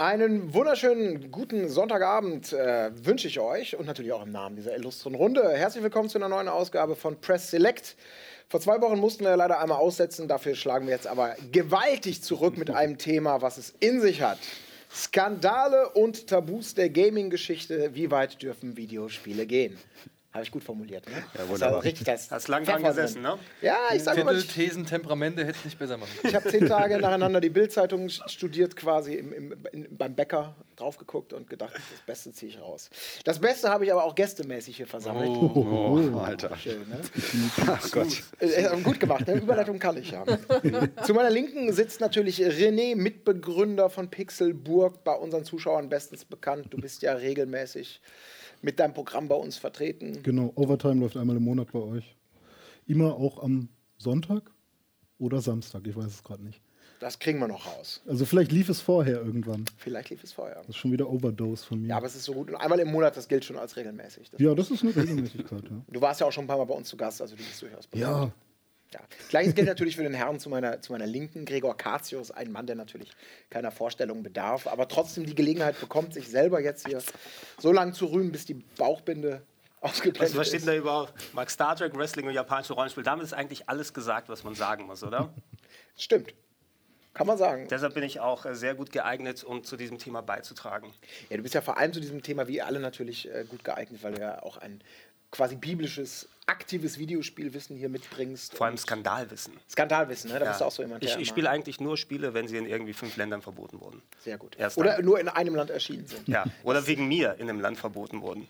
Einen wunderschönen guten Sonntagabend äh, wünsche ich euch und natürlich auch im Namen dieser illustren Runde. Herzlich willkommen zu einer neuen Ausgabe von Press Select. Vor zwei Wochen mussten wir leider einmal aussetzen, dafür schlagen wir jetzt aber gewaltig zurück mit einem Thema, was es in sich hat. Skandale und Tabus der Gaming-Geschichte. Wie weit dürfen Videospiele gehen? Habe ich gut formuliert, ne? Ja, wunderbar. richtig das Hast lang dran gesessen, ne? Ja, ich sage mal, ich, Thesen, Temperamente hätte es nicht besser machen. ich habe zehn Tage nacheinander die Bildzeitung studiert, quasi im, im, in, beim Bäcker drauf geguckt und gedacht, das Beste ziehe ich raus. Das Beste habe ich aber auch gästemäßig hier versammelt. Oh, Alter. Schön, ne? Ach Gott. Äh, äh, gut gemacht, ne? Überleitung kann ich ja. Zu meiner Linken sitzt natürlich René, Mitbegründer von Pixelburg, bei unseren Zuschauern bestens bekannt. Du bist ja regelmäßig mit deinem Programm bei uns vertreten. Genau, Overtime läuft einmal im Monat bei euch. Immer auch am Sonntag oder Samstag, ich weiß es gerade nicht. Das kriegen wir noch raus. Also vielleicht lief es vorher irgendwann. Vielleicht lief es vorher. Das ist schon wieder Overdose von mir. Ja, aber es ist so gut. Und einmal im Monat, das gilt schon als regelmäßig. Das ja, das ist eine Regelmäßigkeit, ja. Du warst ja auch schon ein paar Mal bei uns zu Gast, also du bist durchaus bekannt. Ja, Ja. Gleiches gilt natürlich für den Herrn zu meiner, zu meiner Linken, Gregor Katius, ein Mann, der natürlich keiner Vorstellung bedarf, aber trotzdem die Gelegenheit bekommt, sich selber jetzt hier so lange zu rühmen, bis die Bauchbinde ausgeblendet Also, was steht ist. da überhaupt? Mag Star Trek, Wrestling und japanische Rollenspiel. Damit ist eigentlich alles gesagt, was man sagen muss, oder? Stimmt. Kann man sagen. Deshalb bin ich auch äh, sehr gut geeignet, um zu diesem Thema beizutragen. Ja, du bist ja vor allem zu diesem Thema, wie alle natürlich äh, gut geeignet, weil du ja auch ein quasi biblisches, aktives Videospielwissen hier mitbringst. Vor allem Skandalwissen. Skandalwissen, ne? Da Ja. bist du auch so jemand, ich ich spiele eigentlich nur Spiele, wenn sie in irgendwie fünf Ländern verboten wurden. Sehr gut. Erst Oder dann. nur in einem Land erschienen sind. Ja, oder wegen mir in einem Land verboten wurden.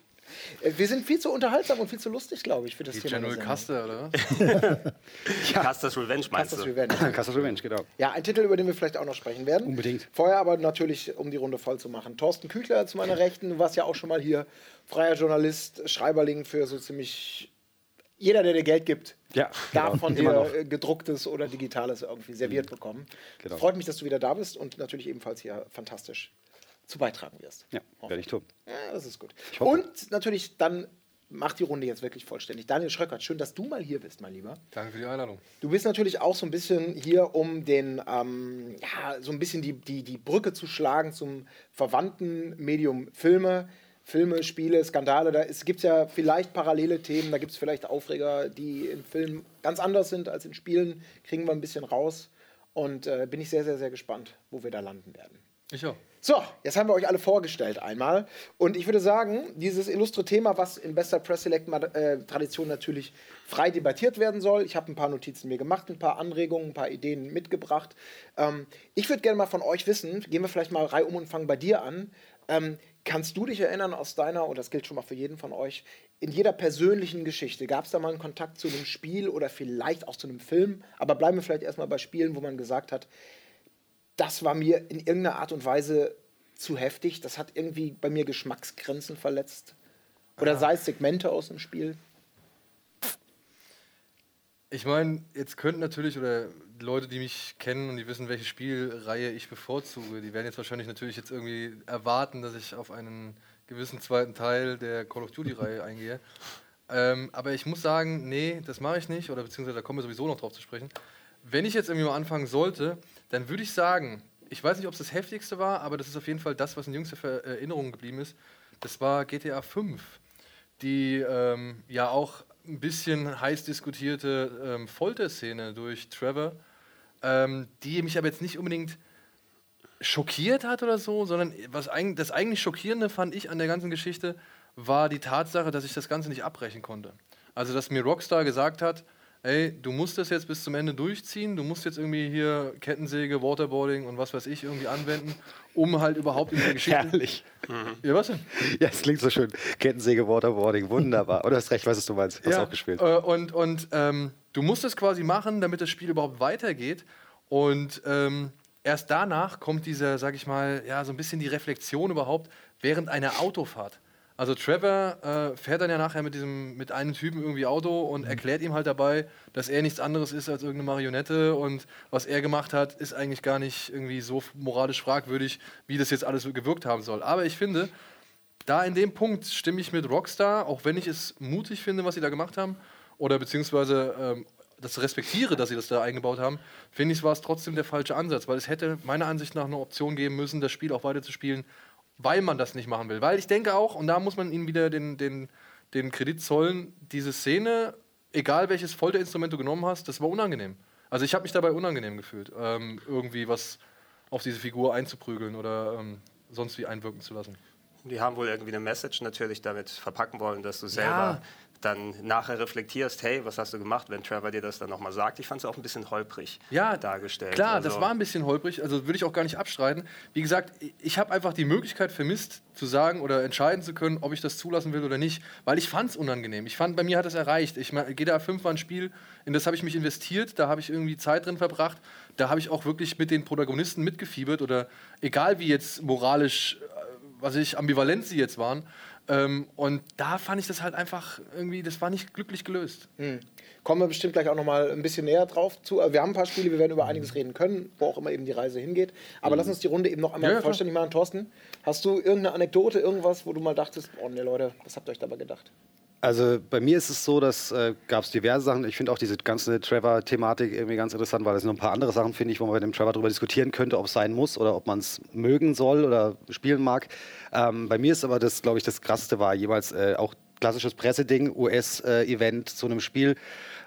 Äh, Wir sind viel zu unterhaltsam und viel zu lustig, glaube ich, für das Die Thema. General Custer, oder was? Casters Revenge meinst Custer's du? Revenge. Castle Revenge, genau. Ja, ein Titel, über den wir vielleicht auch noch sprechen werden. Unbedingt. Vorher aber natürlich, um die Runde voll zu machen. Thorsten Küchler zu meiner Rechten, du warst ja auch schon mal hier, freier Journalist, Schreiberling für so ziemlich jeder, der dir Geld gibt, Ja, darf genau. von Immer dir äh, gedrucktes oder digitales irgendwie serviert bekommen. Genau. Freut mich, dass du wieder da bist und natürlich ebenfalls hier fantastisch zu beitragen wirst. Ja, werde ich tun. Ja, das ist gut. Und natürlich dann macht die Runde jetzt wirklich vollständig. Daniel Schröckert, schön, dass du mal hier bist, mein Lieber. Danke für die Einladung. Du bist natürlich auch so ein bisschen hier, um den, ähm, ja, so ein bisschen die, die, die Brücke zu schlagen zum verwandten Medium Filme. Filme, Spiele, Skandale, da gibt es ja vielleicht parallele Themen, da gibt es vielleicht Aufreger, die in Filmen ganz anders sind als in Spielen, kriegen wir ein bisschen raus. Und äh, bin ich sehr, sehr, sehr gespannt, wo wir da landen werden. Ich auch. So, jetzt haben wir euch alle vorgestellt einmal. Und ich würde sagen, dieses illustre Thema, was in bester Press Select äh, Tradition natürlich frei debattiert werden soll. Ich habe ein paar Notizen mir gemacht, ein paar Anregungen, ein paar Ideen mitgebracht. Ähm, ich würde gerne mal von euch wissen, gehen wir vielleicht mal Reihe um und fangen bei dir an. Ähm, kannst du dich erinnern aus deiner, und das gilt schon mal für jeden von euch, in jeder persönlichen Geschichte, gab es da mal einen Kontakt zu einem Spiel oder vielleicht auch zu einem Film? Aber bleiben wir vielleicht erstmal bei Spielen, wo man gesagt hat, das war mir in irgendeiner Art und Weise zu heftig. Das hat irgendwie bei mir Geschmacksgrenzen verletzt. Oder sei es Segmente aus dem Spiel. Ich meine, jetzt könnten natürlich, oder Leute, die mich kennen und die wissen, welche Spielreihe ich bevorzuge, die werden jetzt wahrscheinlich natürlich jetzt irgendwie erwarten, dass ich auf einen gewissen zweiten Teil der Call of Duty-Reihe eingehe. Ähm, aber ich muss sagen, nee, das mache ich nicht, oder beziehungsweise da kommen wir sowieso noch drauf zu sprechen. Wenn ich jetzt irgendwie mal anfangen sollte, dann würde ich sagen, ich weiß nicht, ob es das heftigste war, aber das ist auf jeden Fall das, was in jüngster Ver- Erinnerung geblieben ist. Das war GTA 5, die ähm, ja auch ein bisschen heiß diskutierte ähm, Folterszene durch Trevor, ähm, die mich aber jetzt nicht unbedingt schockiert hat oder so, sondern was eig das eigentlich Schockierende fand ich an der ganzen Geschichte war die Tatsache, dass ich das Ganze nicht abbrechen konnte. Also, dass mir Rockstar gesagt hat, ey, du musst das jetzt bis zum Ende durchziehen, du musst jetzt irgendwie hier Kettensäge, Waterboarding und was weiß ich irgendwie anwenden, um halt überhaupt in der Geschichte... Herrlich. Ja, was denn? Ja, es klingt so schön. Kettensäge, Waterboarding, wunderbar. Oder hast recht, weißt du, was du meinst. Hast auch gespielt. Äh, und und ähm, du musst es quasi machen, damit das Spiel überhaupt weitergeht. Und ähm, erst danach kommt diese, sag ich mal, ja, so ein bisschen die Reflexion überhaupt während einer Autofahrt. Also Trevor äh, fährt dann ja nachher mit diesem, mit einem Typen irgendwie Auto und erklärt ihm halt dabei, dass er nichts anderes ist als irgendeine Marionette und was er gemacht hat, ist eigentlich gar nicht irgendwie so moralisch fragwürdig, wie das jetzt alles gewirkt haben soll. Aber ich finde, da in dem Punkt stimme ich mit Rockstar, auch wenn ich es mutig finde, was sie da gemacht haben, oder beziehungsweise ähm, das respektiere, dass sie das da eingebaut haben, finde ich, war es trotzdem der falsche Ansatz, weil es hätte meiner Ansicht nach eine Option geben müssen, das Spiel auch weiter zu spielen, weil man das nicht machen will. Weil ich denke auch, und da muss man ihnen wieder den, den, den Kredit zollen, diese Szene, egal welches Folterinstrument du genommen hast, das war unangenehm. Also ich habe mich dabei unangenehm gefühlt, ähm, irgendwie was auf diese Figur einzuprügeln oder ähm, sonst wie einwirken zu lassen. Die haben wohl irgendwie eine Message natürlich damit verpacken wollen, dass du selber Ja. Dann nachher reflektierst, hey, was hast du gemacht, wenn Trevor dir das dann nochmal sagt. Ich fand es auch ein bisschen holprig ja, dargestellt. Klar, Also- das war ein bisschen holprig, also würde ich auch gar nicht abstreiten. Wie gesagt, ich habe einfach die Möglichkeit vermisst, zu sagen oder entscheiden zu können, ob ich das zulassen will oder nicht, weil ich fand es unangenehm. Ich fand, bei mir hat es erreicht. Ich meine, GTA 5 war ein Spiel, in das habe ich mich investiert, da habe ich irgendwie Zeit drin verbracht, da habe ich auch wirklich mit den Protagonisten mitgefiebert oder egal wie jetzt moralisch, äh, was ich, ambivalent sie jetzt waren. Ähm, und da fand ich das halt einfach irgendwie, das war nicht glücklich gelöst. Kommen wir bestimmt gleich auch noch mal ein bisschen näher drauf zu. Wir haben ein paar Spiele, wir werden über einiges reden können, wo auch immer eben die Reise hingeht. Aber lass uns die Runde eben noch einmal Ja, ja, klar. vollständig machen. Thorsten, hast du irgendeine Anekdote, irgendwas, wo du mal dachtest, oh ne Leute, was habt ihr euch dabei gedacht? Also bei mir ist es so, dass äh, gab es diverse Sachen. Ich finde auch diese ganze Trevor-Thematik irgendwie ganz interessant, weil es noch ein paar andere Sachen, finde ich, wo man mit dem Trevor darüber diskutieren könnte, ob es sein muss oder ob man es mögen soll oder spielen mag. Ähm, bei mir ist aber das, glaube ich, das Krasseste war jeweils äh, auch klassisches Presseding, US-Event zu einem Spiel.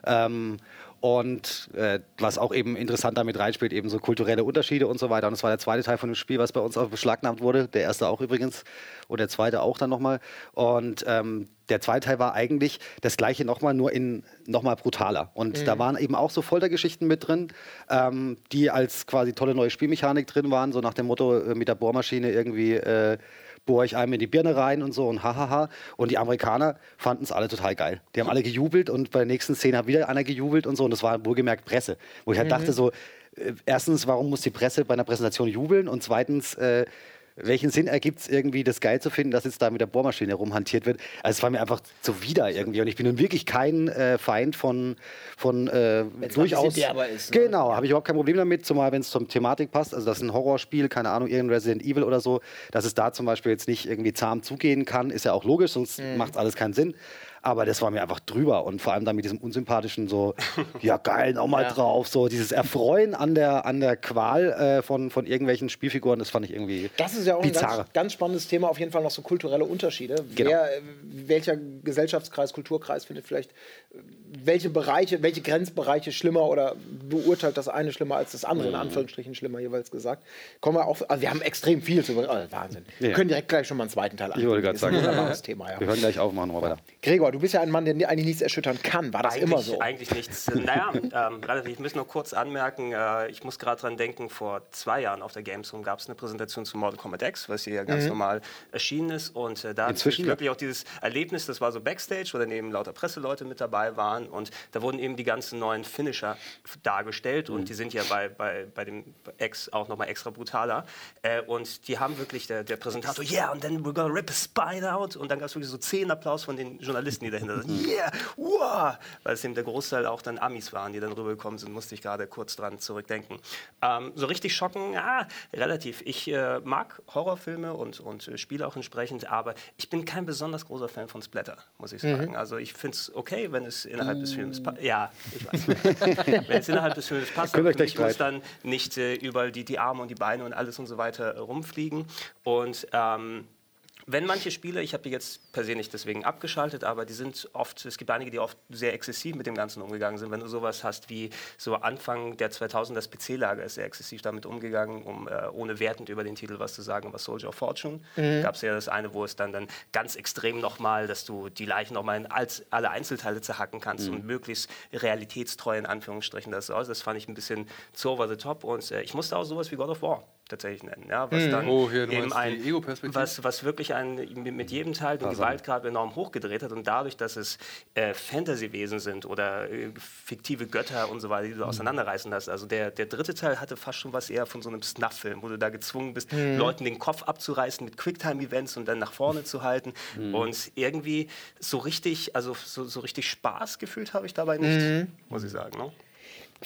Ähm, und äh, was auch eben interessant damit reinspielt, eben so kulturelle Unterschiede und so weiter. Und das war der zweite Teil von dem Spiel, was bei uns auch beschlagnahmt wurde. Der erste auch übrigens. Und der zweite auch dann nochmal. Und ähm, der zweite Teil war eigentlich das gleiche nochmal, nur in nochmal brutaler. Und da waren eben auch so Foltergeschichten mit drin, ähm, die als quasi tolle neue Spielmechanik drin waren, so nach dem Motto äh, mit der Bohrmaschine irgendwie. Äh, bohre ich einem in die Birne rein und so und hahaha. Und die Amerikaner fanden es alle total geil. Die haben alle gejubelt und bei der nächsten Szene hat wieder einer gejubelt und so. Und das war wohlgemerkt Presse. Wo ich halt dachte so, äh, erstens, warum muss die Presse bei einer Präsentation jubeln? Und zweitens, äh, welchen Sinn ergibt es irgendwie, das geil zu finden, dass jetzt da mit der Bohrmaschine rumhantiert wird? Also es war mir einfach zuwider irgendwie. Und ich bin nun wirklich kein äh, Feind von, von äh, durchaus... ist, ne? Genau, habe ich überhaupt kein Problem damit, zumal wenn es zur Thematik passt. Also das ist ein Horrorspiel, keine Ahnung, irgendein Resident Evil oder so, dass es da zum Beispiel jetzt nicht irgendwie zahm zugehen kann, ist ja auch logisch, sonst Mhm. macht alles keinen Sinn. Aber das war mir einfach drüber und vor allem dann mit diesem unsympathischen so, ja geil, nochmal drauf, so dieses Erfreuen an der, an der Qual äh, von, von irgendwelchen Spielfiguren, das fand ich irgendwie Das ist ja auch bizarr. ein ganz, ganz spannendes Thema, auf jeden Fall noch so kulturelle Unterschiede. Genau. Wer, äh, welcher Gesellschaftskreis, Kulturkreis findet vielleicht äh, welche Bereiche, welche Grenzbereiche schlimmer oder beurteilt das eine schlimmer als das andere, in Anführungsstrichen schlimmer jeweils gesagt. Kommen wir auch, also wir haben extrem viel zu oh, Wahnsinn. Wir Ja. können direkt gleich schon mal einen zweiten Teil Ich wollte gerade sagen, Das ist ein wunderbares Thema, ja. wir hören gleich auf, machen wir weiter. Gregor, du bist ja ein Mann, der eigentlich nichts erschüttern kann. War das eigentlich, immer so? Eigentlich nichts. Naja, ähm, relativ. Ich muss nur kurz anmerken, äh, ich muss gerade dran denken, vor zwei Jahren auf der Gamescom gab es eine Präsentation zu Mortal Kombat X, was hier ganz normal erschienen ist. Und äh, da hatte ich wirklich auch dieses Erlebnis, das war so Backstage, wo dann eben lauter Presseleute mit dabei waren. Und da wurden eben die ganzen neuen Finisher dargestellt. Und die sind ja bei, bei, bei dem X auch nochmal extra brutaler. Äh, und die haben wirklich, der, der Präsentator, yeah, and then we're gonna rip a spine out. Und dann gab es wirklich so zehn Applaus von den Journalisten, die dahinter sind. Yeah, wow! Weil es eben der Großteil auch dann Amis waren, die dann rübergekommen sind, musste ich gerade kurz dran zurückdenken. Ähm, so richtig schocken, ja, relativ. Ich äh, mag Horrorfilme und, und äh, spiele auch entsprechend, aber ich bin kein besonders großer Fan von Splatter, muss ich sagen. Also ich finde es okay, wenn es innerhalb des Films passt. Ja, ich weiß. wenn es innerhalb des Films passt, mich muss dann nicht äh, überall die, die Arme und die Beine und alles und so weiter rumfliegen. Und ähm, wenn manche Spiele, ich habe die jetzt per se nicht deswegen abgeschaltet, aber die sind oft, es gibt einige, die oft sehr exzessiv mit dem Ganzen umgegangen sind. Wenn du sowas hast wie so Anfang der 2000 das PC-Lager ist sehr exzessiv damit umgegangen, um äh, ohne wertend über den Titel was zu sagen, was Soldier of Fortune. Gab es ja das eine, wo es dann, dann ganz extrem nochmal, dass du die Leichen nochmal in als, alle Einzelteile zerhacken kannst und möglichst realitätstreu in Anführungsstrichen das aus. Das fand ich ein bisschen zu over the top und äh, ich musste auch sowas wie God of War tatsächlich nennen, ja, was dann Oh, hier, eben ein, was, was wirklich ein, mit jedem Teil den Gewaltgrad enorm hochgedreht hat und dadurch, dass es äh, Fantasy-Wesen sind oder äh, fiktive Götter und so weiter, die du auseinanderreißen lässt. Also der, der dritte Teil hatte fast schon was eher von so einem Snuff-Film, wo du da gezwungen bist, Leuten den Kopf abzureißen mit Quicktime-Events und dann nach vorne zu halten. Und irgendwie so richtig, also so, so richtig Spaß gefühlt habe ich dabei nicht, muss ich sagen. Ne?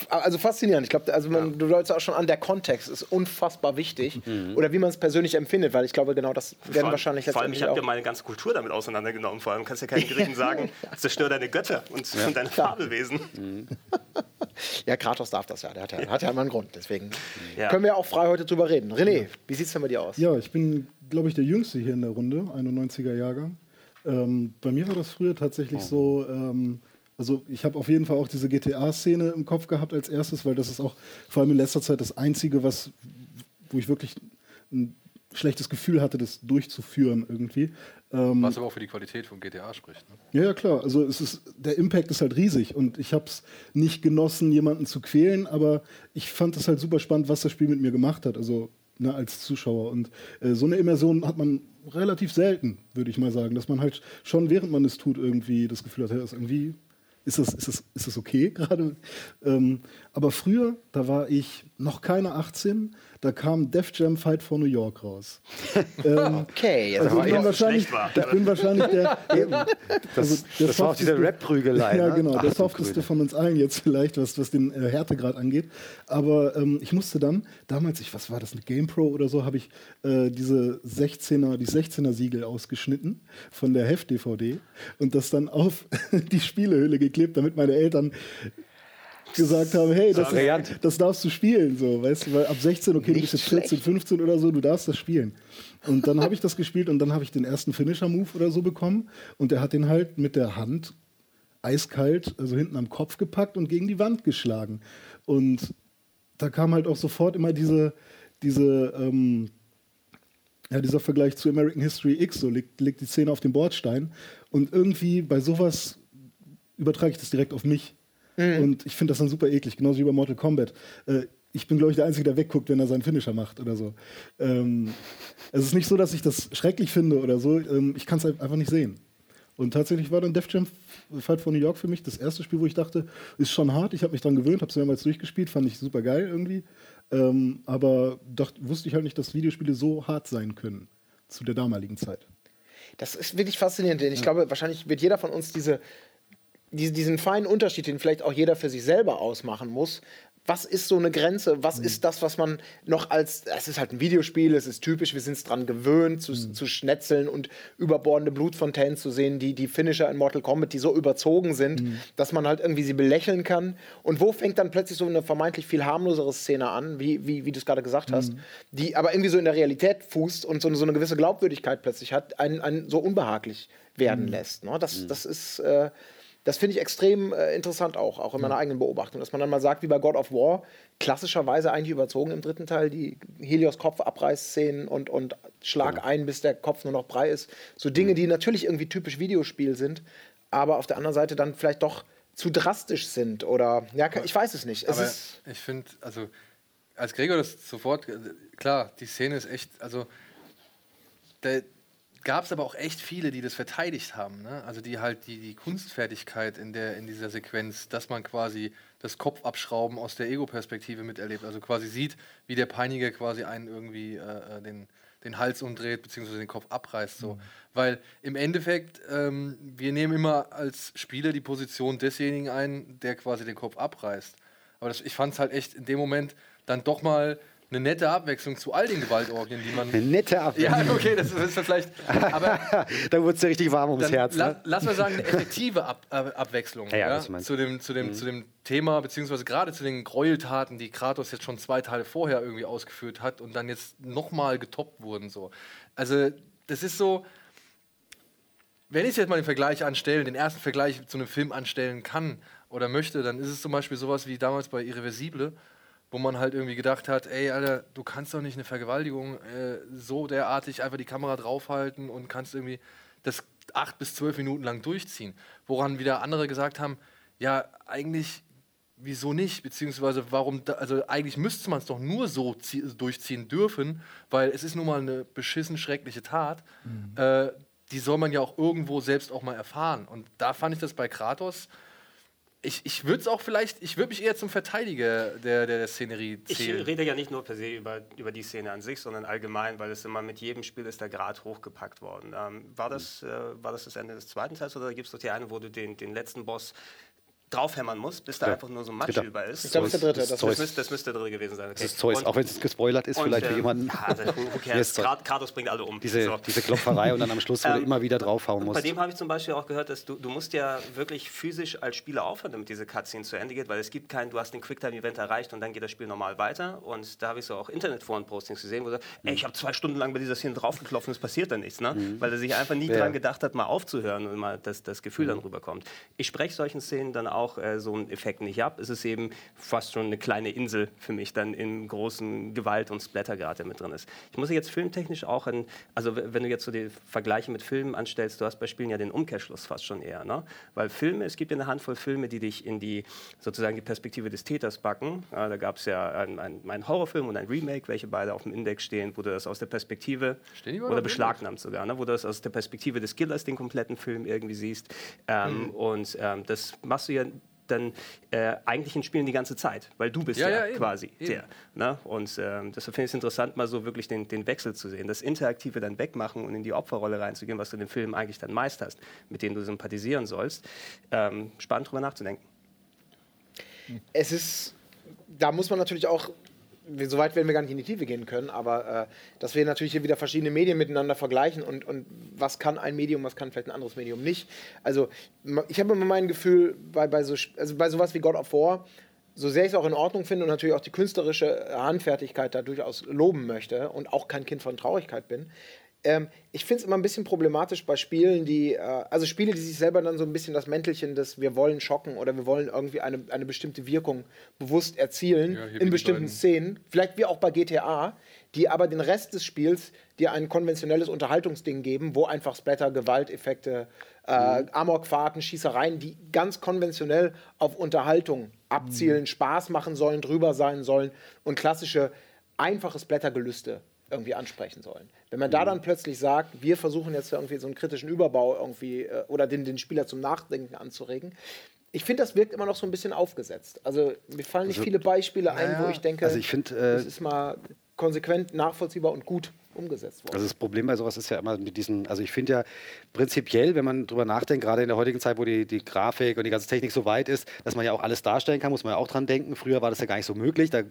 Also faszinierend. Ich glaube, also man, du deutest auch schon an, der Kontext ist unfassbar wichtig. Mhm. Oder wie man es persönlich empfindet, weil ich glaube, genau das werden Vor, wahrscheinlich vor allem, ich habe ja meine ganze Kultur damit auseinandergenommen. Vor allem kannst du ja keinen Griechen sagen, zerstör deine Götter und, und deine Fabelwesen. Ja, Kratos darf das ja. Der hat ja, hat ja immer einen Grund. Deswegen Ja. können wir auch frei heute drüber reden. René, wie sieht es denn bei dir aus? Ja, ich bin, glaube ich, der Jüngste hier in der Runde, 91er Jahrgang. Ähm, bei mir war das früher tatsächlich so, ähm, also ich habe auf jeden Fall auch diese GTA-Szene im Kopf gehabt als erstes, weil das ist auch vor allem in letzter Zeit das Einzige, was, wo ich wirklich ein schlechtes Gefühl hatte, das durchzuführen irgendwie. Ähm, Was aber auch für die Qualität von GTA spricht. Ne? ja, ja, klar. Also es ist, der Impact ist halt riesig und ich habe es nicht genossen, jemanden zu quälen, aber ich fand es halt super spannend, was das Spiel mit mir gemacht hat, also ne, als Zuschauer. Und äh, so eine Immersion hat man relativ selten, würde ich mal sagen, dass man halt schon, während man es tut, irgendwie das Gefühl hat, ja, ist irgendwie ist das, ist das, ist das okay gerade? Ähm, aber früher, da war ich noch keine 18, da kam Def Jam Fight for New York raus. ähm, Okay, jetzt also ich bin, wahrscheinlich, war. ich bin wahrscheinlich der. eben, Das, also der das war auch diese Rap-Prügelei. Ja, ne? genau, Ach, der softeste von uns allen jetzt vielleicht, was, was den äh, Härtegrad angeht. Aber ähm, ich musste dann, damals, ich, was war das, eine GamePro oder so, habe ich äh, diese 16er, die 16er Siegel ausgeschnitten von der Heft-DVD und das dann auf die Spielehülle geklebt, damit meine Eltern gesagt haben, hey, das, ist, das darfst du spielen, so, weißt du, weil ab 16, okay, du Nicht bist jetzt 14, schlecht. 15 oder so, du darfst das spielen. Und dann habe ich das gespielt und dann habe ich den ersten Finisher-Move oder so bekommen und der hat den halt mit der Hand eiskalt, also hinten am Kopf gepackt und gegen die Wand geschlagen. Und da kam halt auch sofort immer diese, diese, ähm, ja, dieser Vergleich zu American History X, so liegt, liegt die Szene auf dem Bordstein. Und irgendwie bei sowas übertrage ich das direkt auf mich. Und ich finde das dann super eklig, genauso wie bei Mortal Kombat. Äh, ich bin, glaube ich, der Einzige, der wegguckt, wenn er seinen Finisher macht oder so. Ähm, es ist nicht so, dass ich das schrecklich finde oder so. Ähm, ich kann es einfach nicht sehen. Und tatsächlich war dann Def Jam Fight for New York für mich das erste Spiel, wo ich dachte, ist schon hart. Ich habe mich dran gewöhnt, habe es mehrmals durchgespielt, fand ich super geil irgendwie. Ähm, aber dacht, wusste ich halt nicht, dass Videospiele so hart sein können zu der damaligen Zeit. Das ist wirklich faszinierend, denn ich glaube, wahrscheinlich wird jeder von uns diese, diesen feinen Unterschied, den vielleicht auch jeder für sich selber ausmachen muss. Was ist so eine Grenze? Was ist das, was man noch als. Es ist halt ein Videospiel, es ist typisch, wir sind es dran gewöhnt, zu, zu schnetzeln und überbordende Blutfontänen zu sehen, die, die Finisher in Mortal Kombat, die so überzogen sind, dass man halt irgendwie sie belächeln kann. Und wo fängt dann plötzlich so eine vermeintlich viel harmlosere Szene an, wie, wie, wie du es gerade gesagt hast, die aber irgendwie so in der Realität fußt und so, eine- so eine gewisse Glaubwürdigkeit plötzlich hat, einen, einen so unbehaglich werden lässt. Ne? Das, das ist. Äh, das finde ich extrem äh, interessant auch, auch in meiner eigenen Beobachtung, dass man dann mal sagt, wie bei God of War, klassischerweise eigentlich überzogen im dritten Teil, die Helios Kopf Abreißszenen und, und Schlag ein, bis der Kopf nur noch brei ist. So Dinge, die natürlich irgendwie typisch Videospiel sind, aber auf der anderen Seite dann vielleicht doch zu drastisch sind oder, ja, ich weiß es nicht. Es Aber ist, ich finde, also als Gregor das sofort, äh, klar, die Szene ist echt, also da gab es aber auch echt viele, die das verteidigt haben. Ne? Also die halt die, die Kunstfertigkeit in, der, in dieser Sequenz, dass man quasi das Kopfabschrauben aus der Ego-Perspektive miterlebt. Also quasi sieht, wie der Peiniger quasi einen irgendwie äh, äh, den, den Hals umdreht, beziehungsweise den Kopf abreißt. So. Weil im Endeffekt, ähm, wir nehmen immer als Spieler die Position desjenigen ein, der quasi den Kopf abreißt. Aber das, ich fand es halt echt in dem Moment dann doch mal eine nette Abwechslung zu all den Gewaltorgien, die man. Eine nette Abwehr. Ja, okay, das ist vielleicht. Aber da wurde es ja richtig warm ums Herz. la Ne? lass mal sagen, eine effektive Ab Ab Abwechslung Ja, ja, ja, zu, dem, zu, dem, zu dem Thema, beziehungsweise gerade zu den Gräueltaten, die Kratos jetzt schon zwei Teile vorher irgendwie ausgeführt hat und dann jetzt nochmal getoppt wurden. So. Also, das ist so. Wenn ich jetzt mal den Vergleich anstellen, den ersten Vergleich zu einem Film anstellen kann oder möchte, dann ist es zum Beispiel sowas wie damals bei Irreversible, wo man halt irgendwie gedacht hat, ey, Alter, du kannst doch nicht eine Vergewaltigung äh, so derartig einfach die Kamera draufhalten und kannst irgendwie das acht bis zwölf Minuten lang durchziehen. Woran wieder andere gesagt haben, ja, eigentlich, wieso nicht? Beziehungsweise warum, da, also eigentlich müsste man es doch nur so zie- durchziehen dürfen, weil es ist nun mal eine beschissen schreckliche Tat. Äh, die soll man ja auch irgendwo selbst auch mal erfahren. Und da fand ich das bei Kratos ich, ich würde es auch vielleicht, ich würde mich eher zum Verteidiger der, der Szenerie Ich zählen. rede ja nicht nur per se über, über die Szene an sich, sondern allgemein, weil es immer mit jedem Spiel ist der Grad hochgepackt worden. Ähm, war, das, äh, war das das Ende des zweiten Teils oder gibt es doch die eine, wo du den, den letzten Boss draufhämmern musst, bis da Ja. einfach nur so Matsch Dritter. über ist. Ich glaube, das ist der dritte. das Das müsste, das müsste drin gewesen sein. Okay. Das ist Zeus, auch wenn es gespoilert ist, und, vielleicht für ähm, jemanden. Ja, Zeus. Grad- Kratos bringt alle um. Diese, So. diese Klopferei und dann am Schluss, wo du Ähm, immer wieder draufhauen Bei musst. dem habe ich zum Beispiel auch gehört, dass du, du musst ja wirklich physisch als Spieler aufhören, damit diese Cutscene zu Ende geht, weil es gibt keinen, du hast den Quicktime-Event erreicht und dann geht das Spiel normal weiter. Und da habe ich so auch Internetforen-Postings gesehen, wo er sagt, ey, ich habe zwei Stunden lang bei dieser Szene draufgeklopft und es passiert dann nichts, ne? weil er sich einfach nie Ja. dran gedacht hat, mal aufzuhören und mal das, das Gefühl dann rüberkommt. Ich spreche solchen Szenen dann auch äh, so einen Effekt nicht ab. Es ist eben fast schon eine kleine Insel für mich dann im großen Gewalt- und Splattergrad, der mit drin ist. Ich muss jetzt filmtechnisch auch, an, also wenn du jetzt so die Vergleiche mit Filmen anstellst, du hast bei Spielen ja den Umkehrschluss fast schon eher, ne? weil Filme, es gibt ja eine Handvoll Filme, die dich in die sozusagen die Perspektive des Täters backen. Ja, da gab es ja einen, einen, Horrorfilm und ein Remake, welche beide auf dem Index stehen, wo du das aus der Perspektive oder beschlagnahmt sogar, ne? wo du das aus der Perspektive des Killers den kompletten Film irgendwie siehst. Ähm, Mhm. Und ähm, das machst du ja dann äh, eigentlich in Spielen die ganze Zeit, weil du bist Ja, ja, ja, eben, quasi eben. der. Ne? Und ähm, deshalb finde ich es interessant, mal so wirklich den, den Wechsel zu sehen, das Interaktive dann wegmachen und in die Opferrolle reinzugehen, was du in dem Film eigentlich dann meist hast, mit dem du sympathisieren sollst. Ähm, spannend drüber nachzudenken. es ist, da muss man natürlich auch, wir- so weit werden wir gar nicht in die Tiefe gehen können, aber äh, dass wir natürlich hier wieder verschiedene Medien miteinander vergleichen und, und was kann ein Medium, was kann vielleicht ein anderes Medium nicht. Also ich habe immer mein Gefühl, bei, bei, so, also bei sowas wie God of War, so sehr ich es auch in Ordnung finde und natürlich auch die künstlerische Handfertigkeit da durchaus loben möchte und auch kein Kind von Traurigkeit bin, ähm, ich finde es immer ein bisschen problematisch bei Spielen, die, äh, also Spiele, die sich selber dann so ein bisschen das Mäntelchen des wir wollen schocken oder wir wollen irgendwie eine, eine bestimmte Wirkung bewusst erzielen Ja, in bestimmten beiden. Szenen, vielleicht wie auch bei GTA, die aber den Rest des Spiels dir ein konventionelles Unterhaltungsding geben, wo einfach Splatter, Gewalteffekte, äh, Amokfahrten, Schießereien, die ganz konventionell auf Unterhaltung abzielen, Spaß machen sollen, drüber sein sollen und klassische einfache Splattergelüste irgendwie ansprechen sollen. Wenn man da dann plötzlich sagt, wir versuchen jetzt irgendwie so einen kritischen Überbau irgendwie äh, oder den, den Spieler zum Nachdenken anzuregen, ich finde, das wirkt immer noch so ein bisschen aufgesetzt. Also mir fallen nicht viele Beispiele ein, wo ich denke, also ich find, äh, das ist mal konsequent, nachvollziehbar und gut umgesetzt worden. Also das Problem bei sowas ist ja immer mit diesen, also ich finde ja prinzipiell, wenn man drüber nachdenkt, gerade in der heutigen Zeit, wo die, die Grafik und die ganze Technik so weit ist, dass man ja auch alles darstellen kann, muss man ja auch dran denken. Früher war das ja gar nicht so möglich. Da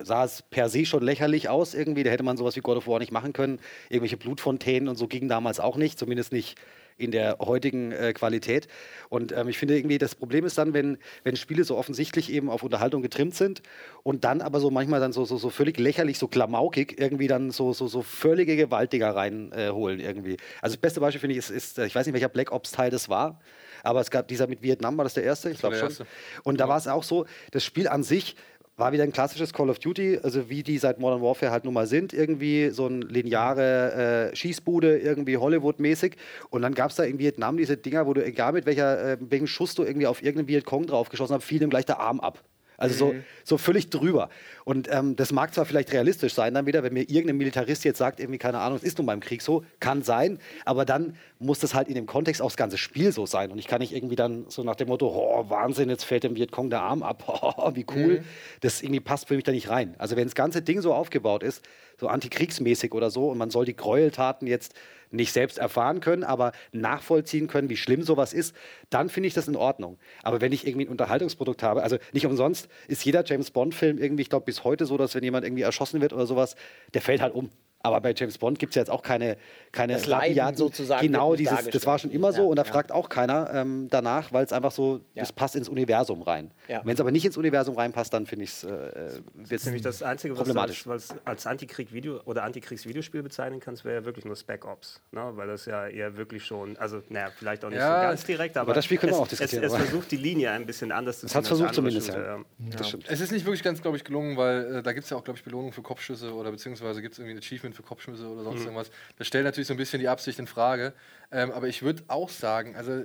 sah es per se schon lächerlich aus irgendwie. Da hätte man sowas wie God of War nicht machen können. Irgendwelche Blutfontänen und so gingen damals auch nicht, zumindest nicht in der heutigen äh, Qualität. Und ähm, ich finde irgendwie, das Problem ist dann, wenn, wenn Spiele so offensichtlich eben auf Unterhaltung getrimmt sind und dann aber so manchmal dann so, so, so völlig lächerlich, so klamaukig irgendwie dann so, so, so völlige Gewaltiger reinholen äh, irgendwie. Also das beste Beispiel finde ich ist, ist, äh, ich weiß nicht, welcher Black Ops-Teil das war, aber es gab dieser mit Vietnam, war das der erste? Ich glaube schon. erste. Und da war es auch so, das Spiel an sich war wieder ein klassisches Call of Duty, also wie die seit Modern Warfare halt nun mal sind, irgendwie so ein lineare äh, Schießbude, irgendwie Hollywood-mäßig. Und dann gab es da in Vietnam diese Dinger, wo du, egal mit welcher, äh, welchem Schuss du irgendwie auf irgendeinen Vietcong draufgeschossen hast, fiel dem gleich der Arm ab. Also so, so völlig drüber. Und ähm, das mag zwar vielleicht realistisch sein, dann wieder, wenn mir irgendein Militarist jetzt sagt, irgendwie, keine Ahnung, es ist nun beim Krieg so, kann sein, aber dann muss das halt in dem Kontext auch das ganze Spiel so sein. Und ich kann nicht irgendwie dann so nach dem Motto, oh, Wahnsinn, jetzt fällt dem Vietcong der Arm ab, oh, wie cool. Das irgendwie passt für mich da nicht rein. Also wenn das ganze Ding so aufgebaut ist, so antikriegsmäßig oder so, und man soll die Gräueltaten jetzt nicht selbst erfahren können, aber nachvollziehen können, wie schlimm sowas ist, dann finde ich das in Ordnung. Aber wenn ich irgendwie ein Unterhaltungsprodukt habe, also nicht umsonst ist jeder James Bond-Film irgendwie, ich glaube, bis heute so, dass wenn jemand irgendwie erschossen wird oder sowas, der fällt halt um. Aber bei James Bond gibt es ja jetzt auch keine, keine Das Leiden sozusagen Genau, dieses, das war schon immer so Ja, und da ja. fragt auch keiner ähm, danach, weil es einfach so, Ja. das passt ins Universum rein. Ja. Wenn es aber nicht ins Universum reinpasst, dann finde ich es äh, Das ist nämlich das Einzige, was du als, als, als Antikrieg-Video oder Antikriegsvideospiel bezeichnen kannst, wäre ja wirklich nur Spec Ops. Ne? Weil das ja eher wirklich schon, also naja, vielleicht auch nicht Ja, so ganz direkt, aber, das Spiel können wir es, auch diskutieren, Es, es aber- versucht die Linie ein bisschen anders zu hat's ziehen als versucht zumindest, ja. Shooter, Das stimmt. Es ist nicht wirklich ganz, glaube ich, gelungen, weil äh, da gibt es ja auch, glaube ich, Belohnungen für Kopfschüsse oder beziehungsweise gibt es irgendwie ein Achievement für Kopfschüsse oder sonst irgendwas. Das stellt natürlich so ein bisschen die Absicht in Frage. Ähm, aber ich würde auch sagen, also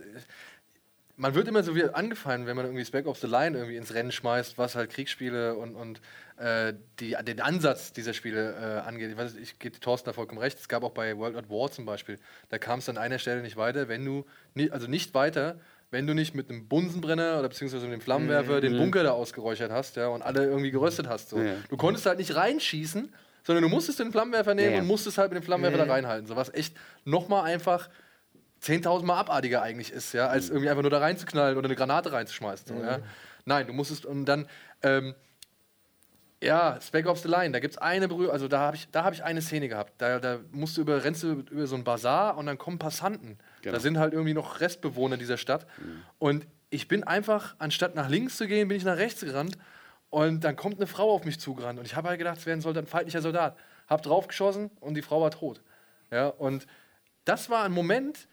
man wird immer so wie angefallen, wenn man irgendwie Spec Ops the Line irgendwie ins Rennen schmeißt, was halt Kriegsspiele und, und äh, die, den Ansatz dieser Spiele äh, angeht. Ich, weiß, ich gebe Thorsten da vollkommen recht. Es gab auch bei World at War zum Beispiel, da kam es an einer Stelle nicht weiter, wenn du, also nicht weiter, wenn du nicht mit einem Bunsenbrenner oder beziehungsweise mit dem Flammenwerfer den Bunker da ausgeräuchert hast ja, und alle irgendwie geröstet hast. So. Ja. Du konntest halt nicht reinschießen, sondern du musstest den Flammenwerfer nehmen Ja. und musstest halt mit dem Flammenwerfer da reinhalten. So was echt nochmal einfach 10.000 Mal abartiger eigentlich ist, ja, als irgendwie einfach nur da reinzuknallen oder eine Granate reinzuschmeißen. So, ja. Nein, du musst es und dann ähm, ja, Spec Ops the Line, da gibt es eine Berührung, also da habe ich, da hab ich eine Szene gehabt. Da, da musst du über, rennst du über so einen Bazar und dann kommen Passanten. Genau. Da sind halt irgendwie noch Restbewohner dieser Stadt. Und ich bin einfach, anstatt nach links zu gehen, bin ich nach rechts gerannt. Und dann kommt eine Frau auf mich zugerannt. Und ich habe halt gedacht, es wäre ein, Soldat, ein feindlicher Soldat. Hab draufgeschossen und die Frau war tot. Ja, und das war ein Moment,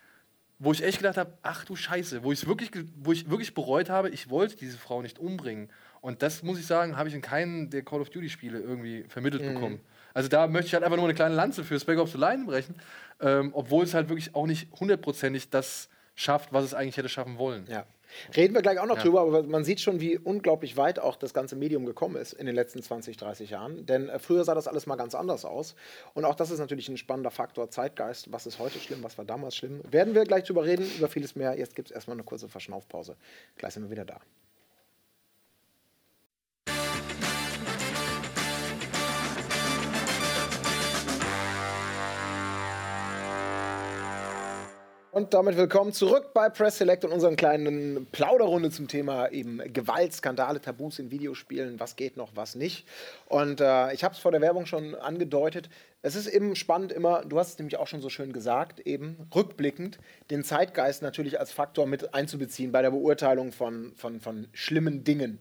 wo ich echt gedacht habe, ach du Scheiße, wo, ich's wirklich, wo ich wirklich bereut habe, ich wollte diese Frau nicht umbringen. Und das muss ich sagen, habe ich in keinem der Call of Duty Spiele irgendwie vermittelt bekommen. Also da möchte ich halt einfach nur eine kleine Lanze für Spec Ops the Line brechen, ähm, obwohl es halt wirklich auch nicht hundertprozentig das schafft, was es eigentlich hätte schaffen wollen. Ja. Reden wir gleich auch noch drüber, aber man sieht schon, wie unglaublich weit auch das ganze Medium gekommen ist in den letzten 20, 30 Jahren. Denn äh, früher sah das alles mal ganz anders aus. Und auch das ist natürlich ein spannender Faktor Zeitgeist. Was ist heute schlimm, was war damals schlimm? Werden wir gleich drüber reden, über vieles mehr. Jetzt gibt es erstmal eine kurze Verschnaufpause. Gleich sind wir wieder da. Und damit willkommen zurück bei Press Select und unseren kleinen Plauderrunde zum Thema eben Gewalt, Skandale, Tabus in Videospielen, was geht noch, was nicht. Und äh, ich habe es vor der Werbung schon angedeutet. Es ist eben spannend immer, du hast es nämlich auch schon so schön gesagt, eben rückblickend den Zeitgeist natürlich als Faktor mit einzubeziehen bei der Beurteilung von, von, von schlimmen Dingen.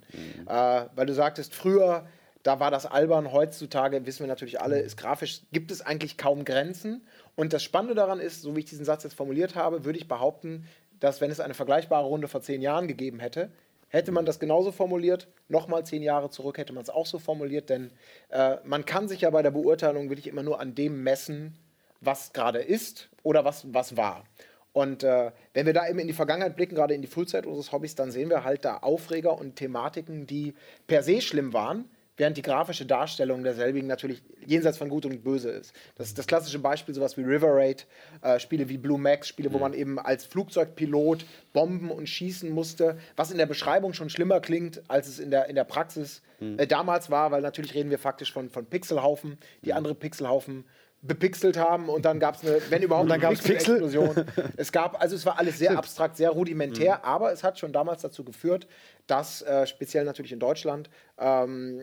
Äh, weil du sagtest, früher da war das albern. Heutzutage wissen wir natürlich alle, ist grafisch, gibt es eigentlich kaum Grenzen. Und das Spannende daran ist, so wie ich diesen Satz jetzt formuliert habe, würde ich behaupten, dass wenn es eine vergleichbare Runde vor zehn Jahren gegeben hätte, hätte man das genauso formuliert. Nochmal zehn Jahre zurück hätte man es auch so formuliert, denn äh, man kann sich ja bei der Beurteilung wirklich immer nur an dem messen, was gerade ist oder was, was war. Und äh, wenn wir da eben in die Vergangenheit blicken, gerade in die Frühzeit unseres Hobbys, dann sehen wir halt da Aufreger und Thematiken, die per se schlimm waren, während die grafische Darstellung derselbigen natürlich jenseits von Gut und Böse ist. Das ist das klassische Beispiel, sowas wie River Raid, äh, Spiele wie Blue Max, Spiele, wo man eben als Flugzeugpilot bomben und schießen musste, was in der Beschreibung schon schlimmer klingt, als es in der, in der Praxis äh, damals war, weil natürlich reden wir faktisch von, von Pixelhaufen, die andere Pixelhaufen bepixelt haben und dann gab es eine, wenn überhaupt, dann gab's Pixel? Explosion. es gab, also es war alles sehr abstrakt, sehr rudimentär, aber es hat schon damals dazu geführt, dass äh, speziell natürlich in Deutschland ähm,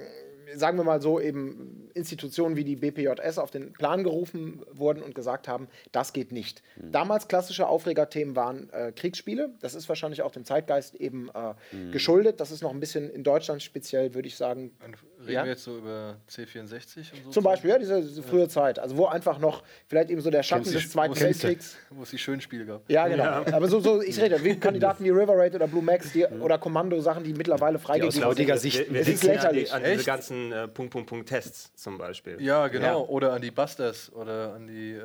sagen wir mal so, eben Institutionen wie die BPJS auf den Plan gerufen wurden und gesagt haben, das geht nicht. Damals klassische Aufregerthemen waren äh, Kriegsspiele. Das ist wahrscheinlich auch dem Zeitgeist eben äh, geschuldet. Das ist noch ein bisschen in Deutschland speziell, würde ich sagen. Reden Ja? wir jetzt so über C64 und so? Zum Beispiel, ja, diese, diese frühe Zeit. Also wo einfach noch vielleicht eben so der Schatten des Zweiten Weltkriegs. Wo es die schönen Spiele gab. Ja, genau. Aber so, so ich rede, wie Kandidaten wie River Raid oder Blue Max die, oder Kommando, Sachen, die mittlerweile freigegeben aus lautiger sind. Sicht- Wir, wir ist ja an, die, an diese ganzen äh, Punkt, Punkt, Punkt Tests zum Beispiel. Ja, genau. Ja. Oder an die Busters oder an die, äh,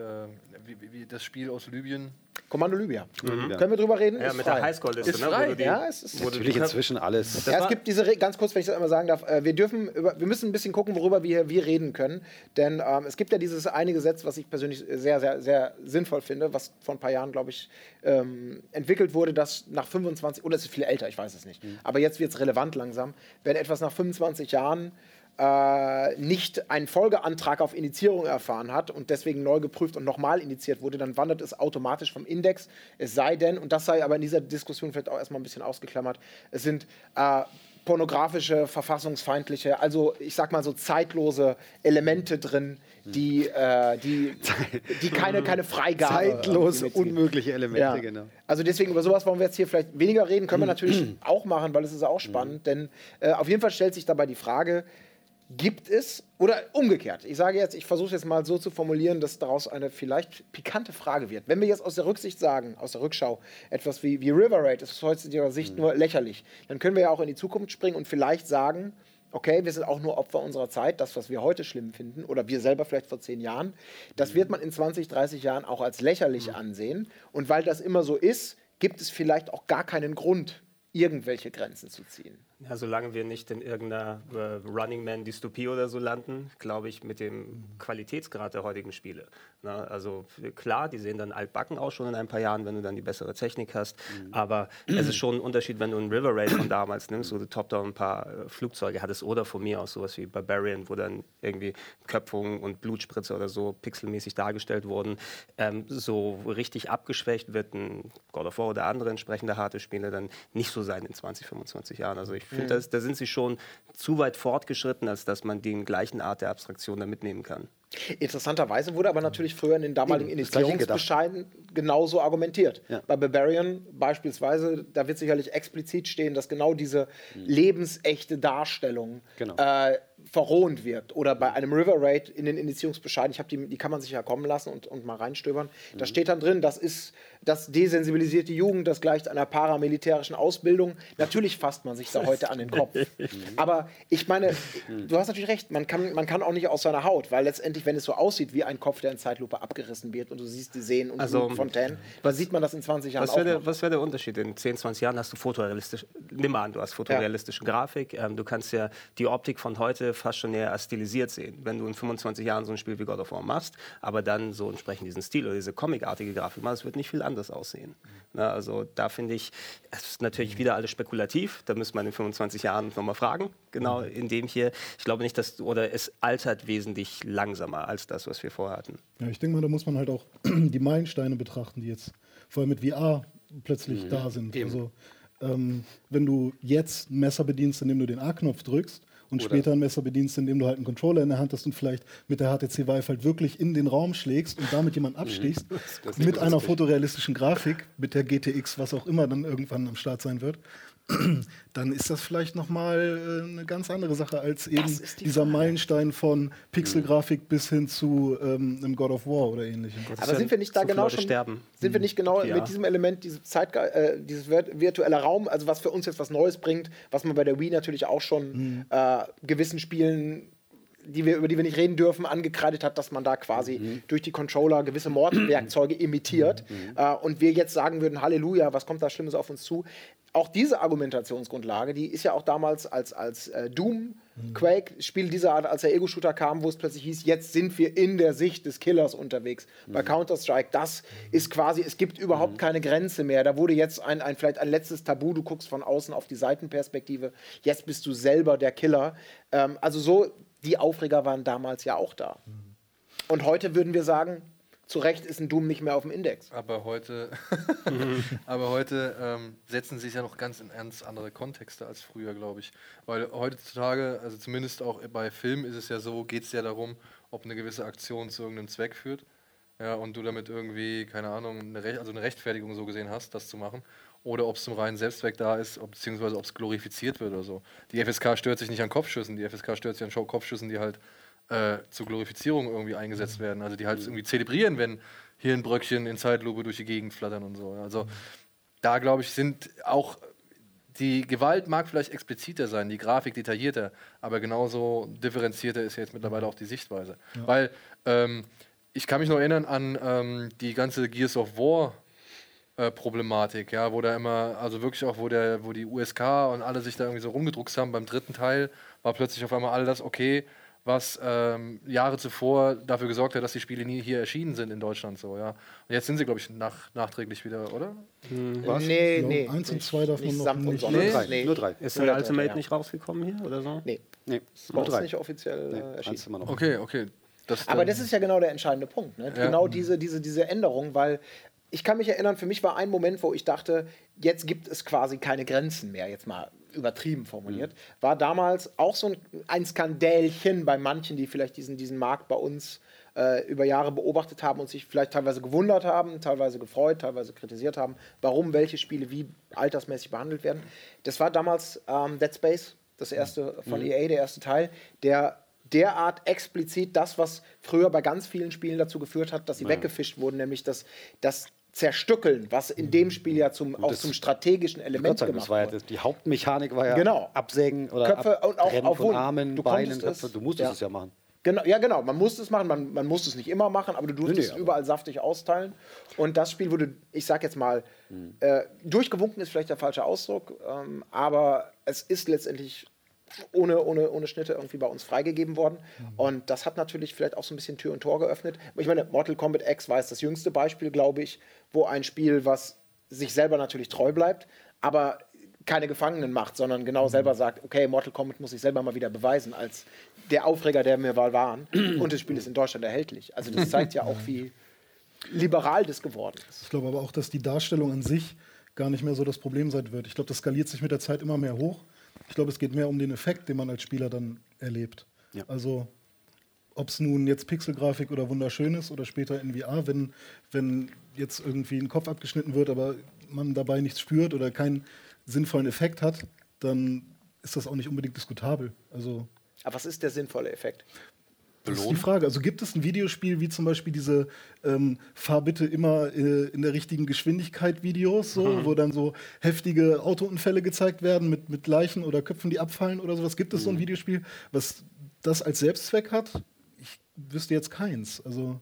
wie, wie, wie das Spiel aus Libyen. Kommando Libya. Ja. Können wir drüber reden? Ja, Ist mit frei. der Highscore-Liste. Ist ne, frei. die- Ja, es ist Natürlich inzwischen alles. Ja, es gibt diese, Re ganz kurz, wenn ich das einmal sagen darf, äh, wir dürfen, über, wir müssen ein bisschen gucken, worüber wir hier reden können, denn ähm, es gibt ja dieses eine Gesetz, was ich persönlich sehr, sehr, sehr sinnvoll finde, was vor ein paar Jahren, glaube ich, ähm, entwickelt wurde, dass nach 25, oder es ist viel älter, ich weiß es nicht, aber jetzt wird es relevant langsam, wenn etwas nach 25 Jahren äh, nicht einen Folgeantrag auf Indizierung erfahren hat und deswegen neu geprüft und nochmal indiziert wurde, dann wandert es automatisch vom Index. Es sei denn, und das sei aber in dieser Diskussion vielleicht auch erstmal ein bisschen ausgeklammert, es sind äh, pornografische, verfassungsfeindliche, also ich sag mal so zeitlose Elemente drin, die, äh, die, die keine, keine Freigabe. Zeitlose, unmögliche Elemente, Ja. genau. Also deswegen über sowas wollen wir jetzt hier vielleicht weniger reden, können wir natürlich auch machen, weil es ist auch spannend, denn äh, auf jeden Fall stellt sich dabei die Frage, gibt es, oder umgekehrt, ich sage jetzt, ich versuche es jetzt mal so zu formulieren, dass daraus eine vielleicht pikante Frage wird. Wenn wir jetzt aus der Rücksicht sagen, aus der Rückschau, etwas wie, wie River Raid, ist aus heutiger Sicht nur lächerlich, dann können wir ja auch in die Zukunft springen und vielleicht sagen, okay, wir sind auch nur Opfer unserer Zeit, das, was wir heute schlimm finden, oder wir selber vielleicht vor zehn Jahren, das wird man in 20, 30 Jahren auch als lächerlich ansehen. Und weil das immer so ist, gibt es vielleicht auch gar keinen Grund, irgendwelche Grenzen zu ziehen. Ja, solange wir nicht in irgendeiner äh, Running Man Dystopie oder so landen, glaube ich, mit dem Qualitätsgrad der heutigen Spiele. Na, also klar, die sehen dann altbacken aus schon in ein paar Jahren, wenn du dann die bessere Technik hast. Mhm. Aber es ist schon ein Unterschied, wenn du einen River Raid von damals nimmst, wo du top-down ein paar äh, Flugzeuge hattest oder von mir aus sowas wie Barbarian, wo dann irgendwie Köpfungen und Blutspritze oder so pixelmäßig dargestellt wurden. Ähm, so richtig abgeschwächt wird ein God of War oder andere entsprechende harte Spiele dann nicht so sein in 20, 25 Jahren. Also ich finde, mhm. da sind sie schon zu weit fortgeschritten, als dass man den gleichen Art der Abstraktion da mitnehmen kann. Interessanterweise wurde aber natürlich früher in den damaligen Initiierungsbescheiden genauso argumentiert. Ja. Bei Barbarian beispielsweise, da wird sicherlich explizit stehen, dass genau diese mhm. lebensechte Darstellung genau. äh, verrohend wird. Oder bei einem River Raid in den Indizierungsbescheiden, ich habe die, die kann man sich ja kommen lassen und, und mal reinstöbern. Mhm. Da steht dann drin, das ist, das desensibilisiert die Jugend, das gleicht einer paramilitärischen Ausbildung. Natürlich fasst man sich da heute an den Kopf. Aber ich meine, du hast natürlich recht, man kann, man kann auch nicht aus seiner Haut, weil letztendlich, wenn es so aussieht wie ein Kopf, der in Zeitlupe abgerissen wird und du siehst die Seen und also, Fontänen, dann sieht man das in 20 Jahren was auch der, Was wäre der Unterschied? In 10, 20 Jahren hast du fotorealistisch, nimm mal an, du hast fotorealistische ja. Grafik, ähm, du kannst ja die Optik von heute fast schon näher stilisiert sehen. Wenn du in 25 Jahren so ein Spiel wie God of War machst, aber dann so entsprechend diesen Stil oder diese comicartige Grafik machst, wird nicht viel anders aussehen. Na, also da finde ich, es ist natürlich wieder alles spekulativ, da müsste man in 25 Jahren nochmal fragen, genau in dem hier. Ich glaube nicht, dass, oder es altert wesentlich langsamer als das, was wir vorher hatten. Ja, ich denke mal, da muss man halt auch die Meilensteine betrachten, die jetzt vor allem mit VR plötzlich mhm. da sind. Eben. Also ähm, wenn du jetzt ein Messer bedienst, indem du den A-Knopf drückst, und Oder später ein Messer bedienst, indem du halt einen Controller in der Hand hast und vielleicht mit der HTC Vive halt wirklich in den Raum schlägst und damit jemanden mhm. abstichst, mit einer fotorealistischen Grafik, mit der GTX, was auch immer dann irgendwann am Start sein wird dann ist das vielleicht nochmal äh, eine ganz andere Sache als eben die dieser Frage. Meilenstein von Pixelgrafik mhm. bis hin zu ähm, einem God of War oder ähnlichem. Aber sind wir nicht da genau schon, sterben. sind wir nicht genau ja. mit diesem Element, diese Zeit, äh, dieses virtuelle Raum, also was für uns jetzt was Neues bringt, was man bei der Wii natürlich auch schon mhm. äh, gewissen Spielen die wir, über die wir nicht reden dürfen, angekreidet hat, dass man da quasi mhm. durch die Controller gewisse Mordwerkzeuge imitiert. Mhm. Äh, und wir jetzt sagen würden, Halleluja, was kommt da Schlimmes auf uns zu? Auch diese Argumentationsgrundlage, die ist ja auch damals als, als äh, Doom, mhm. Quake, Spiel dieser Art, als der Ego-Shooter kam, wo es plötzlich hieß, jetzt sind wir in der Sicht des Killers unterwegs. Bei mhm. Counter-Strike, das ist quasi, es gibt überhaupt mhm. keine Grenze mehr. Da wurde jetzt ein, ein, vielleicht ein letztes Tabu, du guckst von außen auf die Seitenperspektive, jetzt bist du selber der Killer. Ähm, also so die Aufreger waren damals ja auch da. Und heute würden wir sagen, zu Recht ist ein Doom nicht mehr auf dem Index. Aber heute, aber heute ähm, setzen sich ja noch ganz in ernst andere Kontexte als früher, glaube ich. Weil heutzutage, also zumindest auch bei Filmen ist es ja so, geht es ja darum, ob eine gewisse Aktion zu irgendeinem Zweck führt. Ja, und du damit irgendwie, keine Ahnung, eine, also eine Rechtfertigung so gesehen hast, das zu machen oder ob es zum reinen Selbstzweck da ist, ob, beziehungsweise ob es glorifiziert wird oder so. Die FSK stört sich nicht an Kopfschüssen, die FSK stört sich an Kopfschüssen, die halt äh, zur Glorifizierung irgendwie eingesetzt werden. Also die halt mhm. irgendwie zelebrieren, wenn hier ein Bröckchen in Zeitlupe durch die Gegend flattern und so. Also da glaube ich, sind auch die Gewalt mag vielleicht expliziter sein, die Grafik detaillierter, aber genauso differenzierter ist jetzt mittlerweile auch die Sichtweise. Ja. Weil ähm, ich kann mich noch erinnern an ähm, die ganze Gears of War äh, Problematik, ja, wo da immer, also wirklich auch, wo der, wo die USK und alle sich da irgendwie so rumgedruckt haben, beim dritten Teil war plötzlich auf einmal all das okay, was ähm, Jahre zuvor dafür gesorgt hat, dass die Spiele nie hier erschienen sind in Deutschland so, ja. Und jetzt sind sie, glaube ich, nach, nachträglich wieder, oder? Hm, was? Nee, nee. Eins und zwei darf man noch nicht. Nee, drei. Nee. Nur drei. Ist der Ultimate ja. nicht rausgekommen hier oder so? Nee. Nee, nur drei. nicht offiziell nee, äh, erschienen. Okay, okay. Das Aber das ist ja genau der entscheidende Punkt. Ne? Ja. Genau diese, diese, diese Änderung, weil ich kann mich erinnern, für mich war ein Moment, wo ich dachte, jetzt gibt es quasi keine Grenzen mehr, jetzt mal übertrieben formuliert. Mhm. War damals auch so ein, ein Skandälchen bei manchen, die vielleicht diesen, diesen Markt bei uns äh, über Jahre beobachtet haben und sich vielleicht teilweise gewundert haben, teilweise gefreut, teilweise kritisiert haben, warum welche Spiele wie altersmäßig behandelt werden. Das war damals ähm, Dead Space, das erste von mhm. EA, der erste Teil, der derart explizit das, was früher bei ganz vielen Spielen dazu geführt hat, dass sie ja. weggefischt wurden, nämlich dass, dass zerstückeln, was in dem Spiel ja zum, auch zum strategischen Element sagen, gemacht war ja, Die Hauptmechanik war ja genau. Absägen oder Köpfe und auch auf von Armen, du Beinen, Köpfe. Du musstest ja. es ja machen. Genau, ja, genau. Man muss es machen, man, man muss es nicht immer machen, aber du durftest Nee, es nee, überall saftig austeilen. Und das Spiel wurde, ich sag jetzt mal, äh, durchgewunken ist vielleicht der falsche Ausdruck, ähm, aber es ist letztendlich ohne, ohne, ohne Schnitte irgendwie bei uns freigegeben worden. Und das hat natürlich vielleicht auch so ein bisschen Tür und Tor geöffnet. Ich meine, Mortal Kombat X war jetzt das jüngste Beispiel, glaube ich, wo ein Spiel, was sich selber natürlich treu bleibt, aber keine Gefangenen macht, sondern genau selber sagt, okay, Mortal Kombat muss ich selber mal wieder beweisen als der Aufreger, der mir mal waren. Und das Spiel ist in Deutschland erhältlich. Also das zeigt ja auch, wie liberal das geworden ist. Ich glaube aber auch, dass die Darstellung an sich gar nicht mehr so das Problem sein wird. Ich glaube, das skaliert sich mit der Zeit immer mehr hoch. Ich glaube, es geht mehr um den Effekt, den man als Spieler dann erlebt. Ja. Also ob es nun jetzt Pixelgrafik oder wunderschön ist oder später in VR, wenn, wenn jetzt irgendwie ein Kopf abgeschnitten wird, aber man dabei nichts spürt oder keinen sinnvollen Effekt hat, dann ist das auch nicht unbedingt diskutabel. Also Aber was ist der sinnvolle Effekt? Das ist die Frage. Also gibt es ein Videospiel wie zum Beispiel diese ähm, Fahr bitte immer äh, in der richtigen Geschwindigkeit Videos, so, wo dann so heftige Autounfälle gezeigt werden mit, mit Leichen oder Köpfen, die abfallen oder sowas? Gibt es so ein Videospiel, was das als Selbstzweck hat? Ich wüsste jetzt keins. Also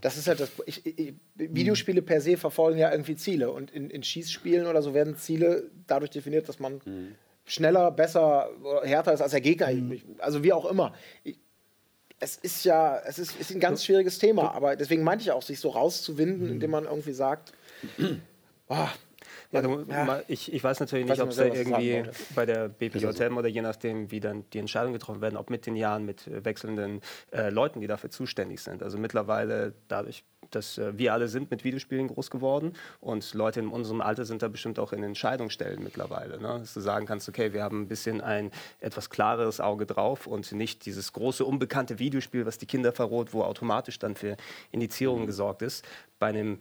Das ist halt das. Ich, ich, Videospiele per se verfolgen ja irgendwie Ziele. Und in, in Schießspielen oder so werden Ziele dadurch definiert, dass man schneller, besser, oder härter ist als der Gegner. Ich- Also wie auch immer. Ich, es ist ja, es ist, ist ein ganz schwieriges Thema, aber deswegen meinte ich auch, sich so rauszuwinden, indem man irgendwie sagt, oh, Ja, du, Ja. Ich, ich weiß natürlich nicht, ob es da irgendwie bei der BPJM oder je nachdem, wie dann die Entscheidungen getroffen werden, ob mit den Jahren mit äh, wechselnden äh, Leuten, die dafür zuständig sind. Also mittlerweile dadurch, dass äh, wir alle sind mit Videospielen groß geworden und Leute in unserem Alter sind da bestimmt auch in Entscheidungsstellen mittlerweile. Ne? Dass du sagen kannst, okay, wir haben ein bisschen ein etwas klareres Auge drauf und nicht dieses große unbekannte Videospiel, was die Kinder verroht, wo automatisch dann für Indizierungen gesorgt ist. Bei einem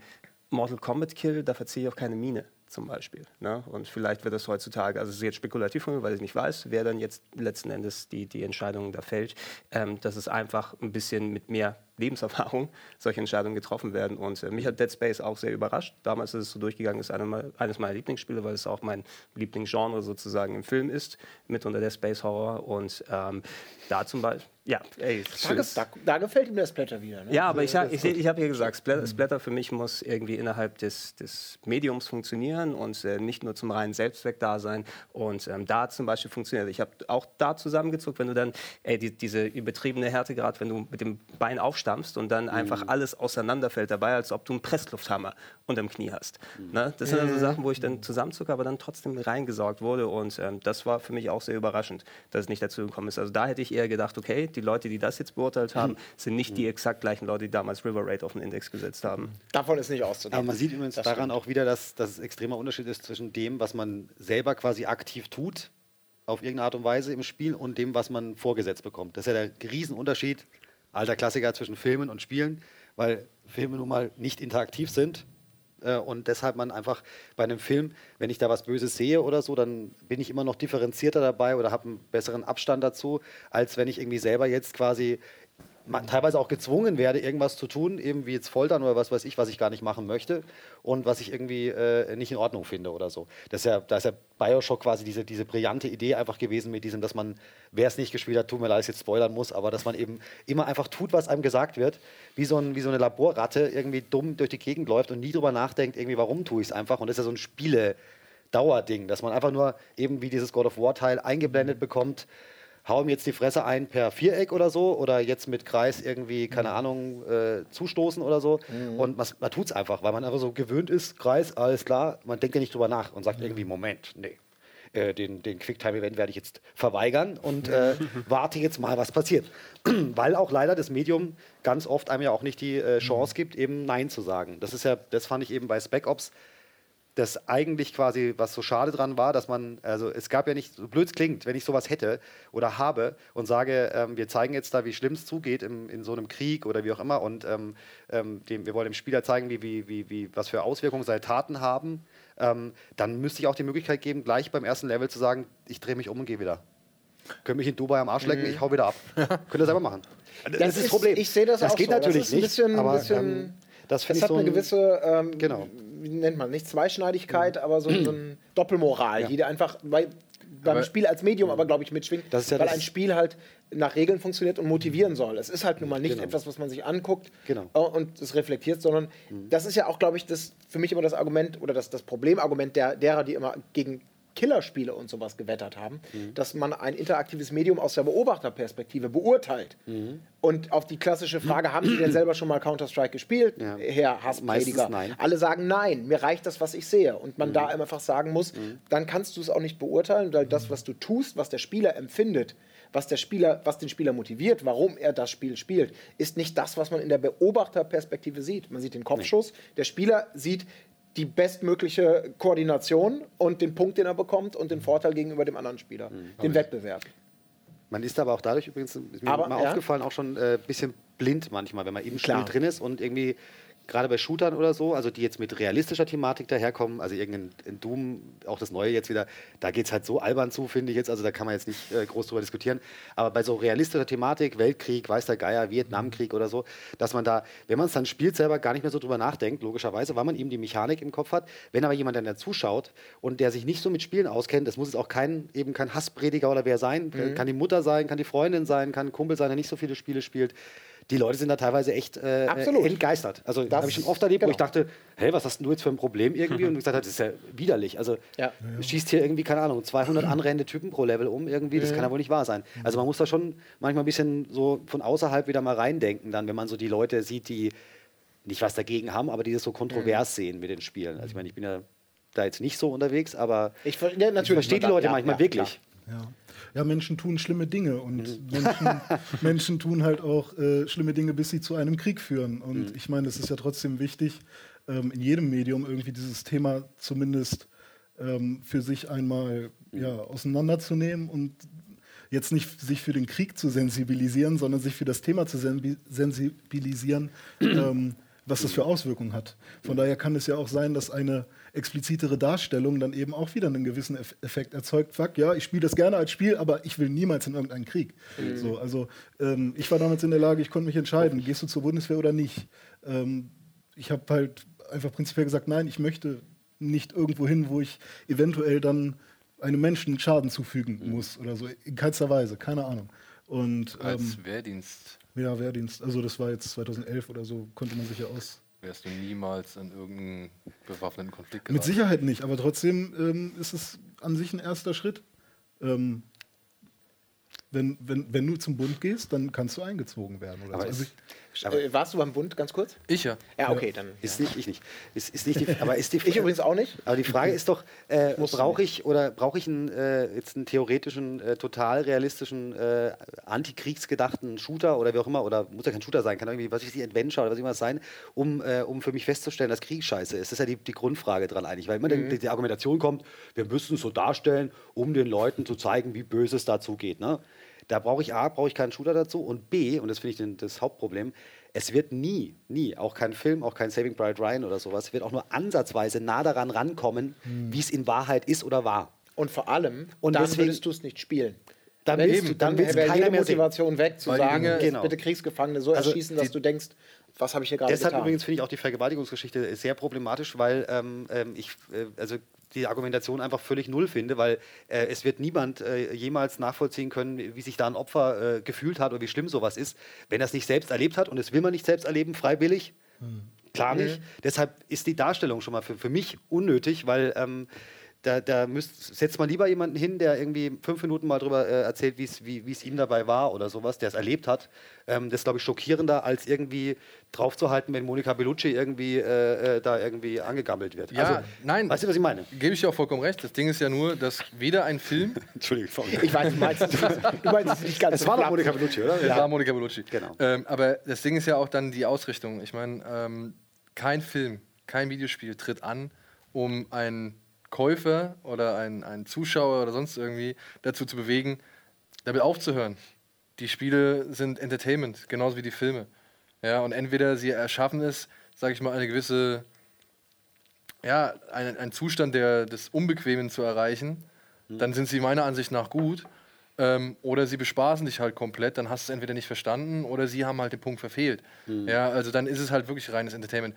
Mortal Kombat Kill, da verziehe ich auch keine Miene zum Beispiel. Ne? Und vielleicht wird das heutzutage, also es ist jetzt spekulativ von mir, weil ich nicht weiß, wer dann jetzt letzten Endes die, die Entscheidung da fällt, ähm, dass es einfach ein bisschen mit mehr Lebenserfahrung solche Entscheidungen getroffen werden. Und äh, mich hat Dead Space auch sehr überrascht. Damals ist es so durchgegangen, ist eine, eines meiner Lieblingsspiele, weil es auch mein Lieblingsgenre sozusagen im Film ist, mit unter der Space Horror. Und ähm, da zum Beispiel, ja, ey, da, da, da gefällt ihm der Splatter wieder. Ne? ja, aber ich, ich, gut. ich habe ja gesagt, Splatter, Splatter für mich muss irgendwie innerhalb des, des Mediums funktionieren und äh, nicht nur zum reinen Selbstzweck da sein. Und ähm, da zum Beispiel funktioniert. Ich habe auch da zusammengezuckt, wenn du dann ey, die, diese übertriebene Härtegrad, wenn du mit dem Bein aufstampfst und dann einfach alles auseinanderfällt dabei, als ob du einen Presslufthammer unterm Knie hast. Ne? Das sind also Sachen, wo ich dann zusammenzucke, aber dann trotzdem reingesaugt wurde. Und ähm, das war für mich auch sehr überraschend, dass es nicht dazu gekommen ist. Also da hätte ich eher gedacht, okay, die Leute, die das jetzt beurteilt haben, sind nicht die exakt gleichen Leute, die damals River Raid auf den Index gesetzt haben. Davon ist nicht auszugehen. Aber man sieht übrigens Das daran stimmt. auch wieder, dass, dass es extremer Unterschied ist zwischen dem, was man selber quasi aktiv tut, auf irgendeine Art und Weise im Spiel, und dem, was man vorgesetzt bekommt. Das ist ja der Riesenunterschied, alter Klassiker zwischen Filmen und Spielen, weil Filme nun mal nicht interaktiv sind. äh, Und deshalb man einfach bei einem Film, wenn ich da was Böses sehe oder so, dann bin ich immer noch differenzierter dabei oder habe einen besseren Abstand dazu, als wenn ich irgendwie selber jetzt quasi teilweise auch gezwungen werde, irgendwas zu tun, eben wie jetzt Foltern oder was weiß ich, was ich gar nicht machen möchte und was ich irgendwie äh, nicht in Ordnung finde oder so. Das ist ja, da ist ja Bioshock quasi diese, diese brillante Idee einfach gewesen mit diesem, dass man, wer es nicht gespielt hat, tut mir leid, ich jetzt spoilern muss, aber dass man eben immer einfach tut, was einem gesagt wird, wie so, ein, wie so eine Laborratte irgendwie dumm durch die Gegend läuft und nie drüber nachdenkt, irgendwie, warum tue ich es einfach. Und das ist ja so ein Spiele- Dauerding, dass man einfach nur eben wie dieses God of War Teil eingeblendet bekommt, hau ihm jetzt die Fresse ein per Viereck oder so oder jetzt mit Kreis irgendwie, keine Ahnung, äh, zustoßen oder so. Und man, man tut es einfach, weil man einfach so gewöhnt ist, Kreis, alles klar, man denkt ja nicht drüber nach und sagt irgendwie, Moment, nee. Äh, den, den Quicktime-Event werde ich jetzt verweigern und äh, warte jetzt mal, was passiert. Weil auch leider das Medium ganz oft einem ja auch nicht die äh, Chance gibt, eben Nein zu sagen. Das ist ja, das fand ich eben bei Spec Ops das eigentlich quasi, was so schade dran war, dass man, also es gab ja nicht, so blöd es klingt, wenn ich sowas hätte oder habe und sage, ähm, wir zeigen jetzt da, wie schlimm es zugeht im, in so einem Krieg oder wie auch immer und ähm, ähm, dem, wir wollen dem Spieler zeigen, wie, wie, wie, wie, was für Auswirkungen seine Taten haben, ähm, dann müsste ich auch die Möglichkeit geben, gleich beim ersten Level zu sagen, ich drehe mich um und gehe wieder. Können mich in Dubai am Arsch lecken, ich hau wieder ab. Könnt ihr selber machen. Das, ist das Problem. Ich sehe das, auch geht so. natürlich das ist ein nicht. bisschen, aber, bisschen ähm, Das finde ich hat so eine ein- gewisse, ähm, Genau. wie nennt man, nicht Zweischneidigkeit, aber so, so eine Doppelmoral, die dir einfach bei, beim Aber- Spiel als Medium aber, glaube ich, mitschwingt, Das ist ja weil das- ein Spiel halt nach Regeln funktioniert und motivieren soll. Es ist halt nun mal nicht Genau. etwas, was man sich anguckt Genau. äh, und es reflektiert, sondern das ist ja auch, glaube ich, das für mich immer das Argument oder das, das Problemargument der, derer, die immer gegen Killerspiele und sowas gewettert haben, Mhm. dass man ein interaktives Medium aus der Beobachterperspektive beurteilt. Mhm. Und auf die klassische Frage, haben Sie denn selber schon mal Counter-Strike gespielt, Ja. Herr Hassprediger? Alle sagen nein, mir reicht das, was ich sehe. Und man da einfach sagen muss, dann kannst du es auch nicht beurteilen, weil das, was du tust, was der Spieler empfindet, was, der Spieler, was den Spieler motiviert, warum er das Spiel spielt, ist nicht das, was man in der Beobachterperspektive sieht. Man sieht den Kopfschuss, der Spieler sieht die bestmögliche Koordination und den Punkt, den er bekommt und den Vorteil gegenüber dem anderen Spieler, den Wettbewerb. Man ist aber auch dadurch übrigens, ist mir Aber, mal ja. aufgefallen, auch schon ein äh, bisschen blind manchmal, wenn man im Spiel Klar. drin ist und irgendwie, gerade bei Shootern oder so, also die jetzt mit realistischer Thematik daherkommen, also irgendein ein Doom, auch das neue jetzt wieder, da geht es halt so albern zu, finde ich jetzt, also da kann man jetzt nicht äh, groß drüber diskutieren, aber bei so realistischer Thematik, Weltkrieg, weiß der Geier, Vietnamkrieg oder so, dass man da, wenn man es dann spielt, selber gar nicht mehr so drüber nachdenkt, logischerweise, weil man eben die Mechanik im Kopf hat, wenn aber jemand dann da zuschaut und der sich nicht so mit Spielen auskennt, das muss jetzt auch kein, eben kein Hassprediger oder wer sein, Mhm. kann die Mutter sein, kann die Freundin sein, kann ein Kumpel sein, der nicht so viele Spiele spielt, die Leute sind da teilweise echt äh, äh, entgeistert. Also Das- habe ich schon oft erlebt, wo genau. ich dachte, hey, was hast denn du jetzt für ein Problem irgendwie? Und gesagt hat, das ist ja widerlich. Also Ja. schießt hier irgendwie, keine Ahnung, 200 anrennende Typen pro Level um irgendwie, das kann ja wohl nicht wahr sein. Also man muss da schon manchmal ein bisschen so von außerhalb wieder mal reindenken, dann, wenn man so die Leute sieht, die nicht was dagegen haben, aber die das so kontrovers sehen mit den Spielen. Also ich meine, ich bin ja da jetzt nicht so unterwegs, aber Ich, ja, ich verstehe die Leute manchmal wirklich. Ja. Ja, Menschen tun schlimme Dinge und Mhm. Menschen, Menschen tun halt auch äh, schlimme Dinge, bis sie zu einem Krieg führen. Und Mhm. ich meine, es ist ja trotzdem wichtig, ähm, in jedem Medium irgendwie dieses Thema zumindest ähm, für sich einmal Mhm. ja, auseinanderzunehmen und jetzt nicht sich für den Krieg zu sensibilisieren, sondern sich für das Thema zu sensibilisieren, ähm, was das für Auswirkungen hat. Von daher kann es ja auch sein, dass eine explizitere Darstellung dann eben auch wieder einen gewissen Eff Effekt erzeugt. Fuck, ja, ich spiele das gerne als Spiel, aber ich will niemals in irgendeinen Krieg. So, also ähm, ich war damals in der Lage, ich konnte mich entscheiden, gehst du zur Bundeswehr oder nicht. Ähm, ich habe halt einfach prinzipiell gesagt, nein, ich möchte nicht irgendwo hin, wo ich eventuell dann einem Menschen Schaden zufügen muss oder so. In keinster Weise, keine Ahnung. Und Als ähm, Wehrdienst ja, Wehrdienst, also das war jetzt 2011 oder so, konnte man sich ja aus. wärst du niemals in irgendeinen bewaffneten Konflikt geraten. Mit Sicherheit nicht, aber trotzdem ähm, ist es an sich ein erster Schritt. Ähm, wenn, wenn, wenn du zum Bund gehst, dann kannst du eingezogen werden. Oder Aber so. Also ich, Äh, warst du beim Bund ganz kurz? Ich ja. Ja, okay, dann. Ist nicht, ich nicht. Ist, ist nicht die, aber ist die, Ich übrigens auch nicht. Aber die Frage ist doch, äh, brauche ich oder brauche ich einen, äh, jetzt einen theoretischen, äh, total realistischen, äh, antikriegsgedachten Shooter oder wie auch immer, oder muss ja kein Shooter sein, kann irgendwie, was ich die Adventure oder was immer das sein, um, äh, um für mich festzustellen, dass Krieg scheiße ist. Das ist ja die, die Grundfrage dran eigentlich, weil immer Mhm. die, die Argumentation kommt, wir müssen es so darstellen, um den Leuten zu zeigen, wie böse es dazu geht. Ne? Da brauche ich A, brauche ich keinen Shooter dazu und B, und das finde ich den, das Hauptproblem, es wird nie, nie, auch kein Film, auch kein Saving Private Ryan oder sowas, wird auch nur ansatzweise nah daran rankommen, wie es in Wahrheit ist oder war. Und vor allem, Und dann deswegen- würdest du es nicht spielen. Dann willst du- dann will's wäre jede sehen. Motivation weg, zu Weil sagen, Dinge- Genau. bitte Kriegsgefangene so Also erschießen, dass du denkst, was habe ich hier gerade Deshalb getan? übrigens finde ich auch die Vergewaltigungsgeschichte sehr problematisch, weil ähm, ähm, ich äh, also die Argumentation einfach völlig null finde, weil äh, es wird niemand äh, jemals nachvollziehen können, wie sich da ein Opfer äh, gefühlt hat oder wie schlimm sowas ist, wenn er es nicht selbst erlebt hat und das will man nicht selbst erleben, freiwillig. Klar nicht. Deshalb ist die Darstellung schon mal für, für mich unnötig, weil ähm, da, da müsst, setzt man lieber jemanden hin, der irgendwie fünf Minuten mal drüber äh, erzählt, wie's, wie es ihm dabei war oder sowas, der es erlebt hat. Ähm, das ist, glaube ich, schockierender, als irgendwie draufzuhalten, wenn Monika Bellucci irgendwie äh, äh, da irgendwie angegammelt wird. Ja, also, nein. Weißt du, was ich meine? Gebe ich dir auch vollkommen recht. Das Ding ist ja nur, dass weder ein Film, Entschuldigung. ich weiß, du meinst, du meinst es nicht ganz Es so war doch. Monika Bellucci, oder? das war Monika Bellucci. Genau. Ähm, aber das Ding ist ja auch dann die Ausrichtung. Ich meine, ähm, kein Film, kein Videospiel tritt an, um einen Käufer oder einen, einen Zuschauer oder sonst irgendwie dazu zu bewegen, damit aufzuhören. Die Spiele sind Entertainment, genauso wie die Filme. Ja, und entweder sie erschaffen es, sage ich mal, eine gewisse, ja, einen, einen Zustand der, des Unbequemen zu erreichen, dann sind sie meiner Ansicht nach gut. Ähm, oder sie bespaßen dich halt komplett, dann hast du es entweder nicht verstanden oder sie haben halt den Punkt verfehlt. Ja, also dann ist es halt wirklich reines Entertainment.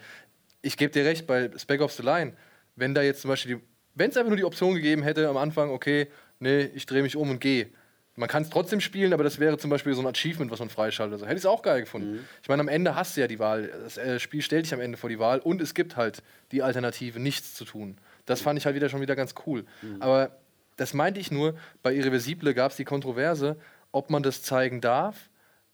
Ich gebe dir recht, bei Spec Ops The Line, wenn da jetzt zum Beispiel, die- wenn es einfach nur die Option gegeben hätte am Anfang, okay, nee, ich drehe mich um und gehe. Man kann es trotzdem spielen, aber das wäre zum Beispiel so ein Achievement, was man freischaltet. Also, hätte ich es auch geil gefunden. Ich meine, am Ende hast du ja die Wahl. Das äh, Spiel stellt dich am Ende vor die Wahl und es gibt halt die Alternative, nichts zu tun. Das fand ich halt wieder schon wieder ganz cool. Aber das meinte ich nur, bei Irreversible gab es die Kontroverse, ob man das zeigen darf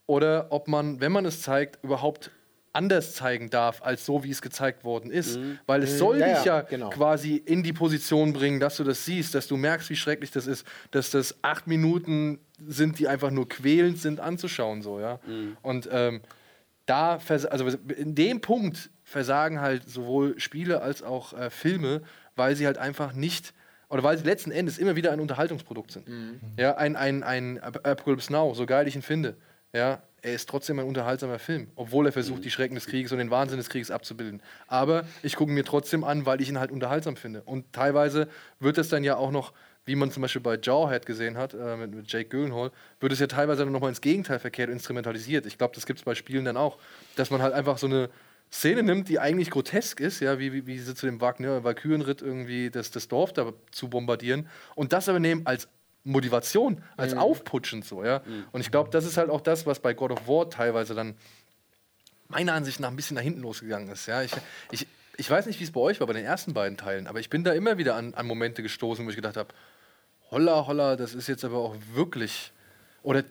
oder ob man, wenn man es zeigt, überhaupt anders zeigen darf, als so, wie es gezeigt worden ist. Weil es soll Ja, dich ja, ja genau. quasi in die Position bringen, dass du das siehst, dass du merkst, wie schrecklich das ist, dass das acht Minuten sind, die einfach nur quälend sind anzuschauen, so, ja. Und ähm, da, also in dem Punkt versagen halt sowohl Spiele als auch äh, Filme, weil sie halt einfach nicht oder weil sie letzten Endes immer wieder ein Unterhaltungsprodukt sind. Ja, ein, ein, ein Ap- Apocalypse Now, so geil ich ihn finde, ja, er ist trotzdem ein unterhaltsamer Film, obwohl er versucht, die Schrecken des Krieges und den Wahnsinn des Krieges abzubilden. Aber ich gucke mir trotzdem an, weil ich ihn halt unterhaltsam finde. Und teilweise wird es dann ja auch noch, wie man zum Beispiel bei Jawhead gesehen hat, äh, mit, mit Jake Gyllenhaal, wird es ja teilweise dann nochmal ins Gegenteil verkehrt instrumentalisiert. Ich glaube, das gibt es bei Spielen dann auch, dass man halt einfach so eine Szene nimmt, die eigentlich grotesk ist, ja, wie, wie, wie sie zu dem Wagner Valkyrenritt irgendwie das, das Dorf da zu bombardieren und das aber nehmen als Motivation, als aufputschend so, ja. Und ich glaube, das ist halt auch das, was bei God of War teilweise dann meiner Ansicht nach ein bisschen nach hinten losgegangen ist, ja. Ich, ich, ich weiß nicht, wie es bei euch war, bei den ersten beiden Teilen, aber ich bin da immer wieder an, an Momente gestoßen, wo ich gedacht habe, holla, holla, das ist jetzt aber auch wirklich, oder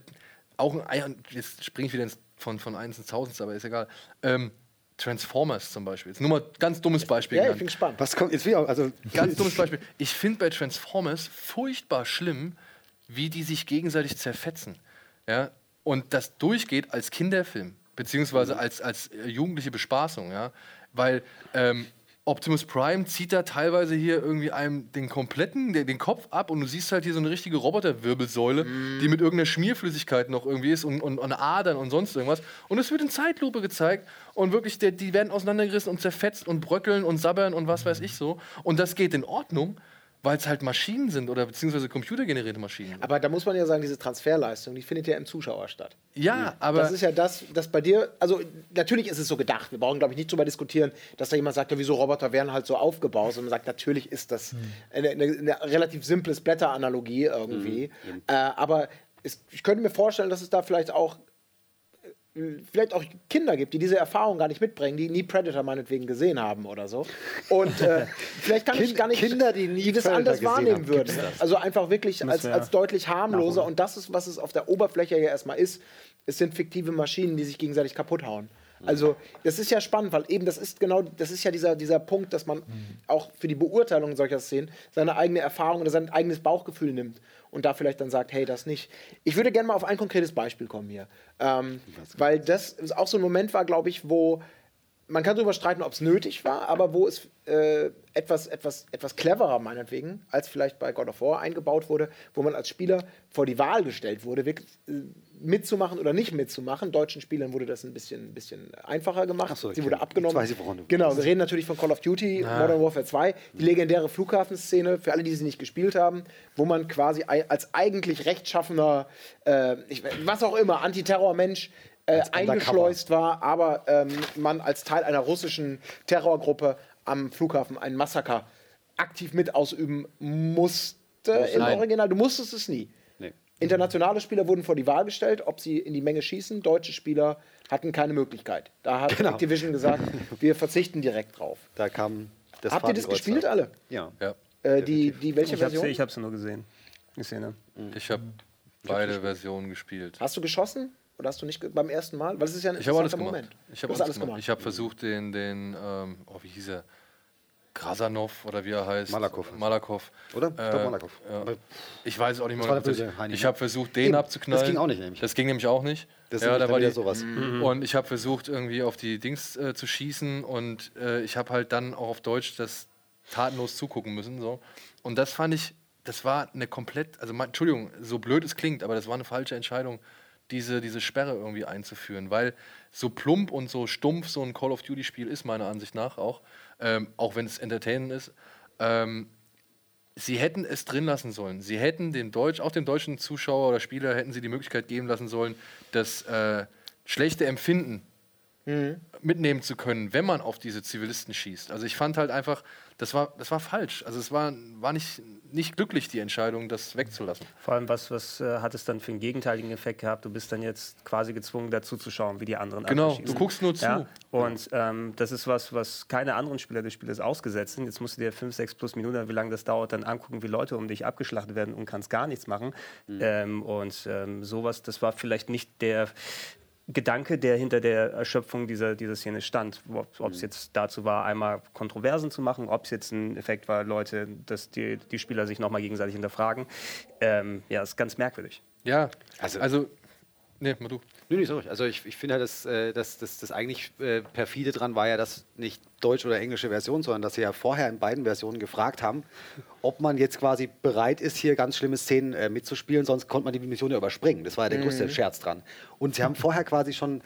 auch, ein, jetzt springe ich wieder ins, von, von 1 ins 1000, aber ist egal, ähm, Transformers zum Beispiel. Jetzt nur mal ganz dummes Beispiel. Ja, ich bin gespannt. Was kommt jetzt wieder? Also, Ganz dummes Beispiel. Ich finde bei Transformers furchtbar schlimm, wie die sich gegenseitig zerfetzen. Ja? Und das durchgeht als Kinderfilm, beziehungsweise als, als äh, jugendliche Bespaßung. Ja? Weil ähm, Optimus Prime zieht da teilweise hier irgendwie einem den kompletten, den, den Kopf ab und du siehst halt hier so eine richtige Roboterwirbelsäule, die mit irgendeiner Schmierflüssigkeit noch irgendwie ist und, und, und Adern und sonst irgendwas. Und es wird in Zeitlupe gezeigt und wirklich, der, die werden auseinandergerissen und zerfetzt und bröckeln und sabbern und was weiß ich so. Und das geht in Ordnung, weil es halt Maschinen sind oder beziehungsweise computergenerierte Maschinen. Aber da muss man ja sagen, diese Transferleistung, die findet ja im Zuschauer statt. Ja, aber das ist ja das, das bei dir, also natürlich ist es so gedacht, wir brauchen glaube ich nicht drüber diskutieren, dass da jemand sagt, ja, wieso Roboter werden halt so aufgebaut, sondern man sagt, natürlich ist das eine, eine, eine relativ simples Blätteranalogie irgendwie. Äh, aber es, ich könnte mir vorstellen, dass es da vielleicht auch vielleicht auch Kinder gibt, die diese Erfahrung gar nicht mitbringen, die nie Predator meinetwegen gesehen haben oder so. Und äh, vielleicht kann ich Kind- gar nicht Kinder, die nie das Predator anders wahrnehmen würden. Also einfach wirklich als, als deutlich harmloser. Und das ist, was es auf der Oberfläche ja erstmal ist. Es sind fiktive Maschinen, die sich gegenseitig kaputt hauen. Also, das ist ja spannend, weil eben das ist genau, das ist ja dieser, dieser Punkt, dass man auch für die Beurteilung solcher Szenen seine eigene Erfahrung oder sein eigenes Bauchgefühl nimmt und da vielleicht dann sagt, hey, das nicht. Ich würde gerne mal auf ein konkretes Beispiel kommen hier. Ähm, weil das auch so ein Moment war, glaube ich, wo man kann darüber streiten, ob es nötig war, aber wo es äh, etwas, etwas, etwas cleverer, meinetwegen, als vielleicht bei God of War eingebaut wurde, wo man als Spieler vor die Wahl gestellt wurde, wirklich äh, mitzumachen oder nicht mitzumachen. Deutschen Spielern wurde das ein bisschen, ein bisschen einfacher gemacht. Ach so, Sie wurde abgenommen. Weiß ich, woran du- genau, wir reden natürlich von Call of Duty, Modern Warfare 2, die legendäre Flughafenszene, für alle, die sie nicht gespielt haben, wo man quasi als eigentlich rechtschaffener, äh, ich, was auch immer, Antiterror-Mensch äh, eingeschleust war, aber ähm, man als Teil einer russischen Terrorgruppe am Flughafen ein Massaker aktiv mit ausüben musste im. Original. Du musstest es nie. Nee. Internationale Spieler wurden vor die Wahl gestellt, ob sie in die Menge schießen. Deutsche Spieler hatten keine Möglichkeit. Da hat Genau. Activision gesagt, wir verzichten direkt drauf. Da kam das Habt ihr das gespielt alle? Ja. ja, Äh, die, die, welche Ich habe Version? sie, ich hab sie nur gesehen. Die Szene. ich habe beide Versionen gespielt. Hast du geschossen? Oder hast du nicht beim ersten Mal? Weil es ist ja ein Ich habe alles gemacht. Moment. Ich habe hast alles gemacht. Ich habe versucht, den, den ähm, oh, wie hieß er? Krasanov oder wie er heißt. Malakow. Malakow. Oder? Äh, Doch, Malakow. Ja. Ich weiß es auch nicht mehr. war der hundertprozentig. böse Heini, ich habe versucht, den Eben. abzuknallen. Das ging auch nicht, nämlich. Das ging nämlich auch nicht. Das ja, da war wieder die, sowas. Und ich habe versucht, irgendwie auf die Dings äh, zu schießen und äh, ich habe halt dann auch auf Deutsch das tatenlos zugucken müssen. So. Und das fand ich, das war eine komplett, also Entschuldigung, so blöd es klingt, aber das war eine falsche Entscheidung, diese, diese Sperre irgendwie einzuführen, weil so plump und so stumpf so ein Call of Duty-Spiel ist, meiner Ansicht nach auch, ähm, auch wenn es entertainend ist, ähm, sie hätten es drin lassen sollen. Sie hätten dem Deutsch, auch dem deutschen Zuschauer oder Spieler hätten sie die Möglichkeit geben lassen sollen, das äh, schlechte Empfinden mitnehmen zu können, wenn man auf diese Zivilisten schießt. Also ich fand halt einfach, das war, das war falsch. Also es war, war nicht, nicht glücklich, die Entscheidung, das wegzulassen. Vor allem, was, was äh, hat es dann für einen gegenteiligen Effekt gehabt? Du bist dann jetzt quasi gezwungen, dazu zu schauen, wie die anderen Genau, du guckst nur zu. Ja? Und ähm, das ist was, was keine anderen Spieler des Spieles ausgesetzt sind. Jetzt musst du dir fünf, sechs plus Minuten, wie lange das dauert, dann angucken, wie Leute um dich abgeschlachtet werden und kannst gar nichts machen. Ähm, und ähm, sowas, das war vielleicht nicht der Gedanke, der hinter der Erschöpfung dieser, dieser Szene stand. Ob es jetzt dazu war, einmal Kontroversen zu machen, ob es jetzt ein Effekt war, Leute, dass die, die Spieler sich nochmal gegenseitig hinterfragen. Ähm, ja, ist ganz merkwürdig. Ja, Also- also, also nee, mal du. Nö, nicht so. Also ich, ich finde halt, das, äh, das, das, das eigentlich äh, perfide dran war ja, dass nicht deutsche oder englische Version, sondern dass sie ja vorher in beiden Versionen gefragt haben, ob man jetzt quasi bereit ist, hier ganz schlimme Szenen äh, mitzuspielen, sonst konnte man die Mission ja überspringen. Das war ja der größte Scherz dran. Und sie haben vorher quasi schon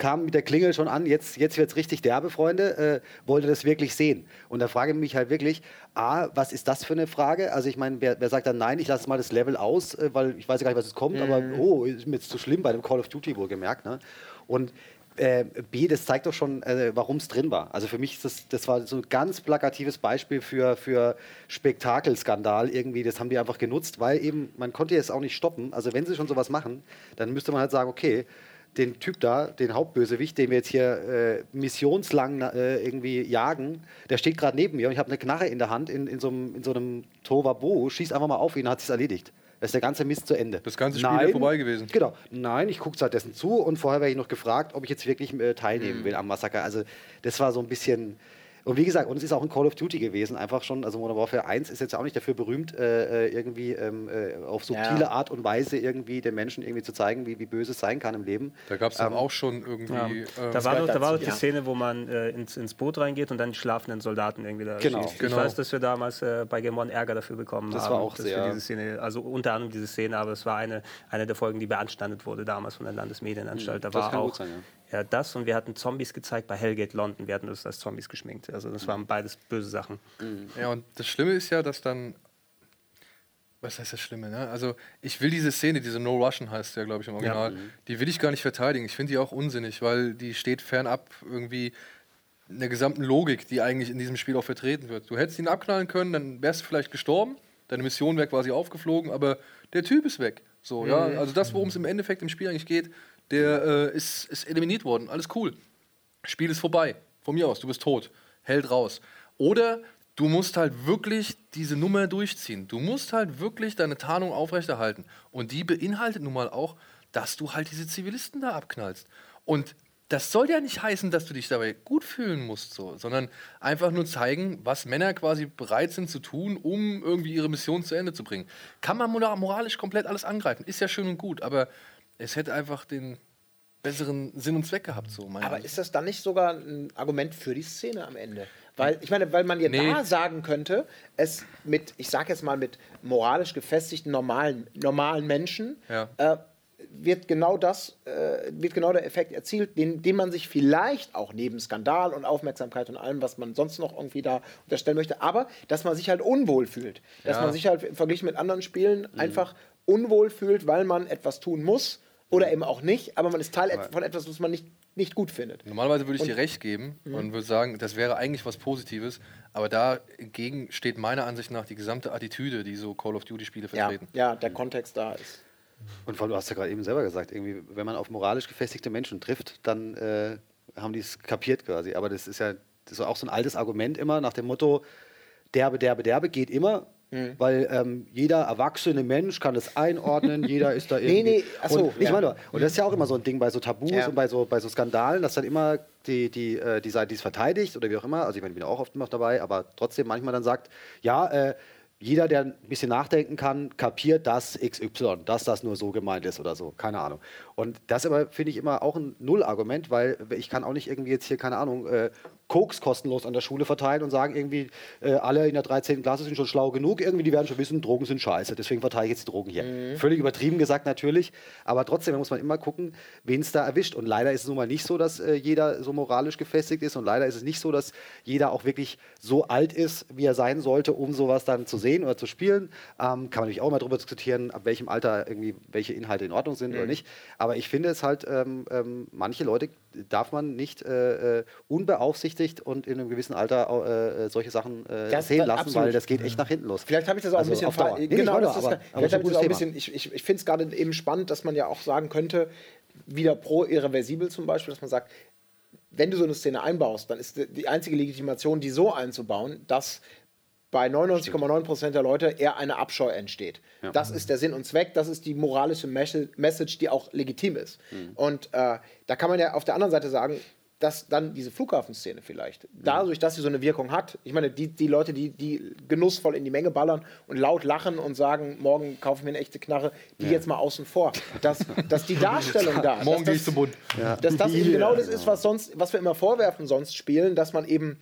kam mit der Klingel schon an, jetzt, jetzt wird es richtig derbe, Freunde, äh, wollte das wirklich sehen. Und da frage ich mich halt wirklich, A, was ist das für eine Frage? Also ich meine, wer, wer sagt dann, nein, ich lasse mal das Level aus, äh, weil ich weiß ja gar nicht, was es kommt, aber oh, ist mir jetzt zu schlimm bei dem Call of Duty wohlgemerkt. Ne? Und äh, B, das zeigt doch schon, äh, warum es drin war. Also für mich ist das, das war so ein ganz plakatives Beispiel für, für Spektakelskandal irgendwie. Das haben die einfach genutzt, weil eben, man konnte jetzt auch nicht stoppen. Also wenn sie schon sowas machen, dann müsste man halt sagen, okay, den Typ da, den Hauptbösewicht, den wir jetzt hier äh, missionslang äh, irgendwie jagen, der steht gerade neben mir und ich habe eine Knarre in der Hand in, in, so, einem, Tovabo, schieß einfach mal auf ihn, hat sich's erledigt. Da ist der ganze Mist zu Ende. Das ganze Spiel wäre vorbei gewesen. Genau. Nein, ich gucke stattdessen zu und vorher wäre ich noch gefragt, ob ich jetzt wirklich äh, teilnehmen will am Massaker. Also das war so ein bisschen. Und wie gesagt, und es ist auch ein Call of Duty gewesen, einfach schon, also Modern Warfare 1 ist jetzt auch nicht dafür berühmt, äh, äh, irgendwie ähm, äh, auf subtile Ja. Art und Weise irgendwie den Menschen irgendwie zu zeigen, wie, wie böse es sein kann im Leben. Da gab es Ähm, auch schon irgendwie. Ja. äh, da war doch, da war doch die ja. Szene, wo man äh, ins, ins Boot reingeht und dann die schlafenden Soldaten irgendwie da Genau. schießt. Ich Genau. weiß, dass wir damals äh, bei Game One Ärger dafür bekommen Das haben. war auch dass sehr- Wir diese Szene, also unter anderem diese Szene, aber es war eine, eine der Folgen, die beanstandet wurde damals von der Landesmedienanstalt. Da Hm, das war kann auch gut sein, ja. ja, das und wir hatten Zombies gezeigt bei Hellgate London. Wir hatten das als Zombies geschminkt. Also das waren beides böse Sachen. Ja, und das Schlimme ist ja, dass dann. Was heißt das Schlimme, ne? Also, ich will diese Szene, diese No Russian heißt ja, glaube ich, im Original, die will ich gar nicht verteidigen. Ich finde die auch unsinnig, weil die steht fernab irgendwie der gesamten Logik, die eigentlich in diesem Spiel auch vertreten wird. Du hättest ihn abknallen können, dann wärst du vielleicht gestorben, deine Mission wäre quasi aufgeflogen, aber der Typ ist weg. So, ja, also das, worum es im Endeffekt im Spiel eigentlich geht, der äh, ist, ist eliminiert worden. Alles cool. Spiel ist vorbei. Von mir aus, du bist tot. Hält raus. Oder du musst halt wirklich diese Nummer durchziehen. Du musst halt wirklich deine Tarnung aufrechterhalten. Und die beinhaltet nun mal auch, dass du halt diese Zivilisten da abknallst. Und das soll ja nicht heißen, dass du dich dabei gut fühlen musst, so, sondern einfach nur zeigen, was Männer quasi bereit sind zu tun, um irgendwie ihre Mission zu Ende zu bringen. Kann man mora- moralisch komplett alles angreifen, ist ja schön und gut, aber es hätte einfach den besseren Sinn und Zweck gehabt, so Aber ist das dann nicht sogar ein Argument für die Szene am Ende? Weil, ich meine, weil man ja Nee. da sagen könnte, es mit, ich sag jetzt mal, mit moralisch gefestigten normalen, normalen Menschen Ja. äh, wird genau das, äh, wird genau der Effekt erzielt, den, den man sich vielleicht auch neben Skandal und Aufmerksamkeit und allem, was man sonst noch irgendwie da unterstellen möchte, aber dass man sich halt unwohl fühlt. Dass Ja. man sich halt im Vergleich mit anderen Spielen einfach unwohl fühlt, weil man etwas tun muss oder eben auch nicht, aber man ist Teil et- von etwas, was man nicht, nicht gut findet. Normalerweise würde ich dir recht geben und würde sagen, das wäre eigentlich was Positives, aber dagegen steht meiner Ansicht nach die gesamte Attitüde, die so Call of Duty-Spiele Ja, vertreten. ja, der Kontext da ist. Und vor allem, du hast ja gerade eben selber gesagt, irgendwie, wenn man auf moralisch gefestigte Menschen trifft, dann äh, haben die es kapiert quasi. Aber das ist ja das ist auch so ein altes Argument immer nach dem Motto, derbe, derbe, derbe geht immer. Mhm. Weil ähm, jeder erwachsene Mensch kann das einordnen, jeder ist da irgendwie. nee, ach so, und, ich ja. meine, und das ist ja auch immer so ein Ding bei so Tabus Ja. und bei so, bei so Skandalen, dass dann immer die, die, äh, die Seite, die es verteidigt oder wie auch immer, also ich meine, ich bin auch oft noch dabei, aber trotzdem manchmal dann sagt, ja, äh, jeder, der ein bisschen nachdenken kann, kapiert, dass XY, dass das nur so gemeint ist oder so. Keine Ahnung. Und das aber finde ich immer auch ein Nullargument, weil ich kann auch nicht irgendwie jetzt hier, keine Ahnung, äh, Koks kostenlos an der Schule verteilen und sagen irgendwie, äh, alle in der 13. Klasse sind schon schlau genug, irgendwie, die werden schon wissen, Drogen sind scheiße, deswegen verteile ich jetzt die Drogen hier. Mhm. Völlig übertrieben gesagt natürlich, aber trotzdem muss man immer gucken, wen es da erwischt. Und leider ist es nun mal nicht so, dass äh, jeder so moralisch gefestigt ist und leider ist es nicht so, dass jeder auch wirklich so alt ist, wie er sein sollte, um sowas dann zu sehen oder zu spielen. Ähm, kann man natürlich auch mal darüber diskutieren, ab welchem Alter irgendwie welche Inhalte in Ordnung sind oder nicht. Aber ich finde es halt, ähm, ähm, manche Leute darf man nicht äh, äh, unbeaufsichtigt und in einem gewissen Alter äh, äh, solche Sachen äh, Das- sehen das- lassen, absolut. weil das geht echt nach hinten los. Vielleicht habe ich das auch Also ein bisschen ver- Nee, genau, das aber- aber vielleicht habe ich das auch ein bisschen. Ich, ich, ich finde es gerade eben spannend, dass man ja auch sagen könnte, wieder pro irreversibel zum Beispiel, dass man sagt, wenn du so eine Szene einbaust, dann ist die einzige Legitimation, die so einzubauen, dass bei 99,9% der Leute eher eine Abscheu entsteht. Das ist der Sinn und Zweck, das ist die moralische Mes- Message, die auch legitim ist. Und äh, da kann man ja auf der anderen Seite sagen, dass dann diese Flughafenszene vielleicht, dadurch, dass sie so eine Wirkung hat, ich meine, die, die Leute, die, die genussvoll in die Menge ballern und laut lachen und sagen, morgen kaufe ich mir eine echte Knarre, die jetzt mal außen vor, dass, dass die Darstellung da, Morgen gehe ich zum Bund. dass das eben genau das ist, was sonst, was wir immer vorwerfen sonst spielen, dass man eben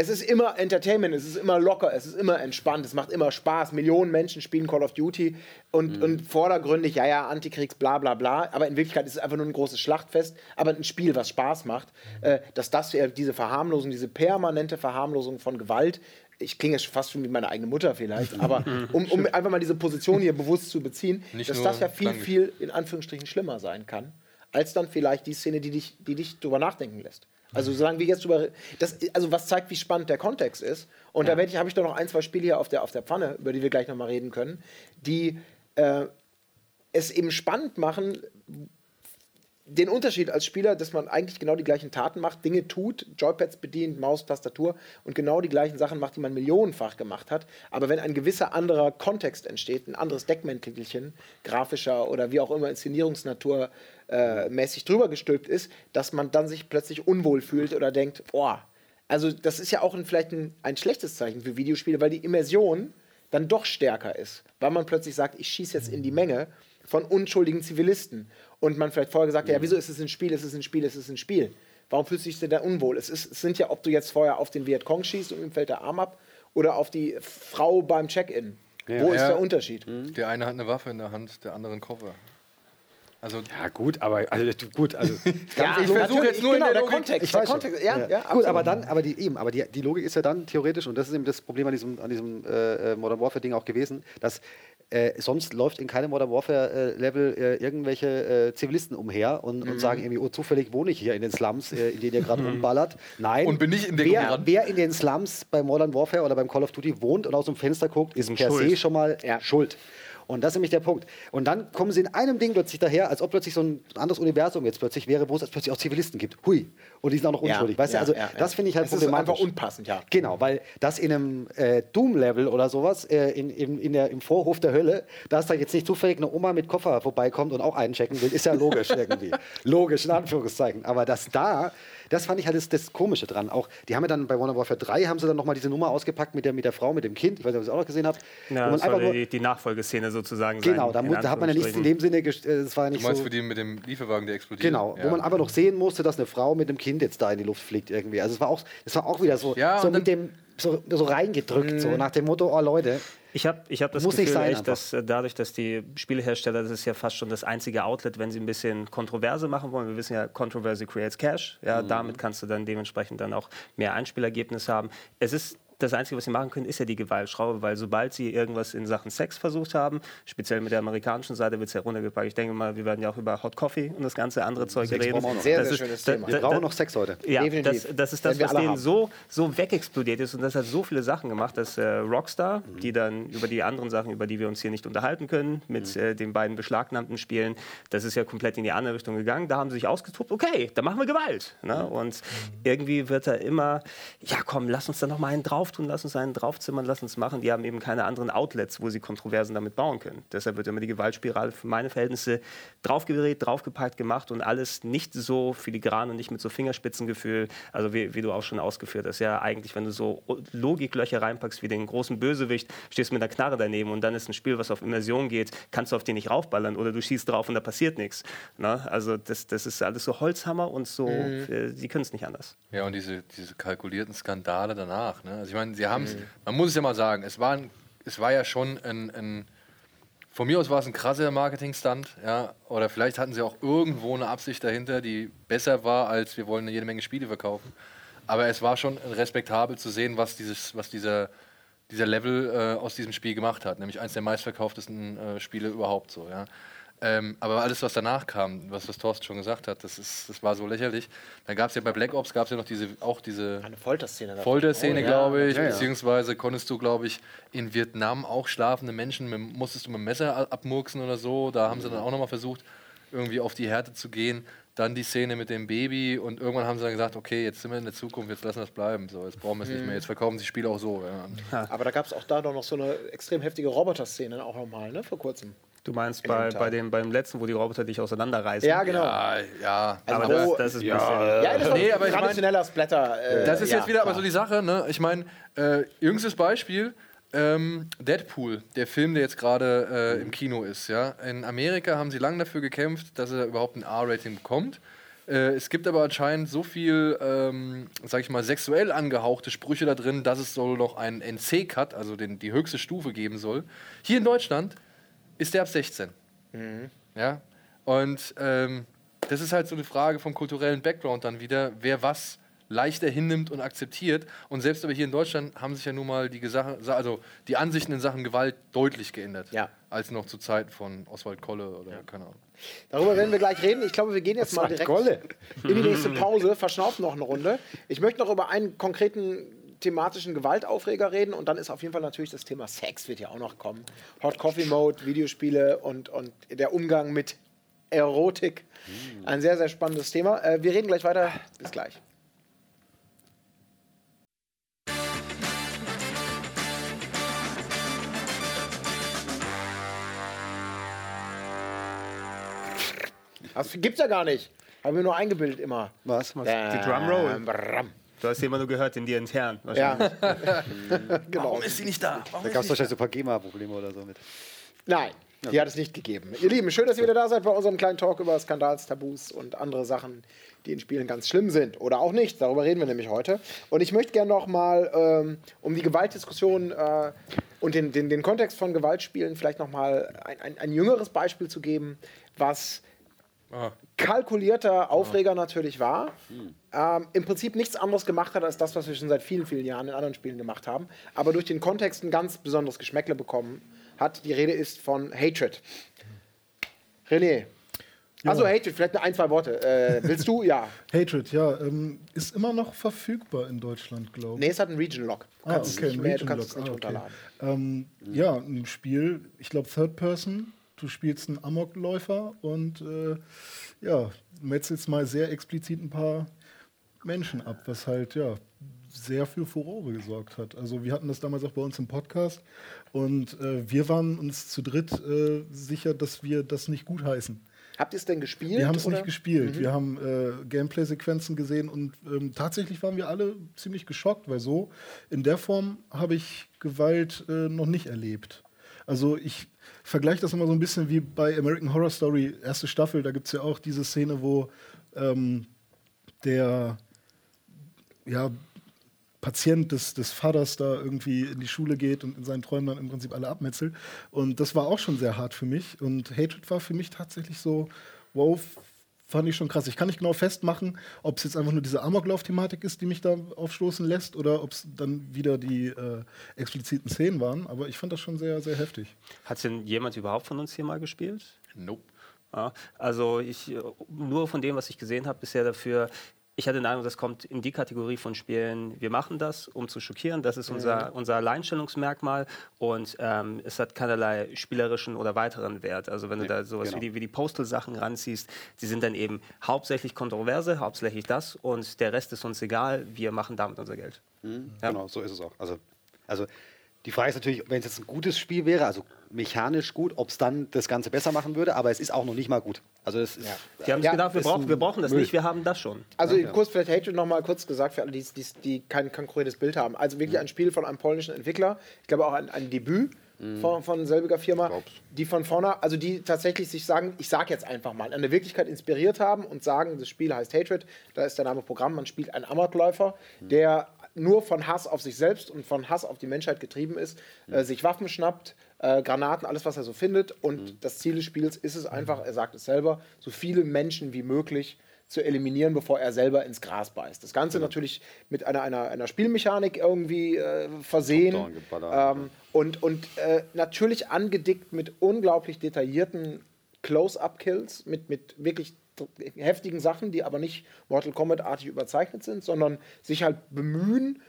es ist immer Entertainment, es ist immer locker, es ist immer entspannt, es macht immer Spaß. Millionen Menschen spielen Call of Duty und, und vordergründig, ja, ja, Antikriegs, bla, bla, bla. Aber in Wirklichkeit ist es einfach nur ein großes Schlachtfest, aber ein Spiel, was Spaß macht. Äh, dass das ja diese Verharmlosung, diese permanente Verharmlosung von Gewalt, ich klinge fast schon wie meine eigene Mutter vielleicht, aber um, um einfach mal diese Position hier bewusst zu beziehen, Nicht dass das ja viel, viel in Anführungsstrichen schlimmer sein kann, als dann vielleicht die Szene, die dich, die dich drüber nachdenken lässt. Also solange wir jetzt über das, also was zeigt, wie spannend der Kontext ist. Und da werde ich, habe ich doch noch ein, zwei Spiele hier auf der, auf der Pfanne, über die wir gleich noch mal reden können, die äh, es eben spannend machen, den Unterschied als Spieler, dass man eigentlich genau die gleichen Taten macht, Dinge tut, Joypads bedient, Maus, Tastatur und genau die gleichen Sachen macht, die man millionenfach gemacht hat. Aber wenn ein gewisser anderer Kontext entsteht, ein anderes Deckmäntelchen, grafischer oder wie auch immer Inszenierungsnatur äh, mäßig drüber gestülpt ist, dass man dann sich plötzlich unwohl fühlt oder denkt, boah, also das ist ja auch ein, vielleicht ein, ein schlechtes Zeichen für Videospiele, weil die Immersion dann doch stärker ist, weil man plötzlich sagt, ich schieße jetzt in die Menge von unschuldigen Zivilisten und man vielleicht vorher gesagt hat, ja, wieso ist es ein Spiel, es ist ein Spiel, es ist ein Spiel. Warum fühlst du dich denn da unwohl? Es, ist, es sind ja, ob du jetzt vorher auf den Vietcong schießt und ihm fällt der Arm ab oder auf die Frau beim Check-in. Wo ist Ja. der Unterschied? Der eine hat eine Waffe in der Hand, der andere einen Koffer. Also Ja, gut, aber also, gut, also Ja, ich versuche natürlich, jetzt nur in genau, der der Logik- Kontext. Ich der. Kontext, ja, ja, Gut, absolut. aber dann, aber die eben, aber die, die Logik ist ja dann theoretisch, und das ist eben das Problem an diesem, an diesem äh, äh, Modern Warfare-Ding auch gewesen, dass äh, sonst läuft in keinem Modern Warfare-Level äh, irgendwelche äh, Zivilisten umher und, Mhm. und sagen irgendwie, oh, zufällig wohne ich hier in den Slums, äh, in denen ihr gerade rumballert. Nein. Und bin nicht in Deckung wer, wer in den Slums bei Modern Warfare oder beim Call of Duty wohnt und aus dem Fenster guckt, ist per schuld. se schon mal Ja. schuld. Und das ist nämlich der Punkt. Und dann kommen sie in einem Ding plötzlich daher, als ob plötzlich so ein anderes Universum jetzt plötzlich wäre, wo es plötzlich auch Zivilisten gibt. Hui. Und die sind auch noch Ja, unschuldig. Weißt ja, du, also ja, ja. das finde ich halt Es ist problematisch. einfach unpassend, ja. Genau, weil das in einem äh, Doom-Level oder sowas, äh, in, in, in der, im Vorhof der Hölle, dass da jetzt nicht zufällig eine Oma mit Koffer vorbeikommt und auch einchecken will, ist ja logisch irgendwie. logisch, in Anführungszeichen. Aber das da, das fand ich halt das, das Komische dran. Auch, die haben ja dann bei Modern Warfare 3 haben sie dann nochmal diese Nummer ausgepackt mit der, mit der Frau, mit dem Kind. Ich weiß nicht, ob ihr das auch noch gesehen habt. Ja, man das einfach soll die, die Nachfolgeszene sozusagen genau, sein. da, da hat man ja nichts in dem Sinne, gest- äh, das war ja du nicht meinst so... für die mit dem Lieferwagen, der explodiert? Genau, Ja. wo man einfach noch sehen musste, dass eine Frau mit dem Kind jetzt da in die Luft fliegt irgendwie. Also es war auch, es war auch wieder so, Ja, so mit dem so, so reingedrückt, so nach dem Motto, oh Leute. Ich habe ich hab das Muss Gefühl, sein echt, dass äh, dadurch, dass die Spielehersteller, das ist ja fast schon das einzige Outlet, wenn sie ein bisschen Kontroverse machen wollen. Wir wissen ja, Controversy creates Cash. Ja, Mhm. Damit kannst du dann dementsprechend dann auch mehr Einspielergebnis haben. Es ist das Einzige, was sie machen können, ist ja die Gewaltschraube, weil sobald sie irgendwas in Sachen Sex versucht haben, speziell mit der amerikanischen Seite wird es ja runtergepackt. Ich denke mal, wir werden ja auch über Hot Coffee und das ganze andere Zeug Sex reden. brauchen wir auch noch. Sehr, Das sehr ist- schönes da- Thema. Wir brauchen noch Sex heute. ja, Definitiv. das, das ist das, was denen haben. so, so wegexplodiert ist. Und das hat so viele Sachen gemacht, dass äh, Rockstar, Mhm. die dann über die anderen Sachen, über die wir uns hier nicht unterhalten können, mit Mhm. äh, den beiden beschlagnahmten Spielen, das ist ja komplett in die andere Richtung gegangen. Da haben sie sich ausgetobt, okay, da machen wir Gewalt. Ne? Mhm. Und irgendwie wird da immer, ja komm, lass uns da noch mal einen auftun, lass uns einen draufzimmern, lass uns machen. Die haben eben keine anderen Outlets, wo sie Kontroversen damit bauen können. Deshalb wird immer die Gewaltspirale für meine Verhältnisse draufgedreht, draufgepackt gemacht und alles nicht so filigran und nicht mit so Fingerspitzengefühl, also wie, wie du auch schon ausgeführt hast. Ja, eigentlich, wenn du so Logiklöcher reinpackst wie den großen Bösewicht, stehst mit einer Knarre daneben und dann ist ein Spiel, was auf Immersion geht, kannst du auf den nicht raufballern oder du schießt drauf und da passiert nichts. Na, also das, das ist alles so Holzhammer und so, mhm. äh, die können es nicht anders. Ja, und diese, diese kalkulierten Skandale danach. Ne? Also ich meine, sie haben es, mhm. man muss es ja mal sagen, es war, ein, es war ja schon ein, ein von mir aus war es ein krasser Marketing-Stunt, ja. Oder vielleicht hatten sie auch irgendwo eine Absicht dahinter, die besser war, als wir wollen jede Menge Spiele verkaufen. Aber es war schon respektabel zu sehen, was, dieses, was dieser, dieser Level äh, aus diesem Spiel gemacht hat. Nämlich eines der meistverkauftesten äh, Spiele überhaupt so, ja. Ähm, aber alles, was danach kam, was, was Thorsten schon gesagt hat, das, ist, das war so lächerlich. Dann gab es ja bei Black Ops gab's ja noch diese, auch diese Eine Folterszene. Folterszene, oh, glaube ich. Ja, ja. Beziehungsweise konntest du, glaube ich, in Vietnam auch schlafende Menschen, mit, musstest du mit dem Messer abmurksen oder so. Da haben sie dann auch nochmal versucht, irgendwie auf die Härte zu gehen. Dann die Szene mit dem Baby und irgendwann haben sie dann gesagt, okay, jetzt sind wir in der Zukunft, jetzt lassen wir es bleiben. So, jetzt brauchen wir es nicht mehr, jetzt verkaufen sie Spiele auch so. Ja. Aber da gab es auch da noch so eine extrem heftige Roboter-Szene auch nochmal, ne, vor kurzem. Du meinst bei, bei dem, beim letzten, wo die Roboter dich auseinanderreißen? Ja, genau. Ja, ja. Also aber das, das, ist ja. Bisschen, ja, das nee, aber traditioneller ich mein, Splatter. Äh, das ist ja, jetzt wieder klar. aber so die Sache. Ne? Ich meine, äh, jüngstes Beispiel, ähm, Deadpool, der Film, der jetzt gerade äh, im Kino ist. Ja? In Amerika haben sie lange dafür gekämpft, dass er überhaupt ein R-Rating bekommt. Äh, es gibt aber anscheinend so viel, ähm, sag ich mal, sexuell angehauchte Sprüche da drin, dass es soll noch einen NC-Cut, also den, die höchste Stufe geben soll. Hier in Deutschland ist der ab 16. Mhm. Ja? Und ähm, das ist halt so eine Frage vom kulturellen Background dann wieder, wer was leichter hinnimmt und akzeptiert. Und selbst aber hier in Deutschland haben sich ja nun mal die, also die Ansichten in Sachen Gewalt deutlich geändert. Ja. Als noch zu Zeiten von Oswald Kolle oder ja. keine Ahnung. Darüber werden wir gleich reden. Ich glaube, wir gehen jetzt mal direkt Kolle. in die nächste Pause, verschnaufen noch eine Runde. Ich möchte noch über einen konkreten thematischen Gewaltaufreger reden und dann ist auf jeden Fall natürlich das Thema Sex wird ja auch noch kommen. Hot Coffee Mode, Videospiele und, und der Umgang mit Erotik. Ein sehr, sehr spannendes Thema. Äh, wir reden gleich weiter. Bis gleich. Das gibt's ja gar nicht. Haben wir nur eingebildet immer. Was? Was? Die Drumroll. Du hast immer nur gehört in dir intern. Ja. genau. Warum ist sie nicht da? Warum da gab es wahrscheinlich so ein paar GEMA-Probleme oder so mit. Nein, die okay. hat es nicht gegeben. Ihr Lieben, schön, dass ihr wieder da seid bei unserem kleinen Talk über Skandals, Tabus und andere Sachen, die in Spielen ganz schlimm sind oder auch nicht. Darüber reden wir nämlich heute. Und ich möchte gerne noch mal, ähm, um die Gewaltdiskussion äh, und den, den, den Kontext von Gewaltspielen vielleicht noch mal ein, ein, ein jüngeres Beispiel zu geben, was kalkulierter Aufreger natürlich war. Ähm, Im Prinzip nichts anderes gemacht hat als das, was wir schon seit vielen, vielen Jahren in anderen Spielen gemacht haben, aber durch den Kontext ein ganz besonderes Geschmäckle bekommen hat. Die Rede ist von Hatred. René. Ja. Also Hatred, vielleicht nur ein, zwei Worte. Äh, willst du? Ja. Hatred, ja. Ähm, ist immer noch verfügbar in Deutschland, glaube ich. Nee, es hat einen Region Lock. Du ah, kannst, okay, es, nicht mehr, du kannst es nicht ah, okay. runterladen. Ähm, ja, ein Spiel, ich glaube Third Person, du spielst einen Amokläufer und äh, ja, metzelst mal sehr explizit ein paar Menschen ab, was halt ja sehr für Furore gesorgt hat. Also wir hatten das damals auch bei uns im Podcast und äh, wir waren uns zu dritt äh, sicher, dass wir das nicht gutheißen. Habt ihr es denn gespielt? Wir haben es nicht gespielt. Mhm. Wir haben äh, Gameplay-Sequenzen gesehen und ähm, tatsächlich waren wir alle ziemlich geschockt, weil so in der Form habe ich Gewalt äh, noch nicht erlebt. Also ich vergleiche das immer so ein bisschen wie bei American Horror Story, erste Staffel. Da gibt es ja auch diese Szene, wo ähm, der ja, Patient des, des Vaters da irgendwie in die Schule geht und in seinen Träumen dann im Prinzip alle abmetzelt. Und das war auch schon sehr hart für mich. Und Hatred war für mich tatsächlich so, wow, fand ich schon krass. Ich kann nicht genau festmachen, ob es jetzt einfach nur diese Amoklauf-Thematik ist, die mich da aufstoßen lässt, oder ob es dann wieder die äh, expliziten Szenen waren. Aber ich fand das schon sehr, sehr heftig. Hat denn jemand überhaupt von uns hier mal gespielt? Nope. Ja, also ich nur von dem, was ich gesehen habe bisher dafür, ich hatte den Eindruck, das kommt in die Kategorie von Spielen, wir machen das, um zu schockieren. Das ist unser, unser Alleinstellungsmerkmal und ähm, es hat keinerlei spielerischen oder weiteren Wert. Also wenn du da sowas genau. wie die, wie die Postal-Sachen ranziehst, die sind dann eben hauptsächlich kontroverse, hauptsächlich das und der Rest ist uns egal, wir machen damit unser Geld. Ja. Genau, so ist es auch. Also, also die Frage ist natürlich, wenn es jetzt ein gutes Spiel wäre, also mechanisch gut, ob es dann das Ganze besser machen würde, aber es ist auch noch nicht mal gut. Also es ist, Wir haben Ja, sich gedacht, wir brauchen, wir brauchen das Müll. nicht, wir haben das schon. Also kurz vielleicht Hatred noch mal kurz gesagt für alle, die, die, die kein konkurrentes Bild haben. Also wirklich ein Spiel von einem polnischen Entwickler. Ich glaube auch ein, ein Debüt von, von selbiger Firma, die von vorne, also die tatsächlich sich sagen, ich sage jetzt einfach mal, an der Wirklichkeit inspiriert haben und sagen, das Spiel heißt Hatred, da ist der Name Programm, man spielt einen Amokläufer, der nur von Hass auf sich selbst und von Hass auf die Menschheit getrieben ist, äh, sich Waffen schnappt, äh, Granaten, alles, was er so findet. Und das Ziel des Spiels ist es einfach, er sagt es selber, so viele Menschen wie möglich zu eliminieren, bevor er selber ins Gras beißt. Das Ganze natürlich mit einer, einer, einer Spielmechanik irgendwie äh, versehen. Ähm, und und äh, natürlich angedickt mit unglaublich detaillierten Close-Up-Kills, mit, mit wirklich heftigen Sachen, die aber nicht Mortal Kombat-artig überzeichnet sind, sondern sich halt bemühen,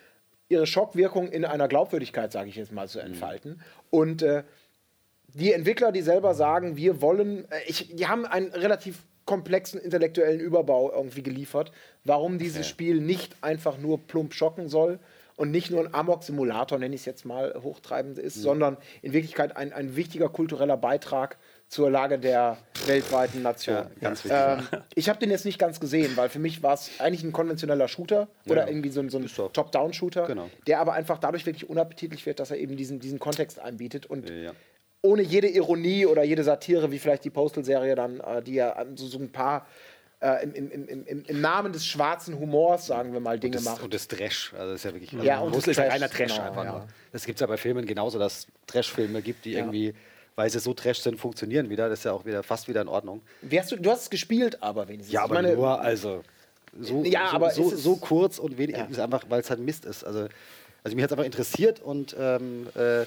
ihre Schockwirkung in einer Glaubwürdigkeit, sage ich jetzt mal, zu entfalten. Und äh, die Entwickler, die selber sagen, wir wollen, äh, ich, die haben einen relativ komplexen intellektuellen Überbau irgendwie geliefert, warum dieses Spiel nicht einfach nur plump schocken soll und nicht nur ein Amok-Simulator, nenne ich es jetzt mal, hochtreibend ist, sondern in Wirklichkeit ein, ein wichtiger kultureller Beitrag zur Lage der weltweiten Nation. Ja, ganz wichtig. Ähm, ich habe den jetzt nicht ganz gesehen, weil für mich war es eigentlich ein konventioneller Shooter oder irgendwie so ein, so ein. Top-Down-Shooter, Genau. der aber einfach dadurch wirklich unappetitlich wird, dass er eben diesen, diesen Kontext einbietet und Ja. ohne jede Ironie oder jede Satire, wie vielleicht die Postal-Serie dann, äh, die ja so, so ein paar äh, im, im, im, im, Namen des schwarzen Humors, sagen wir mal, Dinge das, macht. und das Trash, also das ist ja wirklich. Also Ja, und Russell das ist ja reiner Trash genau, einfach ja. nur. Das gibt es ja bei Filmen genauso, dass Trash-Filme gibt, die irgendwie, weil sie so Trash sind, funktionieren wieder. Das ist ja auch wieder fast wieder in Ordnung. Wie hast du, du hast es gespielt, aber wenigstens. Ja, aber meine, nur, also so, Ja, so, aber so, so kurz und wenig, Ja. ist einfach, weil es halt Mist ist. Also, also mich hat es einfach interessiert und ähm, äh,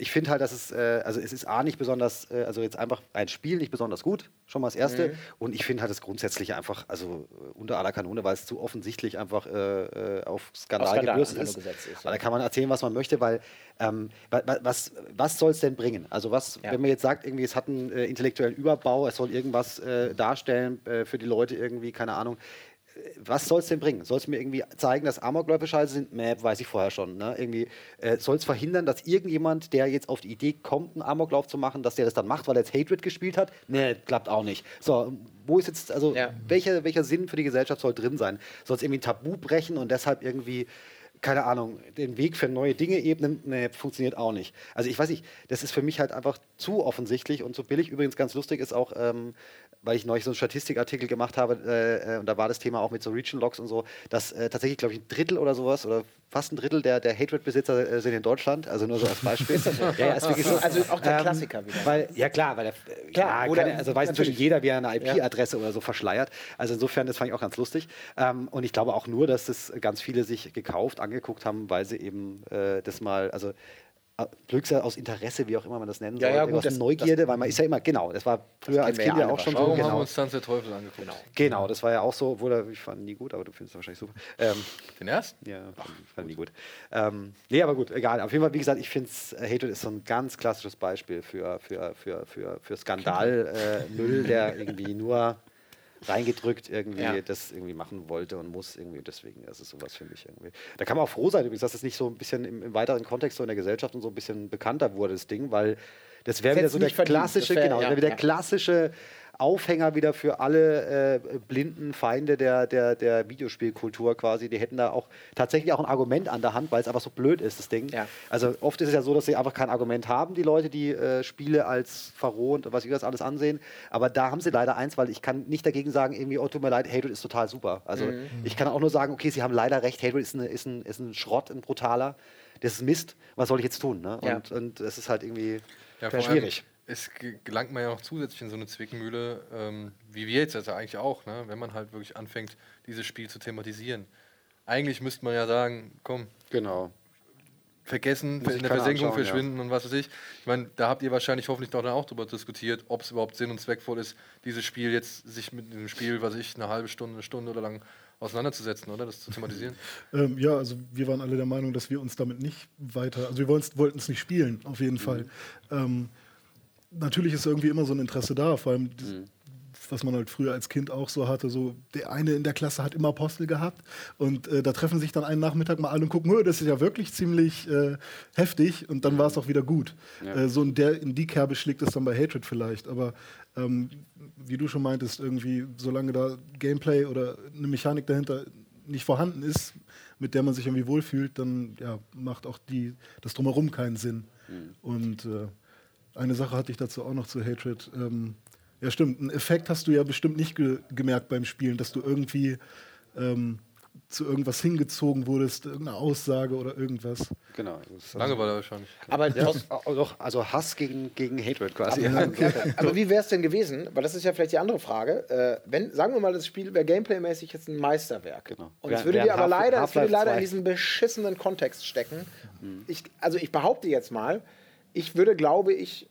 ich finde halt, dass es, äh, also es ist A nicht besonders, äh, also jetzt einfach ein Spiel nicht besonders gut, schon mal das Erste. Mhm. Und ich finde halt das Grundsätzliche einfach, also äh, unter aller Kanone, weil es zu offensichtlich einfach äh, äh, auf Skandal, Auf Skandal gebürstet ist. ist, Weil ja. da kann man erzählen, was man möchte, weil ähm, wa- wa- was, was soll es denn bringen? Also was, Ja. wenn man jetzt sagt, irgendwie es hat einen äh, intellektuellen Überbau, es soll irgendwas darstellen für die Leute irgendwie, keine Ahnung. Was soll es denn bringen? Soll es mir irgendwie zeigen, dass Amokläufe scheiße sind? Mäh, weiß ich vorher schon. Ne? Irgendwie äh, soll es verhindern, dass irgendjemand, der jetzt auf die Idee kommt, einen Amoklauf zu machen, dass der das dann macht, weil er jetzt Hatred gespielt hat? Nee, klappt auch nicht. So, wo ist jetzt, also Ja. welcher, welcher Sinn für die Gesellschaft soll drin sein? Soll es irgendwie ein Tabu brechen und deshalb irgendwie keine Ahnung, den Weg für neue Dinge ebnen, nee, funktioniert auch nicht. Also ich weiß nicht, das ist für mich halt einfach zu offensichtlich und zu billig. Übrigens ganz lustig ist auch, ähm, weil ich neulich so einen Statistikartikel gemacht habe, äh, äh, und da war das Thema auch mit so Region Logs und so, dass äh, tatsächlich, glaube ich, ein Drittel oder sowas oder fast ein Drittel der, der Hatred-Besitzer äh, sind in Deutschland, also nur so als Beispiel. ja, ja, ist wirklich so. Also auch der Ähm, Klassiker wieder. Weil, ja klar, weil der, äh, Klar, ja, oder- kann, also weiß natürlich. jeder, wie er eine IP-Adresse oder so verschleiert. Also insofern, das fand ich auch ganz lustig. Ähm, und ich glaube auch nur, dass das ganz viele sich gekauft, angeguckt haben, weil sie eben äh, das mal, also äh, Glücks aus Interesse, wie auch immer man das nennen Ja, soll, ja, gut, aus das- Neugierde, weil man ist ja immer, genau, das war früher als wir ja Kind ja auch schon so, Warum haben wir genau. uns Tanz der Teufel angeguckt? Genau, das war ja auch so, obwohl ich fand nie gut, aber du findest es wahrscheinlich super. Ähm, Den ersten? ja, fand, fand ich nie gut. Ähm, nee, aber gut, egal. Auf jeden Fall, wie gesagt, ich finde, äh, Hatred ist so ein ganz klassisches Beispiel für, für, für, für, für Skandalmüll, äh, der irgendwie nur reingedrückt irgendwie Ja. das irgendwie machen wollte und muss irgendwie. Deswegen ist es sowas für mich irgendwie. Da kann man auch froh sein, übrigens, dass es nicht so ein bisschen im, im weiteren Kontext so in der Gesellschaft und so ein bisschen bekannter wurde, das Ding, weil das wäre wieder so der klassische, wär- genau, ja, der ja. klassische Aufhänger wieder für alle äh, blinden Feinde der, der, der Videospielkultur quasi. Die hätten da auch tatsächlich auch ein Argument an der Hand, weil es einfach so blöd ist, das Ding. Ja. Also oft ist es ja so, dass sie einfach kein Argument haben, die Leute, die äh, Spiele als verrohnt und was ich das alles ansehen. Aber da haben sie leider eins, weil ich kann nicht dagegen sagen, irgendwie, oh, tut mir leid, Hatred ist total super. Also Mhm. ich kann auch nur sagen, okay, sie haben leider recht, Hatred ist, eine, ist, ein, ist ein Schrott, ein brutaler. Das ist Mist. Was soll ich jetzt tun? Ne? Ja. Und, und es ist halt irgendwie Ja, schwierig. Es ge- gelangt man ja auch zusätzlich in so eine Zwickmühle, ähm, wie wir jetzt also eigentlich auch, ne? wenn man halt wirklich anfängt, dieses Spiel zu thematisieren. Eigentlich müsste man ja sagen, komm, Genau. vergessen, in der Versenkung anschauen, ja. verschwinden und was weiß ich. Ich meine, da habt ihr wahrscheinlich hoffentlich doch dann auch darüber diskutiert, ob es überhaupt sinn und zweckvoll ist, dieses Spiel jetzt sich mit dem Spiel, was ich, eine halbe Stunde, eine Stunde oder lang auseinanderzusetzen, oder? Das zu thematisieren. Ähm, ja, also wir waren alle der Meinung, dass wir uns damit nicht weiter, also wir wollten es nicht spielen, auf jeden Fall. Ähm, natürlich ist irgendwie immer so ein Interesse da, vor allem mhm was man halt früher als Kind auch so hatte. So, der eine in der Klasse hat immer Apostel gehabt und äh, da treffen sich dann einen Nachmittag mal alle und gucken, das ist ja wirklich ziemlich äh, heftig und dann war es auch wieder gut. Ja. Äh, so in, der, in die Kerbe schlägt es dann bei Hatred vielleicht, aber ähm, wie du schon meintest, irgendwie, solange da Gameplay oder eine Mechanik dahinter nicht vorhanden ist, mit der man sich irgendwie wohlfühlt, dann ja, macht auch die, das Drumherum keinen Sinn. Mhm. Und äh, eine Sache hatte ich dazu auch noch zu Hatred. Ähm, ja, stimmt. Einen Effekt hast du ja bestimmt nicht ge gemerkt beim Spielen, dass du irgendwie ähm, zu irgendwas hingezogen wurdest, irgendeine Aussage oder irgendwas. Genau. Langeweile wahrscheinlich. Aber ja. doch, also Hass gegen, gegen Hatred quasi. Aber, okay. aber wie wäre es denn gewesen? Weil das ist ja vielleicht die andere Frage. Äh, wenn, sagen wir mal, das Spiel wäre gameplaymäßig jetzt ein Meisterwerk. Genau. Und es würde dir aber leider, es würde leider in diesen beschissenen Kontext stecken. Mhm. Ich, also ich behaupte jetzt mal, ich würde, glaube ich,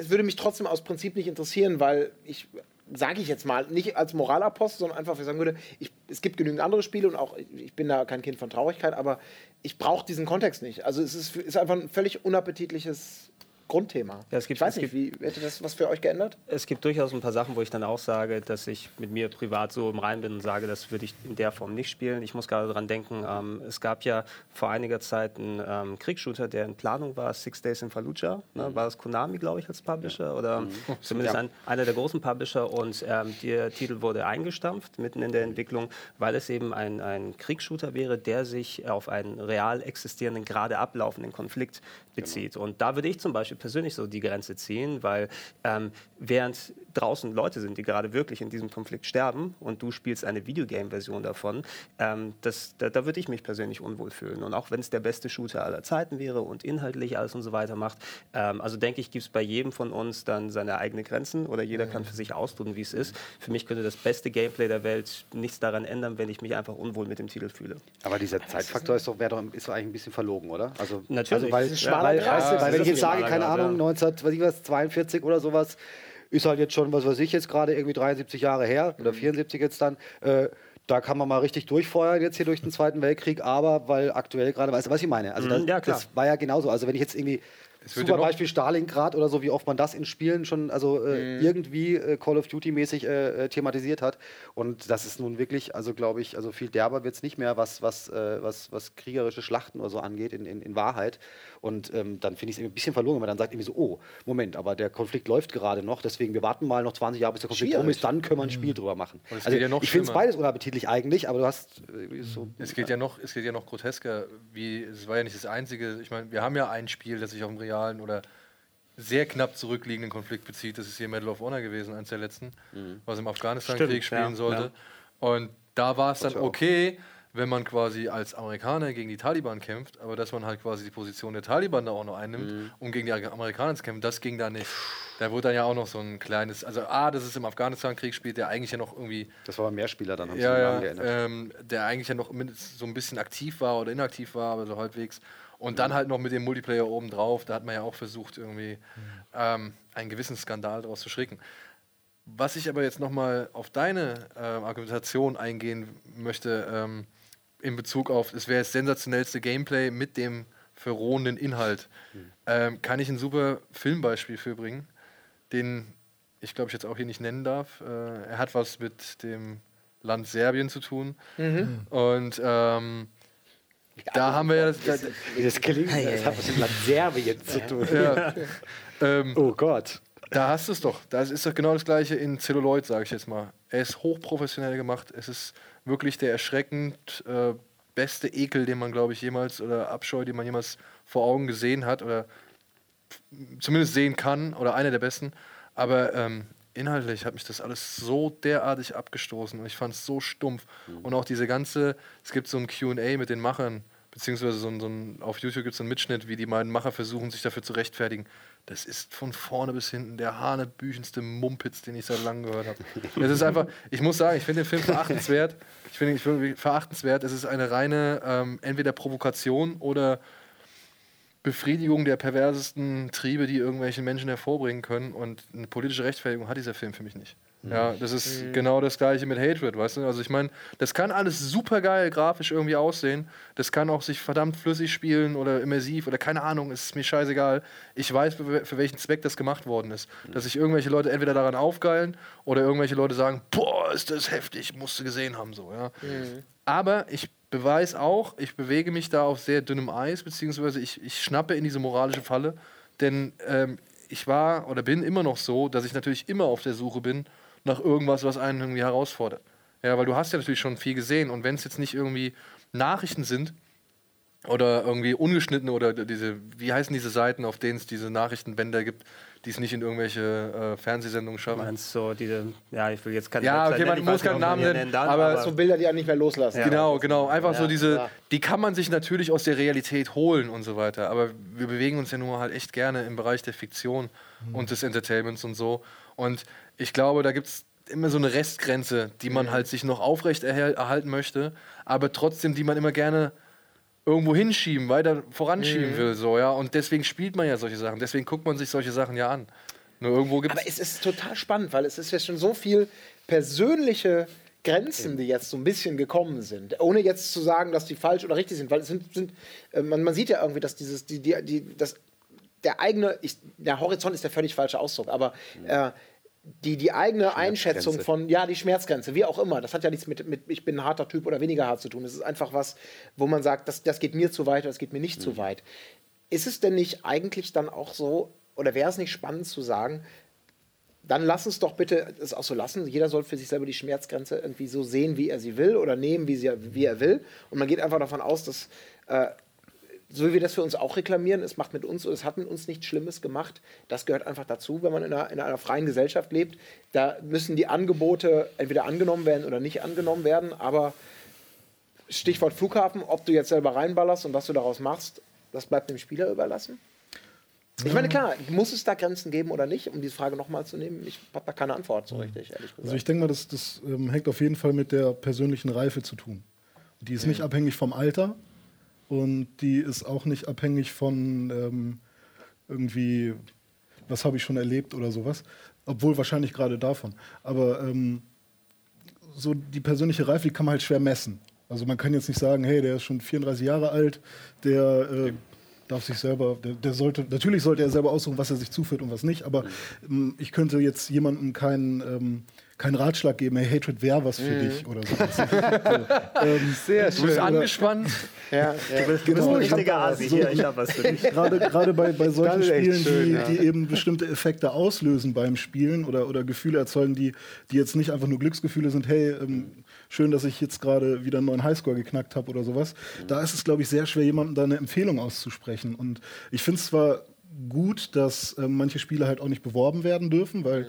es würde mich trotzdem aus Prinzip nicht interessieren, weil ich, sage ich jetzt mal, nicht als Moralapostel, sondern einfach, weil ich sagen würde, ich, es gibt genügend andere Spiele und auch, ich bin da kein Kind von Traurigkeit, aber ich brauche diesen Kontext nicht. Also es ist, ist einfach ein völlig unappetitliches Grundthema. Ja, es gibt, ich weiß nicht, gibt, wie hätte das was für euch geändert? Es gibt durchaus ein paar Sachen, wo ich dann auch sage, dass ich mit mir privat so im Reinen bin und sage, das würde ich in der Form nicht spielen. Ich muss gerade daran denken, ähm, es gab ja vor einiger Zeit einen ähm, Kriegsshooter, der in Planung war, Six Days in Fallujah. Ne? Mhm. War das Konami, glaube ich, als Publisher oder mhm. zumindest ja. ein, einer der großen Publisher und ähm, der Titel wurde eingestampft mitten in der Entwicklung, weil es eben ein, ein Kriegsshooter wäre, der sich auf einen real existierenden, gerade ablaufenden Konflikt bezieht. Genau. Und da würde ich zum Beispiel persönlich so die Grenze ziehen, weil ähm, während draußen Leute sind, die gerade wirklich in diesem Konflikt sterben und du spielst eine Videogame-Version davon, ähm, das, da, da würde ich mich persönlich unwohl fühlen. Und auch wenn es der beste Shooter aller Zeiten wäre und inhaltlich alles und so weiter macht, ähm, also denke ich, gibt es bei jedem von uns dann seine eigenen Grenzen oder jeder mhm. kann für sich ausdrücken, wie es ist. Für mich könnte das beste Gameplay der Welt nichts daran ändern, wenn ich mich einfach unwohl mit dem Titel fühle. Aber dieser Zeitfaktor ist doch, doch, ist doch eigentlich ein bisschen verlogen, oder? Also, Natürlich. Also weil, ja, weil, ja, weil wenn ich jetzt sage, keine Ahnung, 1942 oder sowas, ist halt jetzt schon, was weiß ich, jetzt gerade irgendwie 73 Jahre her oder 74 jetzt dann. Äh, da kann man mal richtig durchfeuern jetzt hier durch den Zweiten Weltkrieg, aber weil aktuell gerade, weißt du, was ich meine? Also das, ja, das war ja genauso. Also wenn ich jetzt irgendwie Super Beispiel Stalingrad oder so, wie oft man das in Spielen schon also äh, mhm. irgendwie äh, Call of Duty mäßig äh, äh, thematisiert hat. Und das ist nun wirklich, also glaube ich, also viel derber wird es nicht mehr, was, was, äh, was, was kriegerische Schlachten oder so angeht, in, in, in Wahrheit. Und ähm, dann finde ich es ein bisschen verloren, wenn man dann sagt irgendwie so, oh, Moment, aber der Konflikt läuft gerade noch, deswegen wir warten mal noch 20 Jahre, bis der Konflikt rum ist, dann können wir ein Spiel mhm. drüber machen. Also, ja ich finde es beides unappetitlich eigentlich, aber du hast äh, so. Es geht ja noch, es geht ja noch grotesker, wie es war ja nicht das einzige. Ich meine, wir haben ja ein Spiel, das sich auf dem realen oder sehr knapp zurückliegenden Konflikt bezieht. Das ist hier Medal of Honor gewesen, eines der letzten, mhm. was im Afghanistan-Krieg spielen ja, sollte. Ja. Und da war es dann okay, wenn man quasi als Amerikaner gegen die Taliban kämpft, aber dass man halt quasi die Position der Taliban da auch noch einnimmt, mhm. um gegen die Amerikaner zu kämpfen, das ging da nicht. Da wurde dann ja auch noch so ein kleines, also A, das ist im Afghanistan-Krieg spielt, der eigentlich ja noch irgendwie. Das war mehr Spieler dann, haben ja, ja, geändert. Ähm, der eigentlich ja noch so ein bisschen aktiv war oder inaktiv war, aber so halbwegs. Und dann halt noch mit dem Multiplayer oben drauf, da hat man ja auch versucht, irgendwie ähm, einen gewissen Skandal daraus zu schrecken. Was ich aber jetzt nochmal auf deine äh, Argumentation eingehen möchte, ähm, in Bezug auf, es wäre das sensationellste Gameplay mit dem verrohenden Inhalt, mhm. ähm, kann ich ein super Filmbeispiel für bringen, den ich glaube ich jetzt auch hier nicht nennen darf. Äh, er hat was mit dem Land Serbien zu tun. Mhm. Und ähm, da haben wir ja das. Das, das klingt, das hat was mit Land Serbien zu tun. Ja. ähm, oh Gott. Da hast du es doch. Das ist doch genau das gleiche in Celluloid, sage ich jetzt mal. Er ist hochprofessionell gemacht. Es ist wirklich der erschreckend äh, beste Ekel, den man, glaube ich, jemals oder Abscheu, den man jemals vor Augen gesehen hat oder zumindest sehen kann oder einer der besten. Aber ähm, inhaltlich hat mich das alles so derartig abgestoßen und ich fand es so stumpf. Mhm. Und auch diese ganze, es gibt so ein QA mit den Machern, beziehungsweise so ein, so ein auf YouTube gibt es einen Mitschnitt, wie die beiden Macher versuchen, sich dafür zu rechtfertigen. Das ist von vorne bis hinten der hanebüchenste Mumpitz, den ich seit langem gehört habe. Es ist einfach, ich muss sagen, ich finde den Film verachtenswert. Ich finde ihn verachtenswert. Es ist eine reine ähm, entweder Provokation oder Befriedigung der perversesten Triebe, die irgendwelche Menschen hervorbringen können. Und eine politische Rechtfertigung hat dieser Film für mich nicht. Ja, das ist Mhm. genau das gleiche mit Hatred, weißt du? Also ich meine, das kann alles super geil grafisch irgendwie aussehen. Das kann auch sich verdammt flüssig spielen oder immersiv oder keine Ahnung, es ist mir scheißegal. Ich weiß, für, welchen Zweck das gemacht worden ist. Dass sich irgendwelche Leute entweder daran aufgeilen oder irgendwelche Leute sagen, boah, ist das heftig, musst du gesehen haben, so, ja. Aber ich beweise auch, ich bewege mich da auf sehr dünnem Eis, beziehungsweise ich, ich schnappe in diese moralische Falle, denn ähm, ich war oder bin immer noch so, dass ich natürlich immer auf der Suche bin nach irgendwas, was einen irgendwie herausfordert. Ja, weil du hast ja natürlich schon viel gesehen und wenn es jetzt nicht irgendwie Nachrichten sind oder irgendwie ungeschnittene oder diese, wie heißen diese Seiten, auf denen es diese Nachrichtenbänder gibt, die es nicht in irgendwelche äh, Fernsehsendungen Du schaffen. meinst so diese, ja, ich will jetzt keine Ja, Website okay, man muss keinen Namen nennen, darf, aber So Bilder, die einen nicht mehr loslassen. Genau, genau. Einfach so Ja, diese, ja. die kann man sich natürlich aus der Realität holen und so weiter. Aber wir bewegen uns ja nur halt echt gerne im Bereich der Fiktion und des Entertainments und so. Und ich glaube, da gibt es immer so eine Restgrenze, die man halt sich noch aufrecht erhal- erhalten möchte, aber trotzdem, die man immer gerne irgendwo hinschieben, weiter voranschieben will, so, ja. Und deswegen spielt man ja solche Sachen. Deswegen guckt man sich solche Sachen ja an. Nur irgendwo gibt Aber es ist total spannend, weil es ist ja schon so viel persönliche Grenzen, die jetzt so ein bisschen gekommen sind, ohne jetzt zu sagen, dass die falsch oder richtig sind, weil es sind, sind äh, man, man sieht ja irgendwie, dass dieses, die, die, die, das, der eigene, ich, der Horizont ist der völlig falsche Ausdruck, aber äh, die, die eigene Einschätzung von, ja, die Schmerzgrenze, wie auch immer, das hat ja nichts mit, mit ich bin ein harter Typ oder weniger hart zu tun. Es ist einfach was, wo man sagt, das, das geht mir zu weit oder das geht mir nicht zu weit. Ist es denn nicht eigentlich dann auch so, oder wäre es nicht spannend zu sagen, dann lass uns doch bitte es auch so lassen. Jeder soll für sich selber die Schmerzgrenze irgendwie so sehen, wie er sie will oder nehmen, wie, sie, wie er will. Und man geht einfach davon aus, dass, äh, so wie wir das für uns auch reklamieren, es macht mit uns oder es hat mit uns nichts Schlimmes gemacht. Das gehört einfach dazu, wenn man in einer, in einer freien Gesellschaft lebt. Da müssen die Angebote entweder angenommen werden oder nicht angenommen werden. Aber Stichwort Flughafen, ob du jetzt selber reinballerst und was du daraus machst, das bleibt dem Spieler überlassen. Ich meine, klar, muss es da Grenzen geben oder nicht, um diese Frage nochmal zu nehmen? Ich habe da keine Antwort so richtig, ehrlich gesagt. Also ich denke mal, das, das ähm, hängt auf jeden Fall mit der persönlichen Reife zu tun. Die ist nicht abhängig vom Alter und die ist auch nicht abhängig von ähm, irgendwie, was habe ich schon erlebt oder sowas. Obwohl wahrscheinlich gerade davon. Aber ähm, so die persönliche Reife, die kann man halt schwer messen. Also man kann jetzt nicht sagen, hey, der ist schon 34 Jahre alt, der äh, darf sich selber, der, der sollte, natürlich sollte er selber aussuchen, was er sich zuführt und was nicht, aber ähm, ich könnte jetzt jemandem keinen, ähm, keinen Ratschlag geben, hey, Hatred wäre was für dich oder sowas. so, ähm, Sehr Du bist angespannt. Ja, ja. Du bist Genau, ein ich hab richtiger Asi so- hier, ich hab was für dich. gerade, gerade bei, bei solchen Spielen, schön, die, ja. die eben bestimmte Effekte auslösen beim Spielen oder, oder Gefühle erzeugen, die, die jetzt nicht einfach nur Glücksgefühle sind, hey, ähm, schön, dass ich jetzt gerade wieder einen neuen Highscore geknackt habe oder sowas. Da ist es, glaube ich, sehr schwer, jemandem da eine Empfehlung auszusprechen. Und ich finde es zwar gut, dass ähm, manche Spiele halt auch nicht beworben werden dürfen, weil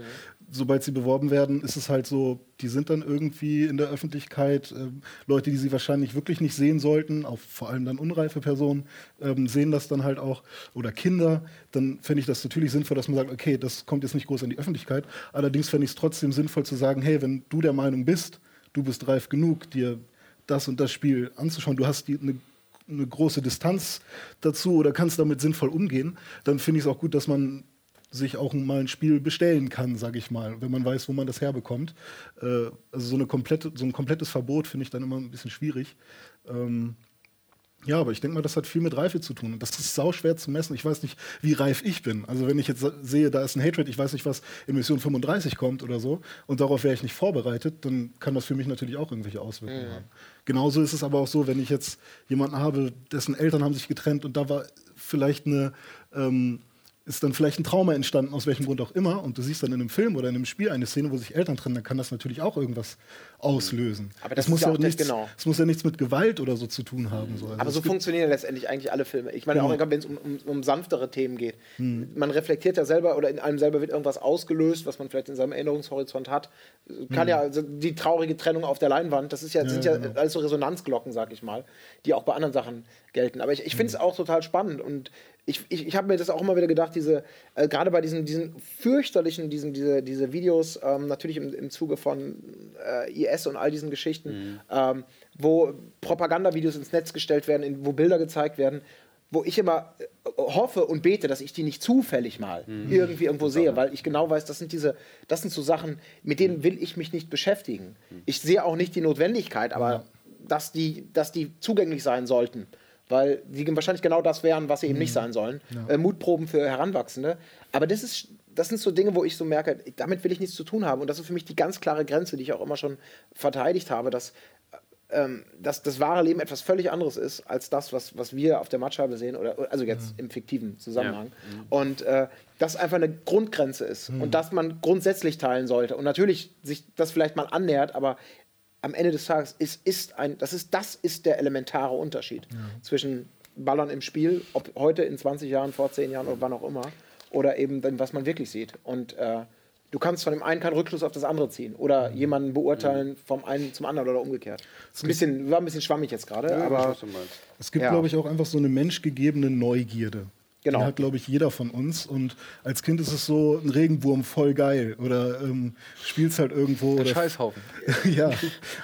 sobald sie beworben werden, ist es halt so, die sind dann irgendwie in der Öffentlichkeit. Ähm, Leute, die sie wahrscheinlich wirklich nicht sehen sollten, auch vor allem dann unreife Personen, ähm, sehen das dann halt auch. Oder Kinder. Dann fände ich das natürlich sinnvoll, dass man sagt, okay, das kommt jetzt nicht groß an die Öffentlichkeit. Allerdings fände ich es trotzdem sinnvoll zu sagen, hey, wenn du der Meinung bist, du bist reif genug, dir das und das Spiel anzuschauen, du hast eine eine große Distanz dazu oder kannst damit sinnvoll umgehen, dann finde ich es auch gut, dass man sich auch mal ein Spiel bestellen kann, sage ich mal, wenn man weiß, wo man das herbekommt. Äh, also so, eine komplette, so ein komplettes Verbot finde ich dann immer ein bisschen schwierig. Ähm, ja, aber ich denke mal, das hat viel mit Reife zu tun. Und das ist sauschwer zu messen. Ich weiß nicht, wie reif ich bin. Also wenn ich jetzt sehe, da ist ein Hatred, ich weiß nicht, was in Mission 35 kommt oder so, und darauf wäre ich nicht vorbereitet, dann kann das für mich natürlich auch irgendwelche Auswirkungen haben. Genauso ist es aber auch so, wenn ich jetzt jemanden habe, dessen Eltern haben sich getrennt und da war vielleicht eine, ähm, ist dann vielleicht ein Trauma entstanden, aus welchem Grund auch immer, und du siehst dann in einem Film oder in einem Spiel eine Szene, wo sich Eltern trennen, dann kann das natürlich auch irgendwas auslösen. Aber das Es muss ja auch das- nichts, genau. Es muss ja nichts mit Gewalt oder so zu tun haben. So. Also Aber so funktionieren letztendlich eigentlich alle Filme. Ich meine, auch wenn es um, um, um sanftere Themen geht. Hm. Man reflektiert ja selber oder in einem selber wird irgendwas ausgelöst, was man vielleicht in seinem Erinnerungshorizont hat. Kann ja also die traurige Trennung auf der Leinwand, das ist ja, sind ja genau. alles so Resonanzglocken, sag ich mal, die auch bei anderen Sachen gelten. Aber ich, ich finde es auch total spannend und ich, ich, ich habe mir das auch immer wieder gedacht, diese, äh, gerade bei diesen, diesen fürchterlichen, diesen, diese, diese Videos, ähm, natürlich im, im Zuge von äh, IS und all diesen Geschichten, ähm, wo Propagandavideos ins Netz gestellt werden, in, wo Bilder gezeigt werden, wo ich immer äh, hoffe und bete, dass ich die nicht zufällig mal Mhm. irgendwie irgendwo sehe, weil ich genau weiß, das sind diese, das sind so Sachen, mit Mhm. denen will ich mich nicht beschäftigen. Ich sehe auch nicht die Notwendigkeit, aber dass, die, dass die zugänglich sein sollten. Weil die wahrscheinlich genau das wären, was sie eben Mhm. nicht sein sollen. Äh, Mutproben für Heranwachsende. Aber das ist, das sind so Dinge, wo ich so merke, damit will ich nichts zu tun haben. Und das ist für mich die ganz klare Grenze, die ich auch immer schon verteidigt habe, dass ähm, dass das wahre Leben etwas völlig anderes ist als das, was, was wir auf der Matscheibe sehen, oder also jetzt im fiktiven Zusammenhang. Und äh, das einfach eine Grundgrenze ist und dass man grundsätzlich teilen sollte. Und natürlich sich das vielleicht mal annähert, aber am Ende des Tages ist, ist ein, das ist, das ist der elementare Unterschied zwischen Ballern im Spiel, ob heute in 20 Jahren, vor 10 Jahren oder wann auch immer, oder eben dann, was man wirklich sieht. Und äh, du kannst von dem einen keinen Rückschluss auf das andere ziehen oder jemanden beurteilen vom einen zum anderen oder umgekehrt. Das ist ein bisschen, war ein bisschen schwammig jetzt gerade, aber Es gibt, Ja. glaube ich, auch einfach so eine menschgegebene Neugierde. Genau. Die hat, glaube ich, jeder von uns. Und als Kind ist es so ein Regenwurm voll geil. Oder ähm, spielst halt irgendwo. Ein Oder Scheißhaufen. ja,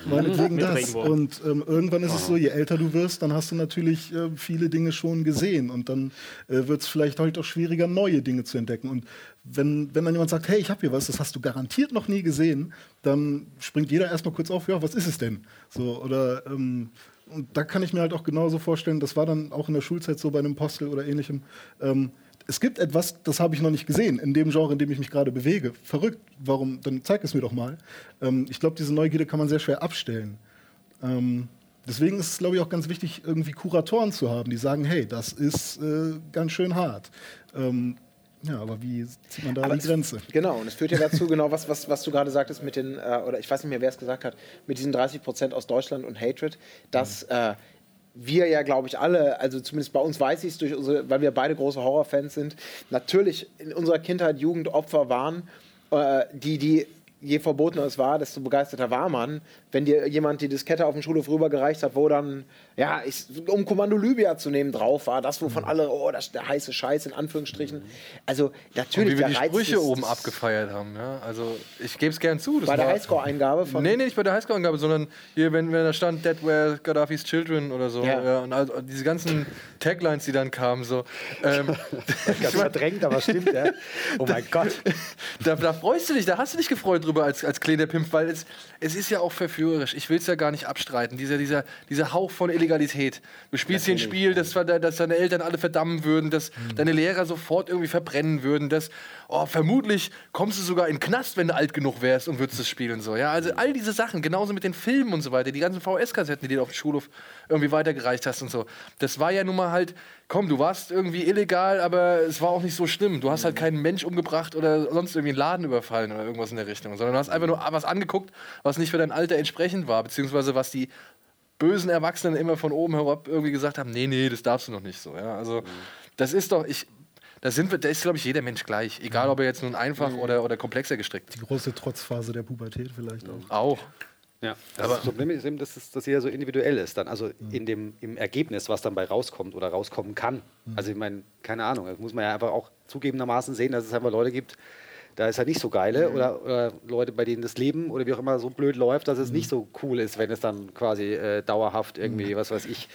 meinetwegen das. Regenwurm. Und ähm, irgendwann ist es so, je älter du wirst, dann hast du natürlich äh, viele Dinge schon gesehen. Und dann äh, wird es vielleicht halt auch schwieriger, neue Dinge zu entdecken. Und wenn, wenn dann jemand sagt, hey, ich habe hier was, das hast du garantiert noch nie gesehen, dann springt jeder erstmal kurz auf, ja, was ist es denn? So, oder ähm, und da kann ich mir halt auch genauso vorstellen, das war dann auch in der Schulzeit so bei einem Postel oder ähnlichem. Ähm, es gibt etwas, das habe ich noch nicht gesehen, in dem Genre, in dem ich mich gerade bewege. Verrückt, warum? Dann zeig es mir doch mal. Ähm, ich glaube, diese Neugierde kann man sehr schwer abstellen. Ähm, deswegen ist es, glaube ich, auch ganz wichtig, irgendwie Kuratoren zu haben, die sagen, hey, das ist äh, ganz schön hart. Ähm, ja, aber wie zieht man da Aber die es- Grenze? Genau, und es führt ja dazu, genau was, was, was du gerade sagtest mit den, äh, oder ich weiß nicht mehr, wer es gesagt hat, mit diesen 30 Prozent aus Deutschland und Hatred, dass äh, wir ja, glaube ich, alle, also zumindest bei uns weiß ich es, durch unsere, weil wir beide große Horrorfans sind, natürlich in unserer Kindheit Jugend Opfer waren, äh, die, die je verbotener es war, desto begeisterter war man, wenn dir jemand die Diskette auf dem Schulhof rübergereicht hat, wo dann, ja, ich, um Kommando Libya zu nehmen, drauf war, das, wovon alle, oh, das ist der heiße Scheiß, in Anführungsstrichen. Also, Und natürlich, wie wir die Reiz Sprüche des- oben abgefeiert haben. Ja? Also ich gebe es gern zu. Bei der Highscore-Eingabe von. Nee, nee, nicht bei der Highscore-Angabe, sondern hier, wenn, wenn da stand Dead Were Gaddafis Children oder so. Ja. Ja. und also diese ganzen Taglines, die dann kamen, so. Ähm, Ganz verdrängt, aber stimmt, ja. Oh mein Gott. da, da freust du dich, da hast du dich gefreut drüber als, als kleiner Pimp, weil es, es ist ja auch verführerisch. Ich will es ja gar nicht abstreiten. Dieser, dieser, dieser Hauch von Illegalität. Du spielst hier ein Spiel, das, war da- dass deine Eltern alle verdammen würden, dass deine Lehrer sofort irgendwie verbrennen würden, dass oh, vermutlich kommst du sogar in den Knast, wenn du alt genug wärst und würdest das spielen. So, ja? Also all diese Sachen, genauso mit den Filmen und so weiter, die ganzen VS-Kassetten, die du auf dem Schulhof irgendwie weitergereicht hast und so. Das war ja nun mal halt, komm, du warst irgendwie illegal, aber es war auch nicht so schlimm. Du hast halt keinen Mensch umgebracht oder sonst irgendwie einen Laden überfallen oder irgendwas in der Richtung, sondern du hast einfach nur was angeguckt, was nicht für dein Alter entsprechend war, beziehungsweise was die bösen Erwachsenen immer von oben herab irgendwie gesagt haben, nee, nee, das darfst du noch nicht so. Ja? Also das ist doch, ich, da sind wir, da ist, glaube ich, jeder Mensch gleich. Egal, ob er jetzt nun einfach oder, oder komplexer gestrickt Die große Trotzphase der Pubertät vielleicht auch. Auch. Ja, aber das Problem ist eben, dass, es, dass jeder so individuell ist dann. Also in dem, im Ergebnis, was dann bei rauskommt oder rauskommen kann. Also ich meine, keine Ahnung, das muss man ja einfach auch zugegebenermaßen sehen, dass es einfach Leute gibt, da ist halt nicht so geile oder, oder Leute, bei denen das Leben oder wie auch immer so blöd läuft, dass es nicht so cool ist, wenn es dann quasi äh, dauerhaft irgendwie, was weiß ich,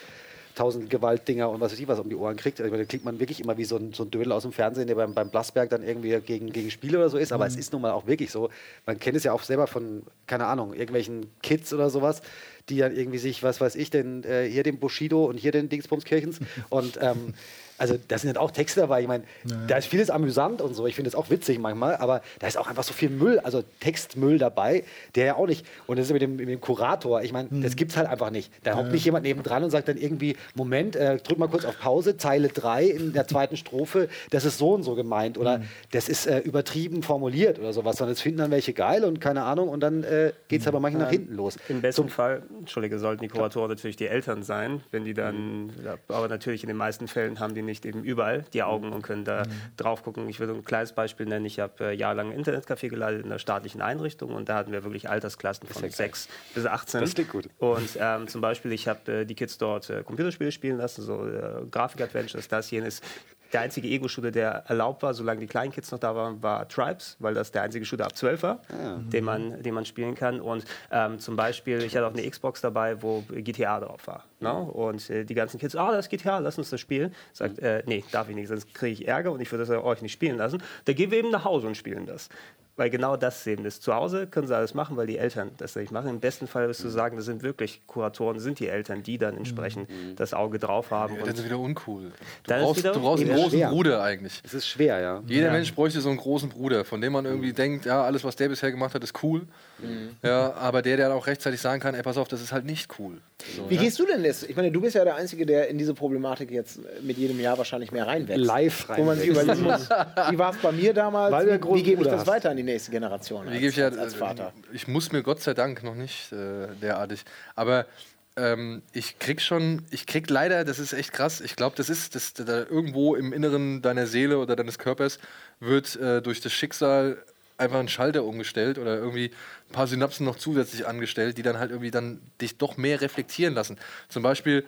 tausend Gewaltdinger und was weiß ich was um die Ohren kriegt. Also, da klingt man wirklich immer wie so ein, so ein Dödel aus dem Fernsehen, der beim, beim Blasberg dann irgendwie gegen, gegen Spiele oder so ist. Aber es ist nun mal auch wirklich so. Man kennt es ja auch selber von, keine Ahnung, irgendwelchen Kids oder sowas, die dann irgendwie sich, was weiß ich, denn äh, hier den Bushido und hier den Dingsbumskirchens und ähm, also da sind dann auch Texte dabei. Ich meine, da ist vieles amüsant und so. Ich finde es auch witzig manchmal, aber da ist auch einfach so viel Müll, also Textmüll dabei, der ja auch nicht. Und das ist mit dem, mit dem Kurator. Ich meine, das gibt es halt einfach nicht. Da hockt nicht jemand nebendran und sagt dann irgendwie: Moment, äh, drück mal kurz auf Pause, Zeile 3 in der zweiten Strophe, das ist so und so gemeint oder das ist äh, übertrieben formuliert oder sowas. Sondern das finden dann welche geil und keine Ahnung und dann äh, geht es aber manchmal nach hinten los. Im besten Fall, Entschuldige, sollten die Kuratoren natürlich die Eltern sein, wenn die dann, ja, aber natürlich in den meisten Fällen haben die nicht eben überall die Augen und können da drauf gucken. Ich würde ein kleines Beispiel nennen. Ich habe äh, jahrelang ein Internetcafé geleitet in einer staatlichen Einrichtung und da hatten wir wirklich Altersklassen von ja geil. 6 bis 18. Das klingt gut. Und ähm, zum Beispiel, ich habe äh, die Kids dort äh, Computerspiele spielen lassen, so äh, Grafik-Adventures, das, jenes. Der einzige Ego-Shooter, der erlaubt war, solange die kleinen Kids noch da waren, war Tribes, weil das der einzige Shooter ab 12 war, den, man, den man spielen kann. Und ähm, zum Beispiel, ich hatte auch eine Xbox dabei, wo GTA drauf war. Ne? Und äh, die ganzen Kids, ah, das ist GTA, lass uns das spielen. Sagt, äh, nee, darf ich nicht, sonst kriege ich Ärger und ich würde das euch nicht spielen lassen. Da gehen wir eben nach Hause und spielen das. Weil genau das eben ist. Zu Hause können sie alles machen, weil die Eltern das nicht machen. Im besten Fall wirst du sagen, das sind wirklich Kuratoren, sind die Eltern, die dann entsprechend das Auge drauf haben. Ja, dann ist wieder uncool. Du Dann brauchst, wieder du brauchst einen großen schwer. Bruder eigentlich. Es ist schwer, ja. Jeder Mensch bräuchte so einen großen Bruder, von dem man irgendwie denkt, ja, alles, was der bisher gemacht hat, ist cool. Ja, aber der, der dann auch rechtzeitig sagen kann, ey, pass auf, das ist halt nicht cool. So, Wie ja? gehst du denn das? Ich meine, du bist ja der Einzige, der in diese Problematik jetzt mit jedem Jahr wahrscheinlich mehr reinwächst. Live Wo man sich überlegen muss, wie war es bei mir damals? Wie gebe ich das hast. weiter an die nächste Generation Wie als, gebe ich ja, als, als Vater? Ich muss mir Gott sei Dank noch nicht äh, derartig. Aber ähm, ich krieg schon, ich krieg leider, das ist echt krass, ich glaube, das ist, das, da irgendwo im Inneren deiner Seele oder deines Körpers wird äh, durch das Schicksal einfach ein Schalter umgestellt oder irgendwie ein paar Synapsen noch zusätzlich angestellt, die dann halt irgendwie dann dich doch mehr reflektieren lassen. Zum Beispiel,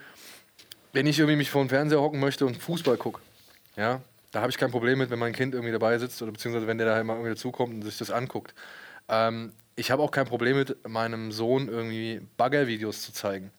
wenn ich irgendwie mich vor den Fernseher hocken möchte und Fußball gucke, ja, da habe ich kein Problem mit, wenn mein Kind irgendwie dabei sitzt oder beziehungsweise wenn der da mal irgendwie dazukommt und sich das anguckt. Ähm, ich habe auch kein Problem mit, meinem Sohn irgendwie Bagger-Videos zu zeigen.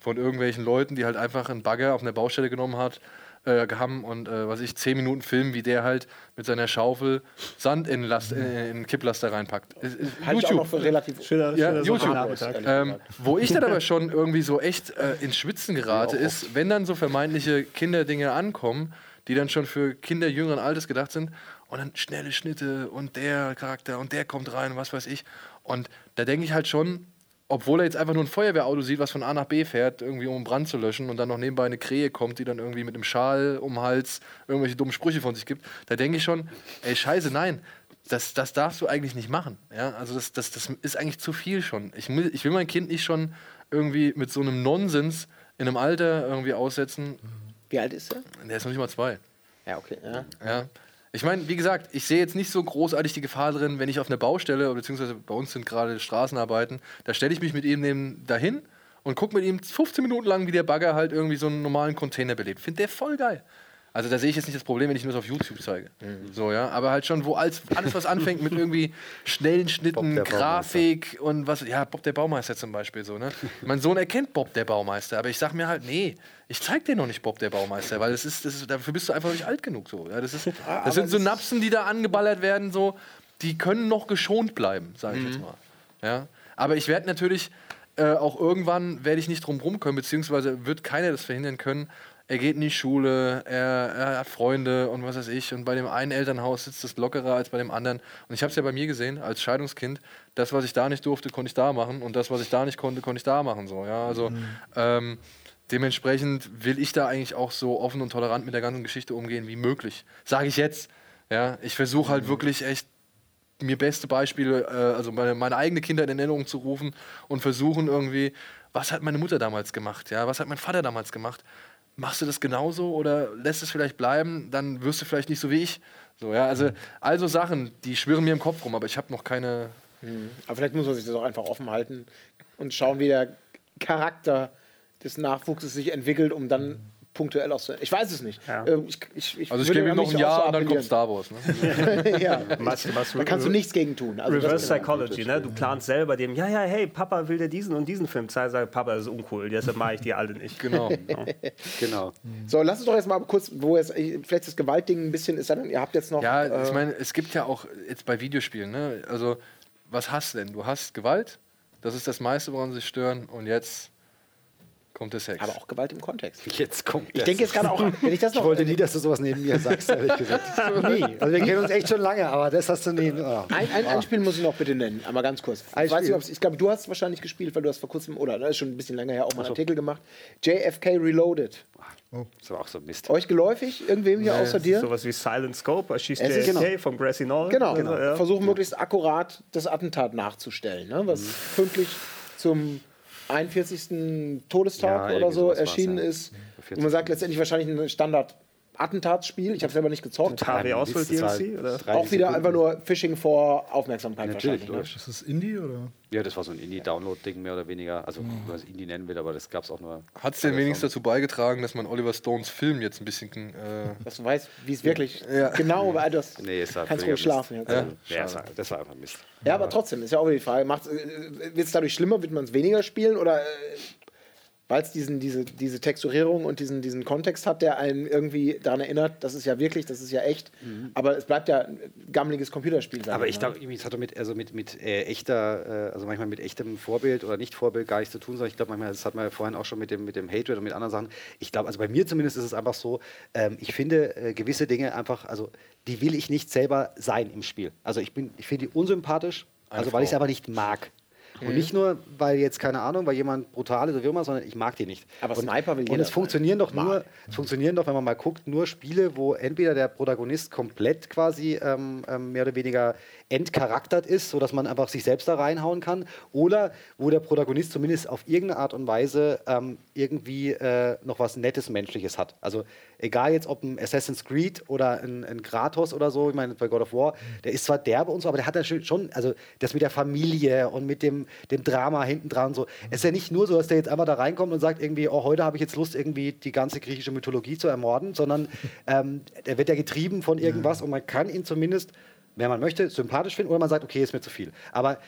Von irgendwelchen Leuten, die halt einfach einen Bagger auf einer Baustelle genommen hat, äh, haben und äh, was ich, zehn Minuten filmen, wie der halt mit seiner Schaufel Sand in, Last, in, in Kipplaster reinpackt. Ist- ist Halte ich auch noch für relativ Schöner, Ja, schöner YouTube. Ähm, wo ich dann aber schon irgendwie so echt äh, ins Schwitzen gerate, ist, wenn dann so vermeintliche Kinderdinge ankommen, die dann schon für Kinder jüngeren Alters gedacht sind, und dann schnelle Schnitte und der Charakter und der kommt rein, was weiß ich. Und da denke ich halt schon, obwohl er jetzt einfach nur ein Feuerwehrauto sieht, was von A nach B fährt, irgendwie um einen Brand zu löschen und dann noch nebenbei eine Krähe kommt, die dann irgendwie mit einem Schal um den Hals irgendwelche dummen Sprüche von sich gibt, da denke ich schon, ey, scheiße, nein, das, das darfst du eigentlich nicht machen. Ja? Also das, das, das ist eigentlich zu viel schon. Ich will, ich will mein Kind nicht schon irgendwie mit so einem Nonsens in einem Alter irgendwie aussetzen. Wie alt ist er? Der ist noch nicht mal zwei. Ja, okay. Ja. Ja. Ich meine, wie gesagt, ich sehe jetzt nicht so großartig die Gefahr drin, wenn ich auf einer Baustelle, beziehungsweise bei uns sind gerade Straßenarbeiten, da stelle ich mich mit ihm dahin und gucke mit ihm 15 Minuten lang, wie der Bagger halt irgendwie so einen normalen Container belebt. Finde der voll geil. Also da sehe ich jetzt nicht das Problem, wenn ich nur das auf YouTube zeige. So, ja. Aber halt schon, wo alles, alles was anfängt mit irgendwie schnellen Schnitten, Grafik und was. Ja, Bob der Baumeister zum Beispiel so, ne? Mein Sohn erkennt Bob der Baumeister, aber ich sag mir halt, nee, ich zeig dir noch nicht Bob der Baumeister, weil das ist, das ist, dafür bist du einfach nicht alt genug so. Ja, das, ist, das sind Synapsen, die da angeballert werden, so, die können noch geschont bleiben, sage ich jetzt mal. Ja? Aber ich werde natürlich äh, auch irgendwann werde ich nicht drum rum können, beziehungsweise wird keiner das verhindern können. Er geht in die Schule, er, er hat Freunde und was weiß ich. Und bei dem einen Elternhaus sitzt es lockerer als bei dem anderen. Und ich habe es ja bei mir gesehen, als Scheidungskind. Das, was ich da nicht durfte, konnte ich da machen. Und das, was ich da nicht konnte, konnte ich da machen. So, ja? Also ähm, dementsprechend will ich da eigentlich auch so offen und tolerant mit der ganzen Geschichte umgehen wie möglich. Sage ich jetzt. Ja? Ich versuche halt wirklich echt mir beste Beispiele, äh, also meine, meine eigene Kinder in Erinnerung zu rufen und versuchen irgendwie, was hat meine Mutter damals gemacht, ja, was hat mein Vater damals gemacht? Machst du das genauso oder lässt es vielleicht bleiben, dann wirst du vielleicht nicht so wie ich. So, ja, also, also Sachen, die schwirren mir im Kopf rum, aber ich habe noch keine. Aber vielleicht muss man sich das auch einfach offen halten und schauen, wie der Charakter des Nachwuchses sich entwickelt, um dann punktuell auszu. Ich weiß es nicht. Ja. Ähm, Ich, ich, ich Also ich gebe ihm noch ein auch so Jahr und dann kommt. Star Wars. Ne? ja. Was, was, Da kannst du nichts gegen tun. Also das- Reverse Psychology, ne? Du planst selber dem, ja, ja, hey, Papa will dir diesen und diesen Film zeigen. Sag, Papa, das ist uncool, deshalb mache ich die alle nicht. Genau. Genau. So, lass uns doch jetzt mal kurz, wo jetzt vielleicht das Gewaltding ein bisschen ist, dann, ihr habt jetzt noch. Ja, äh, ich meine, es gibt ja auch jetzt bei Videospielen, ne? Also, was hast du denn? Du hast Gewalt, das ist das meiste, woran sie sich stören, und jetzt kommt der Sex. aber auch Gewalt im Kontext. Jetzt kommt Ich denke jetzt gerade auch, wenn ich das Ich noch. wollte nie, dass du sowas neben mir sagst, ehrlich gesagt. nie. Also wir kennen uns echt schon lange, aber das hast du neben. Oh. Ein, ein, ein Spiel muss ich noch bitte nennen, einmal ganz kurz. Ein Ich, weiß Spiel. nicht, ob's- ich glaube, du hast es wahrscheinlich gespielt, weil du hast vor kurzem, oder das ist schon ein bisschen länger her, auch mal einen Artikel gemacht. JFK Reloaded. Das war auch so ein Mist. Euch geläufig? Irgendwem hier außer dir? Sowas wie Silent Scope, erschießt Es ist- JFK vom Grassy Knoll. Genau, Also, ja. versuchen möglichst akkurat das Attentat nachzustellen, ne? was pünktlich zum 41. Todestag Ja, oder so erschienen ist. 40. Und man sagt letztendlich wahrscheinlich ein Standard Attentatsspiel. Ich habe selber nicht gezockt. HW Das war DLC? Oder? 30 Auch wieder Sekunden. einfach nur Phishing vor Aufmerksamkeit Natürlich, wahrscheinlich. Ne? Ist das Indie oder? Ja, das war so ein Indie-Download-Ding mehr oder weniger. Also, was Indie nennen will, aber das gab es auch nur. Hat es denn wenigstens dazu beigetragen, dass man Oliver Stones Film jetzt ein bisschen. Äh, Dass du weißt, wie es wirklich Ja. genau war. Das Nee, es kannst ruhig schlafen. Jetzt. Also, ja, war, das war einfach Mist. Ja, aber trotzdem, ist ja auch wieder die Frage, wird es dadurch schlimmer, wird man es weniger spielen oder äh, weil es diesen, diese, diese Texturierung und diesen, diesen Kontext hat, der einen irgendwie daran erinnert, das ist ja wirklich, das ist ja echt, aber es bleibt ja ein gammeliges Computerspiel. Mhm. Aber ich glaube, es hat doch mit, also mit, mit äh, echter, äh, also manchmal mit echtem Vorbild oder nicht Vorbild gar nichts zu tun, sondern ich glaube, manchmal, das hat man ja vorhin auch schon mit dem, mit dem Hatred und mit anderen Sachen. Ich glaube, also bei mir zumindest ist es einfach so, ähm, ich finde äh, gewisse Dinge einfach, also die will ich nicht selber sein im Spiel. Also ich bin, ich finde die unsympathisch, also weil ich es einfach nicht mag. Mhm. Und nicht nur, weil jetzt, keine Ahnung, weil jemand brutal ist oder wie immer, sondern ich mag die nicht. Aber und, Sniper will Und jeder es funktionieren doch nur, es funktionieren doch, wenn man mal guckt, nur Spiele, wo entweder der Protagonist komplett quasi ähm, ähm, mehr oder weniger entcharaktert ist, sodass man einfach sich selbst da reinhauen kann, oder wo der Protagonist zumindest auf irgendeine Art und Weise ähm, irgendwie äh, noch was Nettes Menschliches hat. Also egal jetzt ob ein Assassin's Creed oder ein, ein Kratos oder so, ich meine bei God of War, der ist zwar derbe und so, aber der hat ja schon, also das mit der Familie und mit dem, dem Drama hinten dran und so. Es ist ja nicht nur so, dass der jetzt einfach da reinkommt und sagt irgendwie, oh, heute habe ich jetzt Lust, irgendwie die ganze griechische Mythologie zu ermorden, sondern ähm, der wird ja getrieben von irgendwas und man kann ihn zumindest, wenn man möchte, sympathisch finden oder man sagt, okay, ist mir zu viel. Aber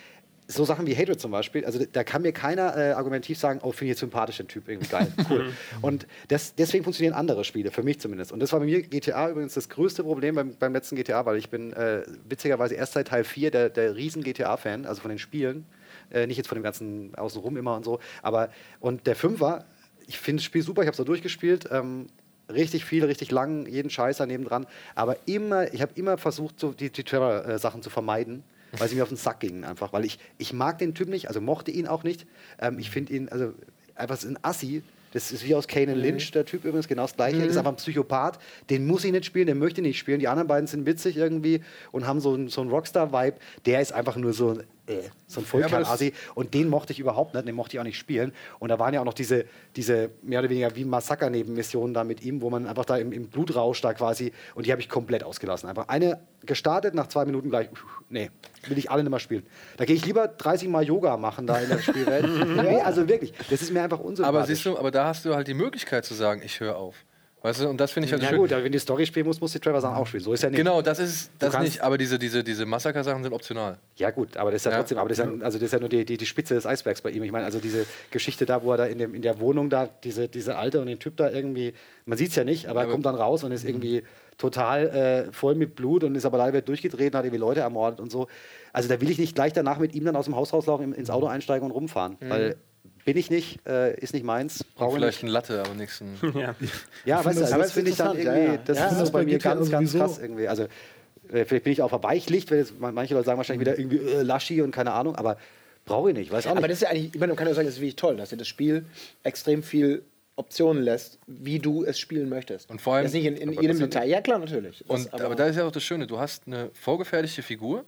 so Sachen wie Hatred zum Beispiel, also da kann mir keiner äh, argumentativ sagen, oh, finde ich jetzt sympathisch den Typ, irgendwie geil, cool. und das, deswegen funktionieren andere Spiele, für mich zumindest. Und das war bei mir GTA übrigens das größte Problem beim, beim letzten GTA, weil ich bin äh, witzigerweise erst seit Teil 4 der, der riesen GTA-Fan, also von den Spielen, äh, nicht jetzt von dem ganzen Außenrum immer und so, aber und der Fünfer, ich finde das Spiel super, ich habe es da durchgespielt, ähm, richtig viel, richtig lang, jeden Scheiß daneben dran. Aber immer, ich habe immer versucht, so die, die Trevor-Sachen zu vermeiden, weil sie mir auf den Sack gingen einfach. Weil ich, ich mag den Typ nicht, also mochte ihn auch nicht. Ähm, ich finde ihn, also einfach ein Assi. Das ist wie aus Kane and Lynch, der Typ übrigens, genau das gleiche. Das ist einfach ein Psychopath. Den muss ich nicht spielen, den möchte ich nicht spielen. Die anderen beiden sind witzig irgendwie und haben so, einen- so einen Rockstar-Vibe. Der ist einfach nur so, äh, so ein Ja, das- Vollkern-Assi. Und den mochte ich überhaupt nicht, den mochte ich auch nicht spielen. Und da waren ja auch noch diese, diese mehr oder weniger wie Massaker-Nebenmissionen da mit ihm, wo man einfach da im, im Blutrausch da quasi, und die habe ich komplett ausgelassen. Einfach eine gestartet, nach zwei Minuten gleich, nee, will ich alle nicht mehr spielen. Da gehe ich lieber 30 Mal Yoga machen da in der Spielwelt. nee, also wirklich, das ist mir einfach unsympathisch. aber siehst du, aber da hast du halt die Möglichkeit zu sagen, ich höre auf. Weißt du, und das finde ich halt ja schön. gut, aber wenn die Story spielen muss, muss die Trevor Sachen auch spielen. So ist ja nicht. Genau, das ist das nicht, aber diese, diese, diese Massaker-Sachen sind optional. Ja gut, aber das ist ja, Ja. trotzdem, aber das ist ja, also das ist ja nur die, die, die Spitze des Eisbergs bei ihm. Ich meine, also diese Geschichte da, wo er da in, dem, in der Wohnung da, diese, diese Alte und den Typ da irgendwie, man sieht es ja nicht, aber er Aber- kommt dann raus und ist irgendwie total äh, voll mit Blut und ist aber leider durchgedreht und hat irgendwie Leute ermordet und so. Also da will ich nicht gleich danach mit ihm dann aus dem Haus rauslaufen, ins Auto einsteigen und rumfahren, weil bin ich nicht, äh, ist nicht meins, brauche ich Vielleicht nicht. ein Latte, aber nichts. ein- Ja. Ja, weißt du, das- also aber das finde ich dann irgendwie, ja, ja. das Ja, ist das ist bei mir ganz, ganz sowieso. krass irgendwie. Also äh, vielleicht bin ich auch verweichlicht, weil jetzt manche Leute sagen wahrscheinlich wieder irgendwie äh, Laschi und keine Ahnung, aber brauche ich nicht, weiß auch Aber nicht. das ist ja eigentlich, ich meine, man kann ja sagen, das ist wirklich toll, dass dir das Spiel extrem viel Optionen lässt, wie du es spielen möchtest. Und vor allem- Jetzt nicht in, in aber jedem das Detail. Ja, klar, natürlich. Das- Und, aber, da ist ja auch das Schöne, du hast eine vorgefertigte Figur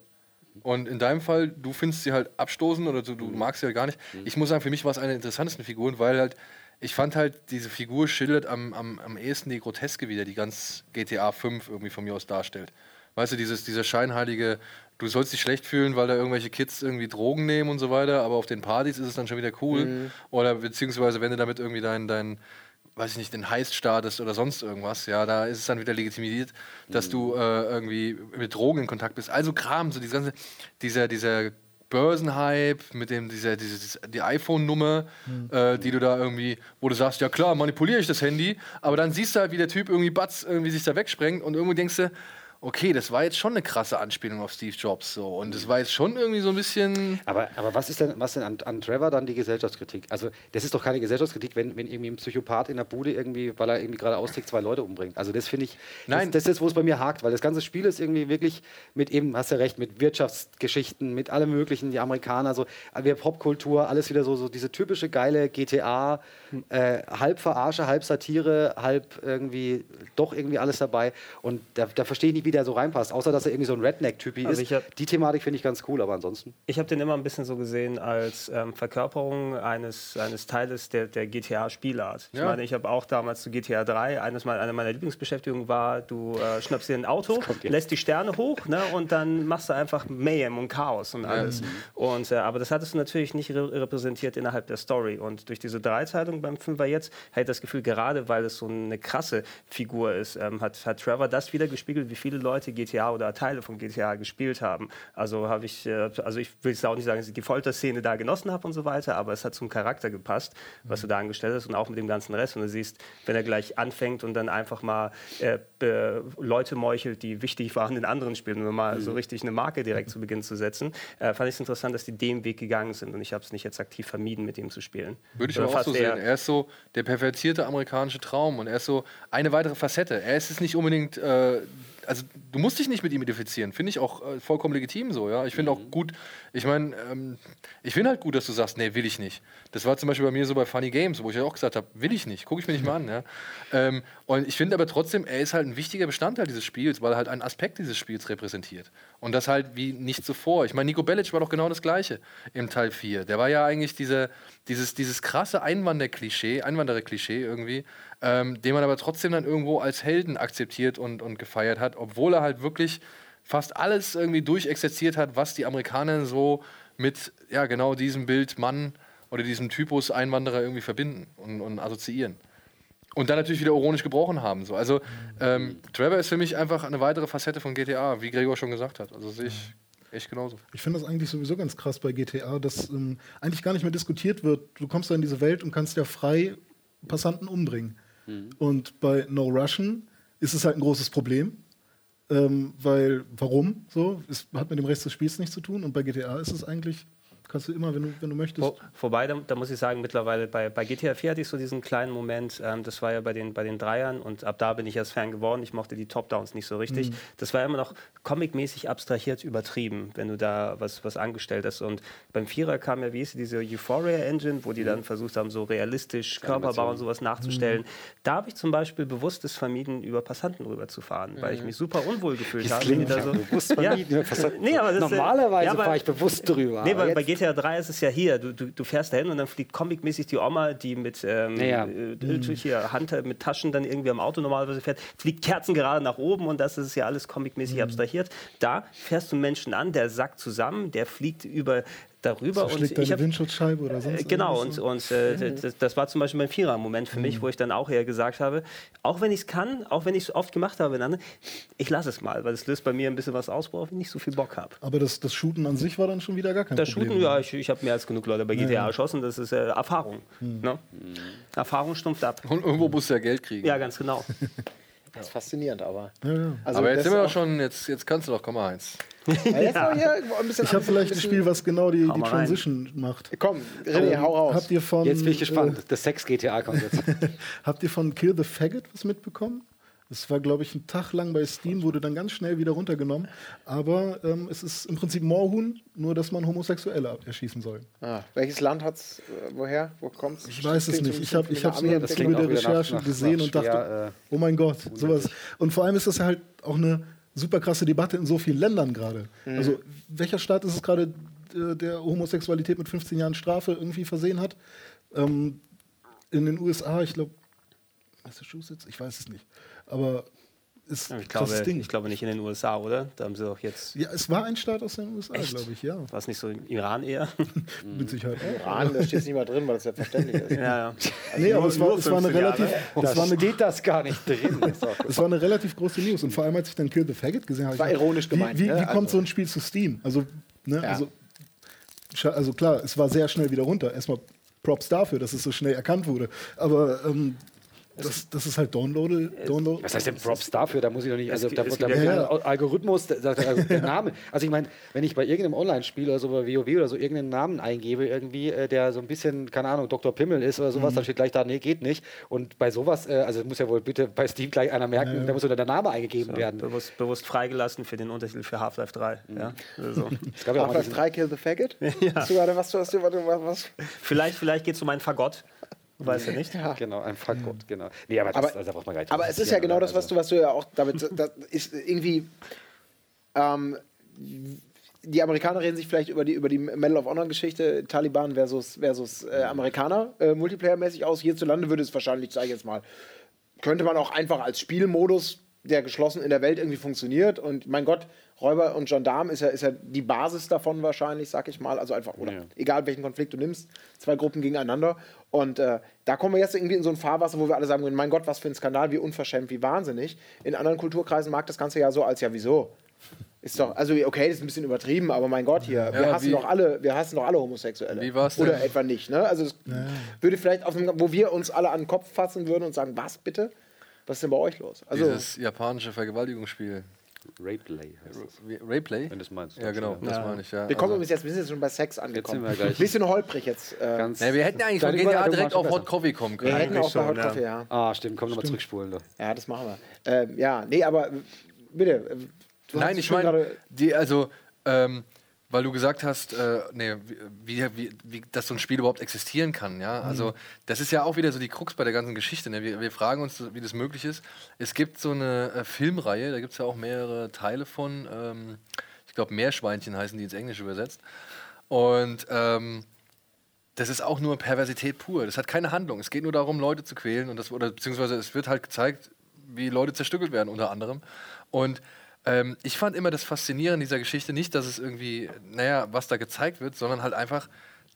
und in deinem Fall, du findest sie halt abstoßend oder du, du magst sie halt gar nicht. Ich muss sagen, für mich war es eine der interessantesten Figuren, weil halt, ich fand halt, diese Figur schildert am, am, am ehesten die Groteske wieder, die ganz GTA 5 irgendwie von mir aus darstellt. Weißt du, dieses, dieser scheinheilige, du sollst dich schlecht fühlen, weil da irgendwelche Kids irgendwie Drogen nehmen und so weiter, aber auf den Partys ist es dann schon wieder cool. Oder beziehungsweise, wenn du damit irgendwie dein, dein weiß ich nicht, den Heist startest oder sonst irgendwas, ja, da ist es dann wieder legitimiert, dass du äh, irgendwie mit Drogen in Kontakt bist. Also Kram, so dieses ganze, dieser, dieser Börsenhype mit dem, dieser, diese, diese, die iPhone-Nummer, äh, die du da irgendwie, wo du sagst, ja klar, manipuliere ich das Handy, aber dann siehst du halt, wie der Typ irgendwie Batz irgendwie sich da wegsprengt und irgendwie denkst du, okay, das war jetzt schon eine krasse Anspielung auf Steve Jobs so und das war jetzt schon irgendwie so ein bisschen Aber, aber was ist denn, was denn an, an Trevor dann die Gesellschaftskritik? Also, das ist doch keine Gesellschaftskritik, wenn, wenn irgendwie ein Psychopath in der Bude irgendwie, weil er irgendwie gerade austickt, zwei Leute umbringt. Also, das finde ich, Nein. Das, das ist, wo es bei mir hakt, weil das ganze Spiel ist irgendwie wirklich mit eben, hast du recht, mit Wirtschaftsgeschichten, mit allem Möglichen, die Amerikaner, so, wir Popkultur, alles wieder so, so diese typische geile GTA, äh, halb Verarsche, halb Satire, halb irgendwie, doch irgendwie alles dabei. Und da, da verstehe ich nicht, wie der so reinpasst. Außer, dass er irgendwie so ein Redneck-Typi Also ist. hab- Die Thematik finde ich ganz cool, aber ansonsten. Ich habe den immer ein bisschen so gesehen als ähm, Verkörperung eines, eines Teiles der, der GTA-Spielart. Ich Ja. meine, ich habe auch damals zu GTA 3, eines meiner, eine meiner Lieblingsbeschäftigungen war, du äh, schnappst dir ein Auto, lässt die Sterne hoch ne, und dann machst du einfach Mayhem und Chaos und alles. Und, äh, aber das hattest du natürlich nicht re repräsentiert innerhalb der Story. Und durch diese Dreiteilung beim Fünfer jetzt, hatte ich das Gefühl, gerade weil es so eine krasse Figur ist, ähm, hat, hat Trevor das wieder gespiegelt, wie viele Leute GTA oder Teile von GTA gespielt haben. Also habe ich, äh, also ich will jetzt auch nicht sagen, dass ich die Folterszene da genossen habe und so weiter, aber es hat zum Charakter gepasst, was du da angestellt hast und auch mit dem ganzen Rest. Und du siehst, wenn er gleich anfängt und dann einfach mal äh, äh, Leute meuchelt, die wichtig waren in anderen Spielen, um mal so richtig eine Marke direkt zu Beginn zu setzen, äh, fand ich es interessant, dass die den Weg gegangen sind und ich habe es nicht jetzt aktiv vermieden, mit ihm zu spielen. Würde ich aber auch so sehen. Er ist so der pervertierte amerikanische Traum und er ist so eine weitere Facette. Er ist es nicht unbedingt, äh, also du musst dich nicht mit ihm identifizieren. Finde ich auch äh, vollkommen legitim so, ja. Ich finde auch gut, ich meine, ähm, ich finde halt gut, dass du sagst, nee, will ich nicht. Das war zum Beispiel bei mir so bei Funny Games, wo ich ja auch gesagt habe, will ich nicht, gucke ich mir nicht mal an. Ja? Ähm, und ich finde aber trotzdem, er ist halt ein wichtiger Bestandteil dieses Spiels, weil er halt einen Aspekt dieses Spiels repräsentiert. Und das halt wie nicht zuvor. Ich meine, Nico Bellic war doch genau das Gleiche im Teil 4. Der war ja eigentlich diese, dieses, dieses krasse Einwanderklischee, Einwanderer-Klischee irgendwie, ähm, den man aber trotzdem dann irgendwo als Helden akzeptiert und, und gefeiert hat, obwohl er halt wirklich fast alles irgendwie durchexerziert hat, was die Amerikaner so mit ja genau diesem Bild Mann oder diesem Typus Einwanderer irgendwie verbinden und, und assoziieren. Und dann natürlich wieder ironisch gebrochen haben. So. Also ähm, Trevor ist für mich einfach eine weitere Facette von GTA, wie Gregor schon gesagt hat. Also sehe ich echt genauso. Ich finde das eigentlich sowieso ganz krass bei GTA, dass ähm, eigentlich gar nicht mehr diskutiert wird. Du kommst da in diese Welt und kannst ja frei Passanten umbringen. Und bei No Russian ist es halt ein großes Problem. Ähm, weil, warum? So, es hat mit dem Rest des Spiels nichts zu tun. Und bei GTA ist es eigentlich, kannst du immer, wenn du, wenn du möchtest. Vor, vorbei, da, da muss ich sagen, mittlerweile bei, bei GTA 4 hatte ich so diesen kleinen Moment, ähm, das war ja bei den, bei den Dreiern und ab da bin ich erst Fan geworden. Ich mochte die Top-Downs nicht so richtig. Das war immer noch comicmäßig abstrahiert übertrieben, wenn du da was, was angestellt hast. Und beim Vierer kam ja, wie hieß sie, diese Euphoria-Engine, wo die dann versucht haben, so realistisch Körperbau und sowas nachzustellen. Da habe ich zum Beispiel bewusst es vermieden, über Passanten rüberzufahren, weil ich mich super unwohl gefühlt habe. wenn die da so, bewusst vermieden. Was- Nee, aber das, Normalerweise ja, fahre ich bewusst drüber. Nee, aber bei jetzt- GTA 3 ist es ja hier. Du, du, du fährst dahin und dann fliegt comicmäßig die Oma, die mit ähm, Ja, ja. äh, hier Hand mit Taschen dann irgendwie am Auto normalerweise fährt, fliegt Kerzen gerade nach oben und das ist ja alles comicmäßig abstrahiert. Da fährst du einen Menschen an, der sackt zusammen, der fliegt über darüber und Zerschlägt ich deine hab, Windschutzscheibe oder sonst äh, Genau, und, irgendwas und äh, das, das war zum Beispiel mein Vierer-Moment für mich, wo ich dann auch eher gesagt habe, auch wenn ich es kann, auch wenn ich es oft gemacht habe, dann, ich lasse es mal, weil es löst bei mir ein bisschen was aus, worauf ich nicht so viel Bock habe. Aber das, das Shooten an sich war dann schon wieder gar kein Das Problem. Shooten, ja, ich, ich habe mehr als genug Leute bei GTA erschossen, das ist äh, Erfahrung. Ne? Erfahrung stumpft ab. Und irgendwo musst du ja Geld kriegen. Ja, ganz genau. Das ist faszinierend, aber. Ja, ja. Also aber jetzt sind wir auch- doch schon, jetzt, jetzt kannst du doch, komm mal eins. Ja, Ich habe vielleicht ein Spiel, was genau die, die mal rein. Transition macht. Komm, René, hau raus. Habt ihr von, Jetzt bin ich gespannt. Äh, Das Sex-GTA kommt jetzt. habt ihr von Kill the Faggot was mitbekommen? Das war, glaube ich, ein Tag lang bei Steam, wurde dann ganz schnell wieder runtergenommen. Aber ähm, es ist im Prinzip Moorhuhn, nur dass man Homosexuelle erschießen soll. Ah, welches Land hat's? Äh, woher? Wo kommt's? Ich weiß es nicht. Ich habe ich Ami- im Zuge der wieder nach- gesehen nach und dachte, äh, oh mein Gott, sowas. Und vor allem ist das ja halt auch eine super krasse Debatte in so vielen Ländern gerade. Mhm. Also welcher Staat ist es gerade, äh, der Homosexualität mit 15 Jahren Strafe irgendwie versehen hat? Ähm, in den USA, ich glaube, Massachusetts, ich weiß es nicht. Aber ist Ich glaube, krasses Ding. ich glaube nicht in den USA, oder? Da haben sie doch jetzt. ja, es war ein Staat aus den USA, glaube ich, ja. War es nicht so im Iran eher? Mit Sicherheit auch. Iran, da steht es nicht mal drin, weil das selbstverständlich ist. ja, ja. Nee, aber es war, es eine 15 Jahre. relativ, Da es war eine steht das gar nicht drin. Es war eine relativ große News und vor allem, als ich dann Kill the Faggot gesehen habe, War ich gedacht, ironisch gemeint, Wie, wie, ne? wie kommt Also- so ein Spiel zu Steam? Also, ne, Ja. also, also klar, es war sehr schnell wieder runter. Erstmal Props dafür, dass es so schnell erkannt wurde. Aber ähm, das, das ist halt Download. Download Was heißt denn Props dafür? Da muss ich doch nicht. Also, Es da, da, da ja- ja, Algorithmus, da, da, der Name. Also, ich meine, wenn ich bei irgendeinem Online-Spiel oder so bei WoW oder so irgendeinen Namen eingebe, irgendwie, äh, der so ein bisschen, keine Ahnung, Dr. Pimmel ist oder sowas, dann steht gleich da, nee, geht nicht. Und bei sowas, äh, also muss ja wohl bitte bei Steam gleich einer merken, da muss unter der Name eingegeben werden. Bewusst, bewusst freigelassen für den Untertitel für Half-Life 3. Ja? Also. Es gab ja auch mal Half-Life diesen, 3 Kill the Faggot? Ja. Hast du gerade was, du hast du, was, was? vielleicht vielleicht geht es um einen Fagott. Weiß ja nicht. Genau, ein Fuckgott, genau. Nee, aber, das, Aber- also, da braucht man gar nicht Aber es ist ja genau das, was also- du, was du ja auch damit. Das ist irgendwie. Ähm, die Amerikaner reden sich vielleicht über die, über die Medal of Honor-Geschichte, Taliban versus, versus äh, Amerikaner, äh, multiplayermäßig aus. Hierzulande würde es wahrscheinlich, sage ich jetzt mal, könnte man auch einfach als Spielmodus, der geschlossen in der Welt irgendwie funktioniert. Und mein Gott, Räuber und Gendarm ist ja, ist ja die Basis davon wahrscheinlich, sag ich mal. Also einfach, oder Ja. egal welchen Konflikt du nimmst, zwei Gruppen gegeneinander. Und äh, da kommen wir jetzt irgendwie in so ein Fahrwasser, wo wir alle sagen, mein Gott, was für ein Skandal, wie unverschämt, wie wahnsinnig. In anderen Kulturkreisen mag das Ganze ja so als ja, wieso? Ist doch, also okay, das ist ein bisschen übertrieben, aber mein Gott hier, wir Ja, hassen doch alle, wir hassen doch alle Homosexuelle. Wie war's Oder denn? etwa nicht, ne? Also das würde vielleicht auf einem, wo wir uns alle an den Kopf fassen würden und sagen, was bitte? Was ist denn bei euch los? Also Dieses japanische Vergewaltigungsspiel. Rapeplay heißt das. Rayplay? Wenn du das meinst. Ja, genau, das Ja. meine ich, ja. wir kommen Also- übrigens jetzt, wir sind jetzt schon bei Sex Jetzt angekommen. sind wir gleich Bisschen holprig jetzt. Äh, ganz. Ja, wir hätten eigentlich von GTA direkt auf Hot Coffee kommen wir können. hätten auch bei Hot ja. Coffee, ja. Ah, stimmt, komm nochmal zurückspulen. Da. Ja, das machen wir. Ähm, ja, nee, aber äh, bitte. äh, du Nein, ich meine, gerade- die, also, ähm, weil du gesagt hast, äh, nee, wie, wie, wie, dass so ein Spiel überhaupt existieren kann, ja. Also, das ist ja auch wieder so die Krux bei der ganzen Geschichte. Ne? Wir, wir fragen uns, wie das möglich ist. Es gibt so eine äh, Filmreihe, da gibt es ja auch mehrere Teile von. Ähm, ich glaube, Meerschweinchen heißen die ins Englische übersetzt. Und ähm, das ist auch nur Perversität pur. Das hat keine Handlung. Es geht nur darum, Leute zu quälen und das oder beziehungsweise es wird halt gezeigt, wie Leute zerstückelt werden unter anderem. Und ähm, ich fand immer das Faszinierende dieser Geschichte nicht, dass es irgendwie, naja, was da gezeigt wird, sondern halt einfach,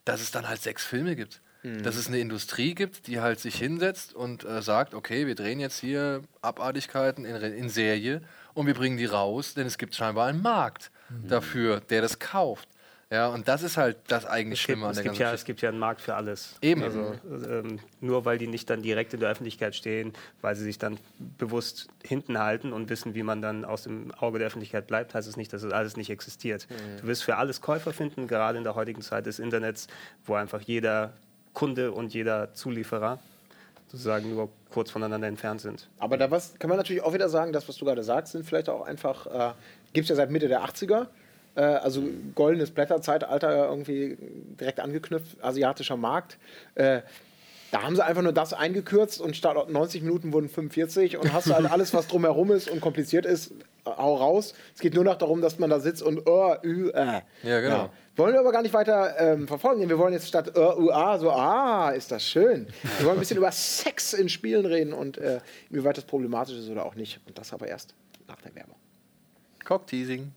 dass es dann halt sechs Filme gibt. Dass es eine Industrie gibt, die halt sich hinsetzt und äh, sagt, okay, wir drehen jetzt hier Abartigkeiten in, in Serie und wir bringen die raus, denn es gibt scheinbar einen Markt dafür, der das kauft. Ja, und das ist halt das eigentlich Schlimme an es, der gibt ganzen ja, es gibt ja einen Markt für alles. Eben. Also, ähm, nur weil die nicht dann direkt in der Öffentlichkeit stehen, weil sie sich dann bewusst hinten halten und wissen, wie man dann aus dem Auge der Öffentlichkeit bleibt, heißt es nicht, dass es alles nicht existiert. Du wirst für alles Käufer finden, gerade in der heutigen Zeit des Internets, wo einfach jeder Kunde und jeder Zulieferer sozusagen nur kurz voneinander entfernt sind. Aber da was, kann man natürlich auch wieder sagen, das, was du gerade sagst, sind vielleicht auch einfach, äh, gibt es ja seit Mitte der 80er. Äh, also goldenes Blätterzeitalter irgendwie direkt angeknüpft, asiatischer Markt. Äh, da haben sie einfach nur das eingekürzt und statt 90 Minuten wurden 45 und hast halt alles, was drumherum ist und kompliziert ist, hau raus. Es geht nur noch darum, dass man da sitzt und uh, ü, äh. Ja, genau. Wollen wir aber gar nicht weiter ähm, verfolgen. Wir wollen jetzt statt uh, u, a, so, ah, ist das schön. Wir wollen ein bisschen über Sex in Spielen reden und äh, inwieweit das problematisch ist oder auch nicht. Und das aber erst nach der Werbung. Cockteasing.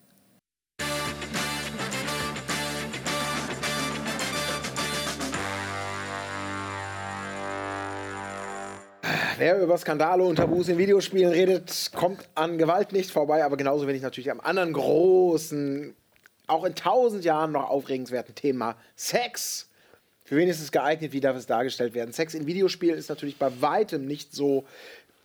Wer über Skandale und Tabus in Videospielen redet, kommt an Gewalt nicht vorbei, aber genauso wenig natürlich am anderen großen, auch in tausend Jahren noch aufregenswerten Thema Sex. Für wen ist es geeignet? Wie darf es dargestellt werden? Sex in Videospielen ist natürlich bei weitem nicht so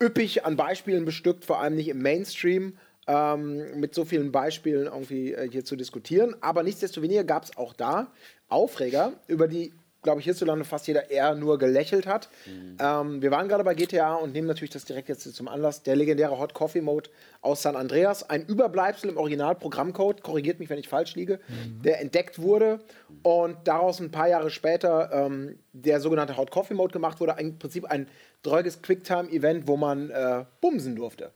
üppig an Beispielen bestückt, vor allem nicht im Mainstream. Ähm, mit so vielen Beispielen irgendwie äh, hier zu diskutieren. Aber nichtsdestoweniger gab es auch da Aufreger, über die, glaube ich, hierzulande fast jeder eher nur gelächelt hat. Ähm, wir waren gerade bei GTA und nehmen natürlich das direkt jetzt zum Anlass. Der legendäre Hot Coffee Mode aus San Andreas, ein Überbleibsel im Originalprogrammcode, korrigiert mich, wenn ich falsch liege, der entdeckt wurde und daraus ein paar Jahre später ähm, der sogenannte Hot Coffee Mode gemacht wurde. Im Prinzip ein dreuges Quicktime-Event, wo man äh, bumsen durfte.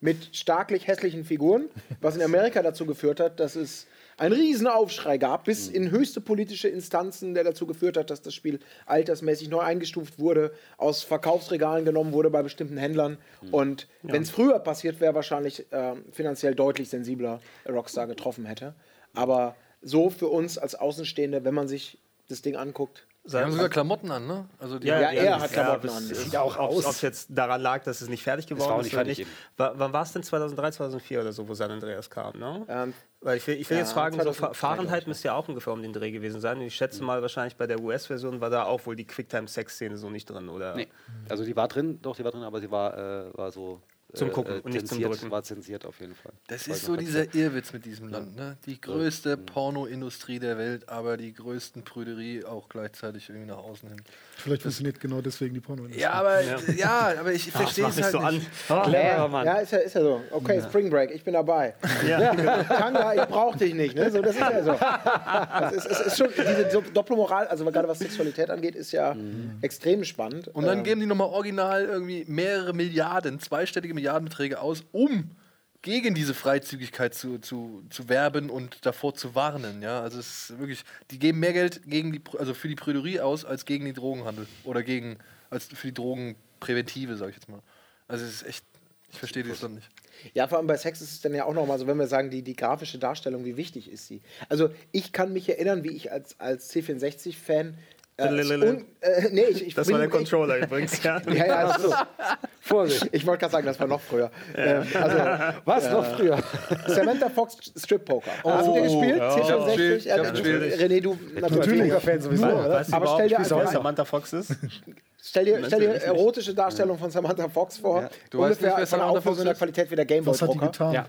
Mit starklich hässlichen Figuren, was in Amerika dazu geführt hat, dass es einen riesen Aufschrei gab, bis in höchste politische Instanzen, der dazu geführt hat, dass das Spiel altersmäßig neu eingestuft wurde, aus Verkaufsregalen genommen wurde bei bestimmten Händlern. Und wenn es früher passiert wäre, wahrscheinlich äh, finanziell deutlich sensibler Rockstar getroffen hätte. Aber so für uns als Außenstehende, wenn man sich das Ding anguckt, Die haben sogar Klamotten an, ne? Also die Ja, er hat Klamotten das an. ist- Sieht ja auch ob aus. es jetzt daran lag, dass es nicht fertig geworden war auch ist nicht oder fertig nicht. Wann war es denn? 2003, 2004 oder so, wo San Andreas kam, ne? ähm, Weil ich will, ich will Ja, jetzt fragen, so 2003, Fa- glaub Fahrenheit müsste ja auch ungefähr um den Dreh gewesen sein. Und ich schätze mal, wahrscheinlich bei der US-Version war da auch wohl die Quicktime-Sex-Szene so nicht drin, oder? Nee. Also die war drin, doch, die war drin, aber sie war, äh, war so Zum Gucken und nicht zum zensiert, Drücken. war zensiert auf jeden Fall. Das ist so dieser Irrwitz mit diesem Land. Ne? Die größte Mhm. Pornoindustrie der Welt, aber die größten Prüderie auch gleichzeitig irgendwie nach außen hin. Vielleicht funktioniert genau deswegen die Pornoindustrie. Ja, aber, ja. aber ich verstehe es nicht halt so an. nicht. Cleverer Mann. Ja, ist ja, ist ja so. Okay, Spring Break, ich bin dabei. Ja. Tanga, ich brauch dich nicht. Ne? So, das ist ja so. Das ist, es ist schon, diese Do- Doppelmoral, also gerade was Sexualität angeht, ist ja extrem spannend. Und dann Ähm, geben die nochmal original irgendwie mehrere Milliarden, zweistellige Milliardenbeträge aus, um gegen diese Freizügigkeit zu, zu, zu werben und davor zu warnen. Ja? Also es ist wirklich, die geben mehr Geld gegen die, also für die Prüderie aus, als gegen den Drogenhandel. Oder gegen, als für die Drogenpräventive, sage ich jetzt mal. Also es ist echt, ich verstehe das dann nicht. Ja, vor allem bei Sex ist es dann ja auch nochmal so, wenn wir sagen, die, die grafische Darstellung, wie wichtig ist sie? Also ich kann mich erinnern, wie ich als, als C64-Fan äh, es un- äh, nee, ich, ich Das war der Controller übrigens. Ja. Ich, ja, ja, also, Vorsicht. ich wollte gerade sagen, das war noch früher. Ähm, also, Was noch früher? Samantha Fox Strip Poker. Hast du den gespielt? ja. Ich hab's C64? gespielt, ich Ja. René, du natürlich. Fan sowieso, oder? Weißt du Aber stell dir wer einfach- Samantha Fox ist? Stell dir, stell dir erotische Darstellung von Samantha Fox vor. Du weißt Ungefähr nicht, wer von der Samantha Auflösung Fox der ist? Qualität wie der Gameboy Was hat die getan?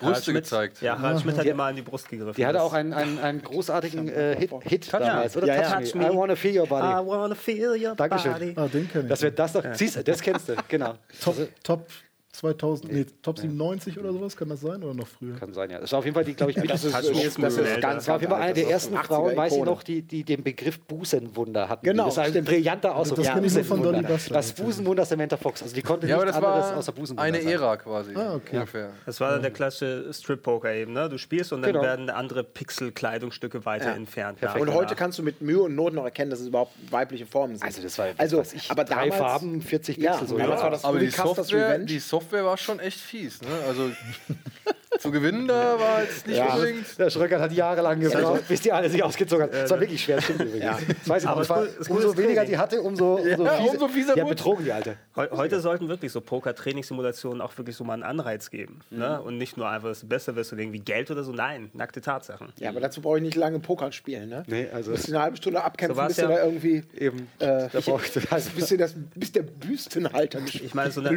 Ja. Brüste Schmidt- gezeigt. Ja, Harald Schmidt hat ihr mal in die Brust gegriffen. Die hatte auch einen, einen, einen großartigen äh, Hit, Hit damals, oder? Ja, ja. Touch me. I wanna feel your body. I wanna feel your Dankeschön. body. Ah, den kenne ich. Das wird das doch. Siehst du, das kennst du, genau. Top, Top 2000, nee, Top 97 oder sowas, kann das sein? Oder noch früher? Kann sein, ja. Das war auf jeden Fall die, glaube ich, mit Das ist, das ist, is das ist ganz, Das war auf jeden Fall eine der ersten ist 80er Frauen, weiß ich noch, die, die den Begriff Busenwunder hatten. Genau, das ist ein brillanter Ausdruck. Das Ja, kenn ich nur von Busenwunder. Dolly Buster. Das Busenwunder Samantha Fox. Also die konnte Ja, aber nichts das anderes war außer Busenwunder eine sein. Ära quasi. Ah, okay. Ungefähr. Das war dann der klassische Strip-Poker eben. Ne? Du spielst und dann Genau. werden andere Pixel-Kleidungsstücke weiter Ja. entfernt. Perfekt. Und nach heute kannst du mit Mühe und Not noch erkennen, dass es überhaupt weibliche Formen sind. Also das war, also, aber drei damals, Farben, 40 Ja, Pixel. so, damals ja. war das Aber die Software, die Software war schon echt fies. Ne? Also zu gewinnen da war jetzt nicht Ja. unbedingt. Der Schröckert hat jahrelang gebraucht, bis die alle sich ausgezogen haben. Das war wirklich schwer, stimmt übrigens. Ja. Das weiß ich. Aber Es war, es es umso weniger die hatte, umso, umso, Ja, fiese, umso fieser Die hat wurde- betrogen, die Alte. Heu- Heute sollten wirklich so Poker-Trainingssimulationen auch wirklich so mal einen Anreiz geben. Ne? Und nicht nur einfach, dass du besser wirst oder irgendwie Geld oder so. Nein, nackte Tatsachen. Ja, aber dazu brauche ich nicht lange Poker spielen. Ne? Nee, also Bis eine halbe Stunde abkämpfen, So bis du ja. da irgendwie. eben. Äh, da braucht also, bis, das, bis der Büstenhalter Ich meine, so eine,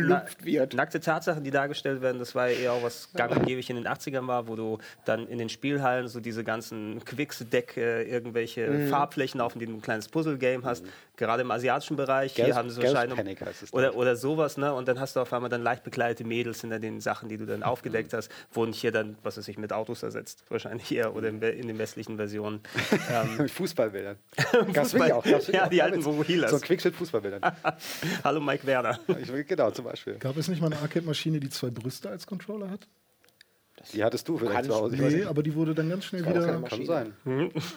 wird. Nackte Tatsachen, die dargestellt werden, das war ja eher auch was gang und gäbig in den 80ern war, wo du dann in den Spielhallen so diese ganzen Quicks-Deck, äh, irgendwelche Mhm. Farbflächen auf, in denen du ein kleines Puzzle-Game hast. Gerade im asiatischen Bereich. Hier Girls- haben sie wahrscheinlich. Panic heißt es, oder, oder sowas, ne? Und dann hast du auf einmal dann leicht bekleidete Mädels hinter den Sachen, die du dann aufgedeckt hast, wurden hier dann, was weiß ich, mit Autos ersetzt. Wahrscheinlich eher oder in, in den westlichen Versionen. ähm, mit Fußballbildern. Fußball- auch. Ja, auch. die alten Mit Vovuhilas. So ein Quickshit-Fußballbildern. Hallo Mike Werner. Ich- genau, zum Beispiel. Gab es nicht mal eine Arcade-Maschine, die zwei Brüste als Controller hat? Die hattest du vielleicht zu Hause. Nee, nicht. aber die wurde dann ganz schnell keine wieder. Kann sein.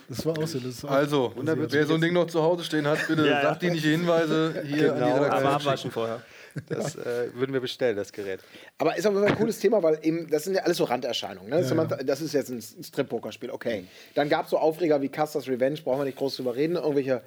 Das war auch so. Das ist auch Also, wer so ein Ding noch zu Hause stehen hat, bitte Ja, ja. sagt dienliche Hinweise hier an die Genau, Aber Redaktion. abwaschen vorher. Das äh, würden wir bestellen, das Gerät. Aber ist Fall ein cooles Thema, weil eben, das sind ja alles so Randerscheinungen. Ne? Samantha, Das ist jetzt ein ein Strip-Poker-Spiel, okay. Dann gab es so Aufreger wie Custer's Revenge, brauchen wir nicht groß drüber reden. Irgendwelche.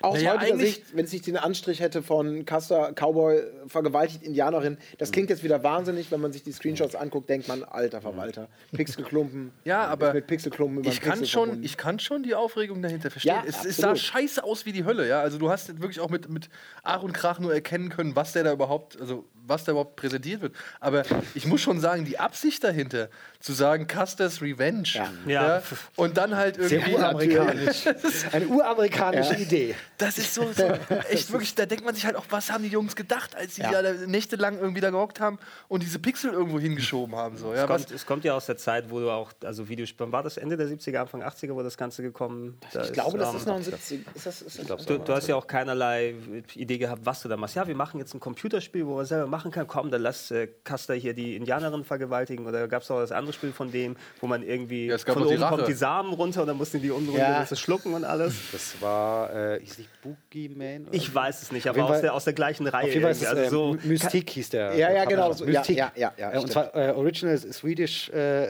Aus Naja, heutiger eigentlich- Sicht, wenn es nicht den Anstrich hätte von Custer, Cowboy, vergewaltigt Indianerin, das klingt jetzt wieder wahnsinnig, wenn man sich die Screenshots anguckt, denkt man, alter Verwalter. Pixelklumpen. Ja, aber ist mit Pixelklumpen über ich den kann, Pixel schon, verbunden. ich kann schon die Aufregung dahinter verstehen. Ja, es, es sah scheiße aus wie die Hölle, ja. Also du hast wirklich auch mit, mit Ach und Krach nur erkennen können, was der da überhaupt, also was da überhaupt präsentiert wird. Aber ich muss schon sagen, die Absicht dahinter, zu sagen Custer's Revenge, ja. Ja. und dann halt Sehr irgendwie. uramerikanisch. Eine uramerikanische Idee. Das ist so, so echt wirklich, da denkt man sich halt auch, was haben die Jungs gedacht, als sie Ja. da nächtelang irgendwie da gehockt haben und diese Pixel irgendwo hingeschoben haben. So. Ja, Es kommt, es kommt ja aus der Zeit, wo du auch, also Videospiele, war das Ende der 70er, Anfang 80er, wo das Ganze gekommen Da Ich glaube, das ähm, ist noch ein 70. Ist das, ist das, Du, du hast ja auch keinerlei Idee gehabt, was du da machst. Ja, wir machen jetzt ein Computerspiel, wo man selber machen kann. Komm, dann lass äh, Custer hier die Indianerin vergewaltigen. Oder gab es auch das andere Spiel von dem, wo man irgendwie Ja, es gab von oben kommt die Samen runter und dann mussten die unten runter Ja. schlucken und alles. Das war, äh, hieß nicht Boogeyman? oder Ich weiß es nicht, aber aus der, aus der gleichen Reihe. Auf jeden Fall ist es, also äh, so, Mystik hieß der. Ja, ja, genau, so, ja, Mystik. ja, ja, ja, Äh, und zwar äh, Original Swedish äh,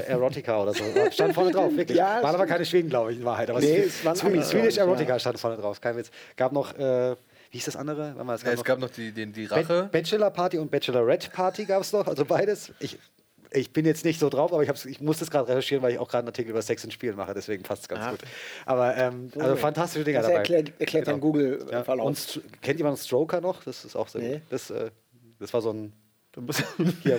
äh, Erotica oder so. Stand vorne drauf, wirklich. Ja, waren aber keine Schweden, glaube ich, in Wahrheit. Aber Nee, es waren Swedish Erotica stand vorne drauf, kein Witz. Gab noch, äh, wie hieß das andere? Mal, es ja, gab es noch gab noch die, die, die Ba- Rache. Bachelor Party und Bachelorette Party gab es noch, also beides. Ich, ich bin jetzt nicht so drauf, aber ich, hab's, ich muss das gerade recherchieren, weil ich auch gerade einen Artikel über Sex in Spielen mache, deswegen passt es ganz Ah. gut. Aber ähm, also fantastische Dinger Das dabei. erklärt, erklärt Genau. dein Ja. Google-Verlauf. Und kennt jemand Stroker noch? Das ist auch sehr Nee. gut. Das, äh, das war so ein Du musst,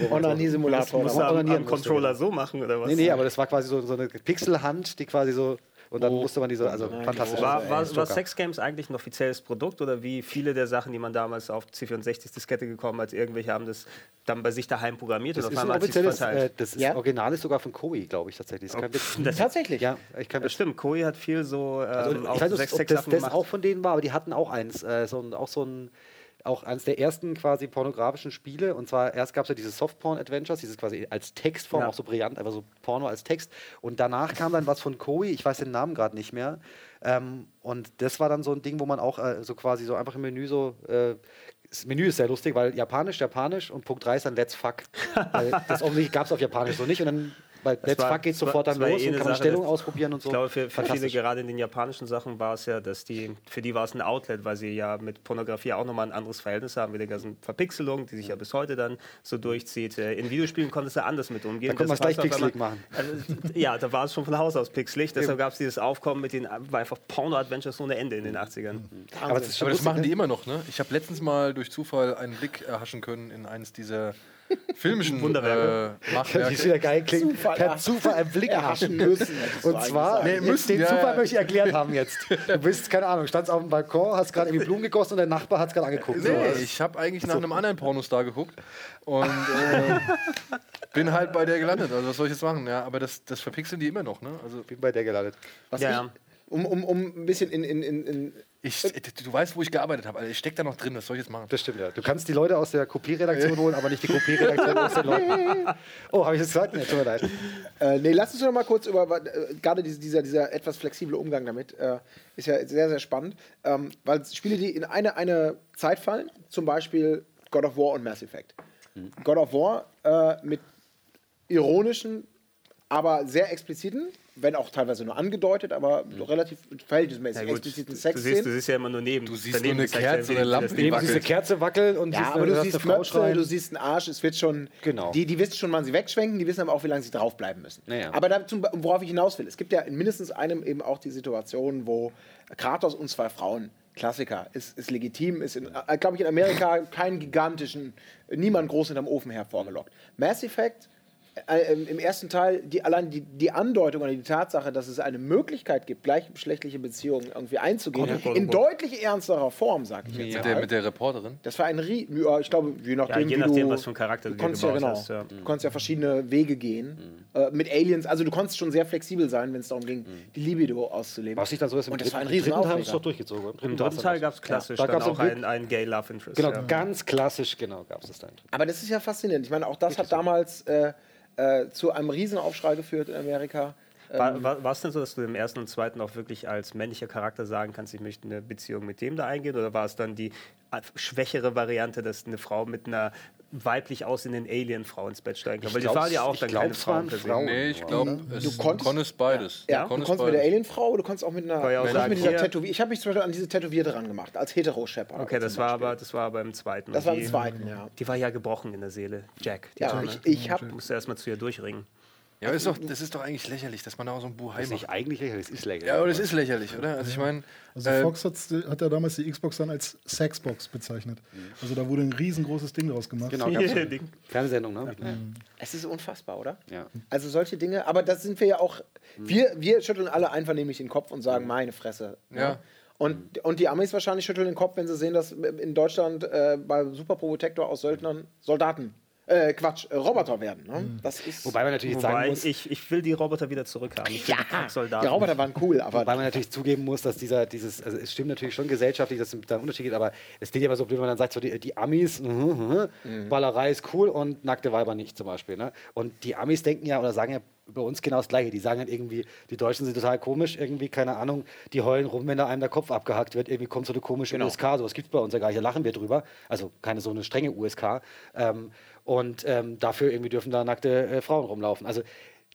Onaniesimulator. musst du am, am Controller so machen oder was? Nee, nee, aber das war quasi so, so eine Pixelhand, die quasi so. Und dann musste man diese, also fantastisch. War, ey, war, war Joker. Sex Games eigentlich ein offizielles Produkt oder wie viele der Sachen, die man damals auf C64-Diskette gekommen hat, irgendwelche haben das dann bei sich daheim programmiert Das und ist auf ein einmal hat offizielles, äh, verteilt. das ist Ja? Original ist sogar von Koei, glaube ich tatsächlich. Das Witz. Das, Tatsächlich. Ja, ich kann das stimmt, Koei hat viel so ähm, Also, auch ich weiß nicht, ob das, das auch von denen war, aber die hatten auch eins, äh, so ein, auch so ein, auch eines der ersten quasi pornografischen Spiele. Und zwar erst gab es ja diese Softporn-Adventures, dieses quasi als Textform, Ja. auch so brillant, einfach so Porno als Text. Und danach kam dann was von Koei, ich weiß den Namen gerade nicht mehr. Ähm, und das war dann so ein Ding, wo man auch äh, so quasi so einfach im Menü so. Äh, das Menü ist sehr lustig, weil Japanisch, Japanisch und Punkt 3 ist dann Let's Fuck. das offensichtlich gab es auf Japanisch so nicht. Und dann bei Fuck geht sofort dann los eh und kann man Sache, Stellung das- ausprobieren und so. Ich glaube, für, für viele, gerade in den japanischen Sachen, war es ja, dass die, für die war es ein Outlet, weil sie ja mit Pornografie auch nochmal ein anderes Verhältnis haben, mit der ganzen Verpixelung, die sich ja bis heute dann so durchzieht. Äh, In Videospielen konntest du anders mit umgehen. Da konnte man es gleich pixelig einmal- Also, ja, da war es schon von Haus aus pixelig. Deshalb gab es dieses Aufkommen mit den, war einfach Porno-Adventures ohne Ende in den 80ern. Aber das Aber das machen ne? die immer noch, ne? Ich habe letztens mal durch Zufall einen Blick erhaschen können in eines dieser filmischen Wunderwerke. Äh, Die Machwerke. ist wieder geil klingt. Zufall, per. Zufall einen Blick Erhaschen müssen. Und zwar. Nee, müssen, den ja. Zufall möchte ich erklärt haben jetzt. Du bist, keine Ahnung, standst auf dem Balkon, hast gerade irgendwie Blumen gegossen und der Nachbar hat es gerade angeguckt. So. Nee, ich habe eigentlich nach einem anderen Pornostar geguckt und äh, bin halt bei der gelandet. Also was soll ich jetzt machen? Ja, aber das, das verpixeln die immer noch, ne? Also bin bei der gelandet. Was Ja, ich, um, um, um ein bisschen in, in, in, in ich, du weißt, wo ich gearbeitet habe. Also ich stecke da noch drin. Was soll ich jetzt machen? Das stimmt, ja. Du kannst die Leute aus der Kopierredaktion holen, aber nicht die Kopierredaktion aus den Leuten. Oh, habe ich das gesagt? Nee, tut mir leid. Äh, nee, lass uns noch mal kurz über, äh, gerade diese, dieser, dieser etwas flexible Umgang damit, äh, ist ja sehr, sehr spannend. Ähm, weil Spiele, die in eine, eine Zeit fallen, zum Beispiel God of War und Mass Effect. God of War äh, mit ironischen, aber sehr expliziten, wenn auch teilweise nur angedeutet, aber relativ verhältnismäßig Ja, expliziten Du siehst, du siehst ja immer nur neben. Du siehst daneben nur eine gezeigt, Kerze wie Lampe, die wackelt. diese Kerze wackelt und Ja, aber du siehst eine schreien. du siehst einen Arsch, es wird schon. Genau. Die, die wissen schon, wann sie wegschwenken, die wissen aber auch, wie lange sie draufbleiben müssen. Ja, ja. Aber dazu, worauf ich hinaus will, es gibt ja in mindestens einem eben auch die Situation, wo Kratos und zwei Frauen, Klassiker, ist, ist legitim, ist, äh, glaube ich, in Amerika keinen gigantischen, niemand groß hinterm Ofen hervorgelockt. Mass Effect. Äh, im- Im ersten Teil, die, allein die, die Andeutung oder die Tatsache, dass es eine Möglichkeit gibt, gleichgeschlechtliche Beziehungen irgendwie einzugehen, oh oh in deutlich ernsterer Form, sag ich jetzt Mit mal. der, mit der Reporterin. Das war ein Rie ja, ich glaube, je nachdem, je wie nachdem, du, was für einen Charakter du du konntest ja gebaut genau, hast, ja. du konntest ja verschiedene Wege gehen äh, mit Aliens. Also du konntest schon sehr flexibel sein, wenn es darum ging, die Libido auszuleben. Was nicht dann so ist, im Und das war ein dritten- dritten haben es doch durchgezogen. Im Im dritten, dritten Teil gab es klassisch Ja, da dann auch ein einen, einen Gay Love Interest. Genau, ja. ganz klassisch, genau, gab es das dann. Aber das ist ja faszinierend. Ich meine, auch das hat damals äh, äh, zu einem Riesenaufschrei geführt in Amerika. War, war, war es denn so, dass du im ersten und zweiten auch wirklich als männlicher Charakter sagen kannst, ich möchte eine Beziehung mit dem da eingehen? Oder war es dann die äh, schwächere Variante, dass eine Frau mit einer weiblich aussehenden Alien-Frau ins Bett steigen kann? Weil die waren ja auch ich dann glaub, keine Frauen. Frauen. Nee, ich glaube, Du konntest- konntest beides. Ja, du konntest konntest mit der. Alienfrau, du konntest auch mit einer, ja auch du sagen, mit dieser Tätowier. Ich habe mich zum Beispiel an diese Tätowierte dran gemacht, als Hetero-Shepard. Okay, das war, aber, das war aber im zweiten. Das war im die- zweiten, ja. Die war ja gebrochen in der Seele, Jack. Die Ja, ich, ich habe Du musst erst mal zu ihr durchringen. Ja, aber ist doch, das ist doch eigentlich lächerlich, dass man da auch so ein Buhai Das ist macht. nicht eigentlich lächerlich, das ist lächerlich. Ja, aber das ist lächerlich, oder? Also ich meine, Also äh, Fox hat ja damals die Xbox dann als Sexbox bezeichnet. Also da wurde ein riesengroßes Ding draus gemacht. Genau, Ding. Fernsehsendung, ne? Es ist unfassbar, oder? Ja. Also solche Dinge, aber das sind wir ja auch, wir, wir schütteln alle einvernehmlich den Kopf und sagen, meine Fresse. ne? Ja. Und, und die Amis wahrscheinlich schütteln den Kopf, wenn sie sehen, dass in Deutschland äh, bei Super Protector aus Söldnern Soldaten, äh, Quatsch, äh, Roboter werden. Ne? Das ist, Wobei man natürlich sagen Wobei, muss, ich, ich will die Roboter wieder zurückhaben. Ich ja, die Roboter waren cool, aber Wobei man natürlich zugeben muss, dass dieser, dieses, also es stimmt natürlich schon gesellschaftlich, dass es da einen Unterschied gibt, aber es klingt ja immer so blöd, wenn man dann sagt, so die, die Amis, mhm, mhm, Ballerei ist cool und nackte Weiber nicht zum Beispiel. Ne? Und die Amis denken ja oder sagen ja bei uns genau das Gleiche. Die sagen halt irgendwie, die Deutschen sind total komisch, irgendwie, keine Ahnung, die heulen rum, wenn da einem der Kopf abgehackt wird, irgendwie kommt so eine komische USK, sowas gibt es bei uns ja gar nicht, da lachen wir drüber. Also keine so eine strenge USK. Ähm, und ähm, dafür irgendwie dürfen da nackte äh, Frauen rumlaufen. Also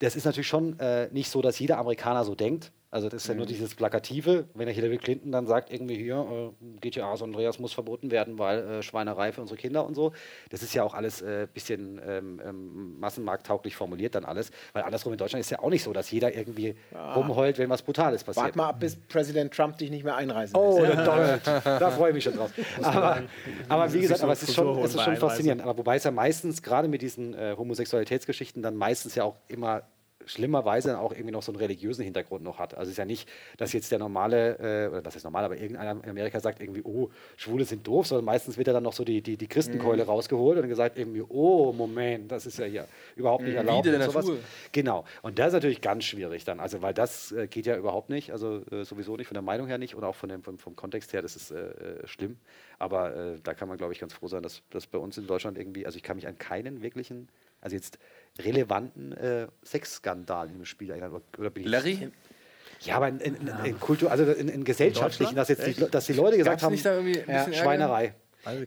das ist natürlich schon äh, nicht so, dass jeder Amerikaner so denkt. Also das ist ja nur dieses Plakative, wenn der Hillary Clinton dann sagt, irgendwie hier, äh, GTA San Andreas muss verboten werden, weil äh, Schweinerei für unsere Kinder und so. Das ist ja auch alles ein äh, bisschen ähm, ähm, massenmarkttauglich formuliert dann alles. Weil andersrum in Deutschland ist ja auch nicht so, dass jeder irgendwie rumheult, wenn was Brutales passiert. Wart mal ab, bis Präsident Trump dich nicht mehr einreisen Oh, lässt. toll. da freue ich mich schon drauf. Aber, aber wie gesagt, aber es ist schon, es ist schon faszinierend. Aber wobei es ja meistens, gerade mit diesen äh, Homosexualitätsgeschichten, dann meistens ja auch immer schlimmerweise auch irgendwie noch so einen religiösen Hintergrund noch hat. Also es ist ja nicht, dass jetzt der normale, äh, oder was ist normal, aber irgendeiner in Amerika sagt irgendwie, oh, Schwule sind doof, sondern meistens wird ja dann noch so die, die, die Christenkeule Mhm. rausgeholt und gesagt irgendwie, oh, Moment, das ist ja hier überhaupt nicht erlaubt. Wieder der und sowas. Natur. Genau. Und das ist natürlich ganz schwierig dann, also weil das äh, geht ja überhaupt nicht, also äh, sowieso nicht von der Meinung her nicht und auch von dem, vom, vom Kontext her, das ist äh, äh, schlimm. Aber äh, da kann man, glaube ich, ganz froh sein, dass das bei uns in Deutschland irgendwie, also ich kann mich an keinen wirklichen, also jetzt relevanten äh, Sexskandal im Spiel. Oder bin ich Larry? Ja, aber in, in, in, in Kultur, also in, in gesellschaftlichen, dass jetzt die, dass die Leute gesagt haben, nicht da irgendwie ein bisschen Ärger? Schweinerei.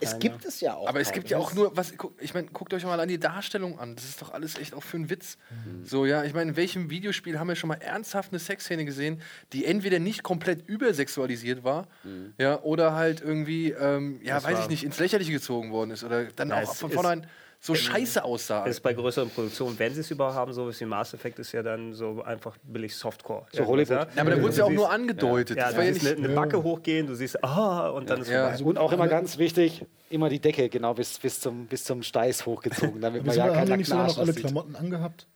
Es gibt es ja auch. Aber es gibt ja ne? auch nur, was, ich meine, guckt euch mal an die Darstellung an. Das ist doch alles echt auch für einen Witz. Mhm. So, ja, ich meine, in welchem Videospiel haben wir schon mal ernsthaft eine Sexszene gesehen, die entweder nicht komplett übersexualisiert war, Mhm. ja, oder halt irgendwie, ähm, ja, Das weiß ich nicht, ins Lächerliche gezogen worden ist oder dann Ja, auch von ist- vornherein so scheiße aussah. ist bei größeren Produktionen, wenn sie es überhaupt haben, so wie Mass Effect ist ja dann so einfach billig Softcore. So Hollywood. Ja, aber da wurde es ja auch nur angedeutet. Ja, das war ja nicht. eine, eine Backe hochgehen, du siehst, ah, und dann ist Ja. vorbei. Und auch immer ganz wichtig, immer die Decke genau bis, bis, zum, bis zum Steiß hochgezogen, damit man ja keinen nicht noch alle sieht. Klamotten angehabt?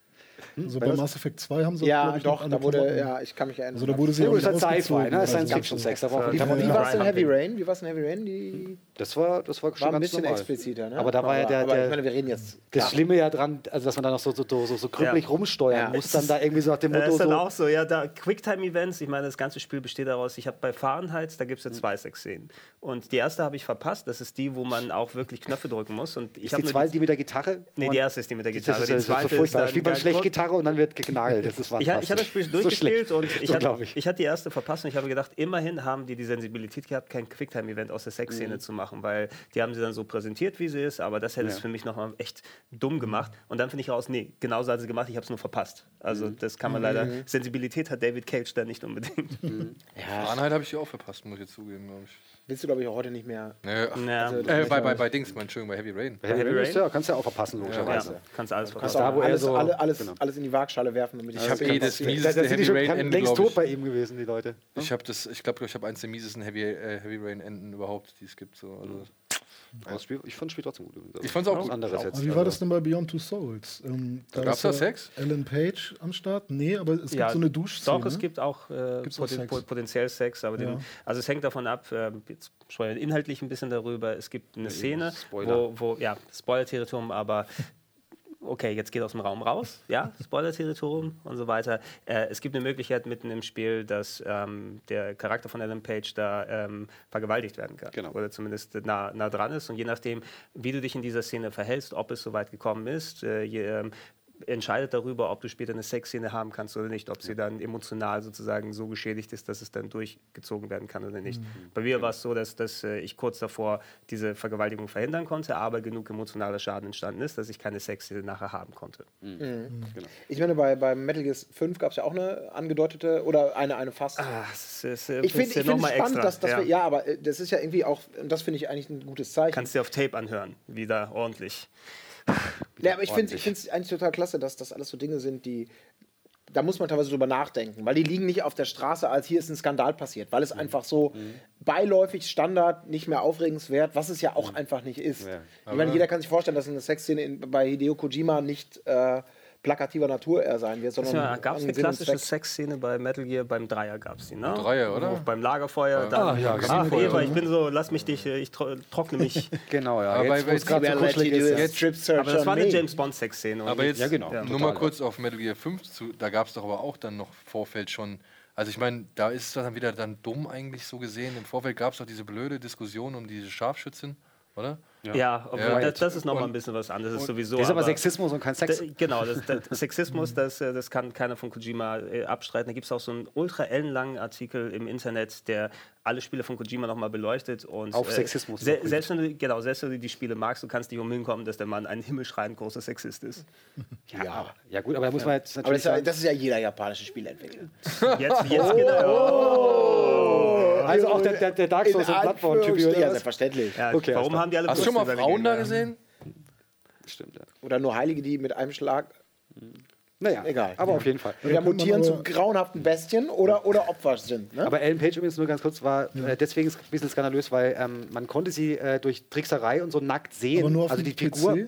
So bei das? Mass Effect 2 haben sie Ja, ich, doch, da wurde, Klamotten- ja, ich kann mich erinnern. Also da wurde sie Ja, auch gut, ist halt Sci-Fi, ne? Science. Fiction Sex. Da Wie- war es in. Heavy Rain? Wie war es in Heavy Rain? Die Das war, das war schon war ein ganz bisschen normal. expliziter, ne? Aber da war ja der, der meine, wir reden jetzt. das klar. Schlimme ja dran, also dass man da noch so, so, so, so krüppelig Ja. rumsteuern Ja. muss, dann da irgendwie so nach dem Das Motto ist dann so, auch so, ja, da Quicktime-Events, ich meine, das ganze Spiel besteht daraus, ich habe bei Fahrenheit, da gibt es ja zwei Sexszenen. Und die erste habe ich verpasst, das ist die, wo man auch wirklich Knöpfe drücken muss. Und ich ist habe die zweite, die mit der Gitarre? Nee, die erste ist die mit der Das Gitarre. ist, die das ist so furchtbar. Da spielt man schlecht Gitarre und dann wird genagelt. Das ist Ich, ich hatte das. Spiel durchgespielt und ich, hatte, ich hatte die erste verpasst und ich habe gedacht, immerhin haben die die Sensibilität gehabt, kein Quicktime-Event aus der Mhm. Sexszene zu machen, weil die haben sie dann so präsentiert, wie sie ist, aber das hätte es Ja. für mich nochmal echt dumm gemacht. Und dann finde ich raus, nee, genauso hat sie gemacht, ich habe es nur verpasst. Also Mhm. das kann man leider, Sensibilität hat David Cage da nicht unbedingt. Ja, Fahrenheit habe ich auch verpasst, muss ich jetzt zugeben, glaube ich. Willst du, glaube ich, auch heute nicht mehr. Nee, ach, Ja, äh, bei, bei, bei Dings, mein Entschuldigung, bei Heavy Rain. Heavy Heavy Rain? Rain? Ja, kannst du ja auch verpassen, ja, logischerweise. kannst alles Kannst verpassen. da, auch wo er alles, so- alle, alles, genau. alles in die Waagschale werfen, damit Ich habe kann eh das mieseste Da, da Heavy Rain kann- Ende, längst glaube tot ich. bei ihm gewesen, die Leute. Ich habe das, ich glaube, ich habe eins der miesesten Heavy, äh, Heavy Rain Enden überhaupt, die es gibt. So. Also, das Spiel, ich fand das Spiel trotzdem gut. Ich fand's auch Was gut. anderes Auch. jetzt. Aber wie war das denn bei Beyond Two Souls? Ähm, Gab's ist da ja Sex? Alan Page am Start? Nee, aber es Ja, gibt so eine Duschszene. Doch, es gibt auch, äh, poten Sex? po- potenziell Sex, aber Ja. den, also es hängt davon ab, äh, jetzt sprechen wir inhaltlich ein bisschen darüber. Es gibt eine Szene, wo, wo, ja, Spoiler-Territorium, aber okay, jetzt geht aus dem Raum raus, ja, Spoiler-Territorium und so weiter. Äh, es gibt eine Möglichkeit mitten im Spiel, dass ähm, der Charakter von Alan Page da ähm, vergewaltigt werden kann. Genau. Oder zumindest nah, nah dran ist. Und je nachdem, wie du dich in dieser Szene verhältst, ob es so weit gekommen ist, äh, je, ähm, entscheidet darüber, ob du später eine Sexszene haben kannst oder nicht, ob sie dann emotional sozusagen so geschädigt ist, dass es dann durchgezogen werden kann oder nicht. Bei mir war es so, dass, dass äh, ich kurz davor diese Vergewaltigung verhindern konnte, aber genug emotionaler Schaden entstanden ist, dass ich keine Sexszene nachher haben konnte. Ich meine, bei, bei Metal Gear 5 gab es ja auch eine angedeutete oder eine, eine fast. Ah, das ist, äh, ich finde ja find es mal spannend, extra, dass, dass wir, ja, aber äh, das ist ja irgendwie auch, und das finde ich eigentlich ein gutes Zeichen. Kannst dir auf Tape anhören, wieder ordentlich. Ja, aber ich finde es eigentlich total klasse, dass das alles so Dinge sind, die. Da muss man teilweise drüber nachdenken, weil die liegen nicht auf der Straße, als hier ist ein Skandal passiert, weil es Mhm. einfach so beiläufig, Standard, nicht mehr aufregenswert, was es ja auch einfach nicht ist. Ja. Ich meine, jeder kann sich vorstellen, dass eine Sexszene in, bei Hideo Kojima nicht äh, plakativer Natur eher sein wird, sondern. Ja, gab es eine klassische. Sexszene bei Metal Gear? Beim Dreier gab es die, ne? Dreier, oder? Beim Lagerfeuer. Da, Ah, ja, genau. Eva, ich bin so, lass mich dich, äh, ich tro trockne mich. Genau, ja. Aber jetzt, bei- gerade so kuschelig ist. Jetzt, strip search Aber das war eine me. James Bond Sexszene. Aber jetzt Ja, genau. Ja. nur mal kurz auf Metal Gear 5 zu, da gab es doch aber auch dann noch Vorfeld schon. Also ich meine, da ist es dann wieder dann dumm eigentlich so gesehen. Im Vorfeld gab es doch diese blöde Diskussion um diese Scharfschützin oder? Ja, Ja. das, das ist nochmal ein bisschen was anderes. Das ist sowieso. Das ist aber aber- Sexismus und kein Sex. Da, genau, das, das Sexismus, das, äh, das kann keiner von Kojima äh, abstreiten. Da gibt es auch so einen ultra ellenlangen Artikel im Internet, der alle Spiele von Kojima nochmal beleuchtet. Und, Auf Sexismus Se überprüft. selbst, wenn du, genau, selbst wenn du die Spiele magst, du kannst nicht umhin kommen, dass der Mann ein himmelschreiend großer Sexist ist. ja. ja, gut, aber da muss man jetzt Aber natürlich das ist, ja, das ist ja jeder japanische Spieleentwickler. Jetzt, jetzt genau. Also auch der, der, der Dark Souls und Bloodborne-Typ. Oder Ja, selbstverständlich. Ja, Okay, warum haben die alle Hast du schon mal Frauen da gesehen? Stimmt, ja. Oder nur Heilige, die mit einem Schlag Naja, Egal. aber auf jeden Fall. ja, man mutieren zu grauenhaften Bestien oder, oder Opfer sind. Ne? Aber Ellen Page übrigens nur ganz kurz war äh, deswegen ist ein bisschen skandalös, weil ähm, man konnte sie äh, durch Trickserei und so nackt sehen. Aber nur auf also die Figur. PC?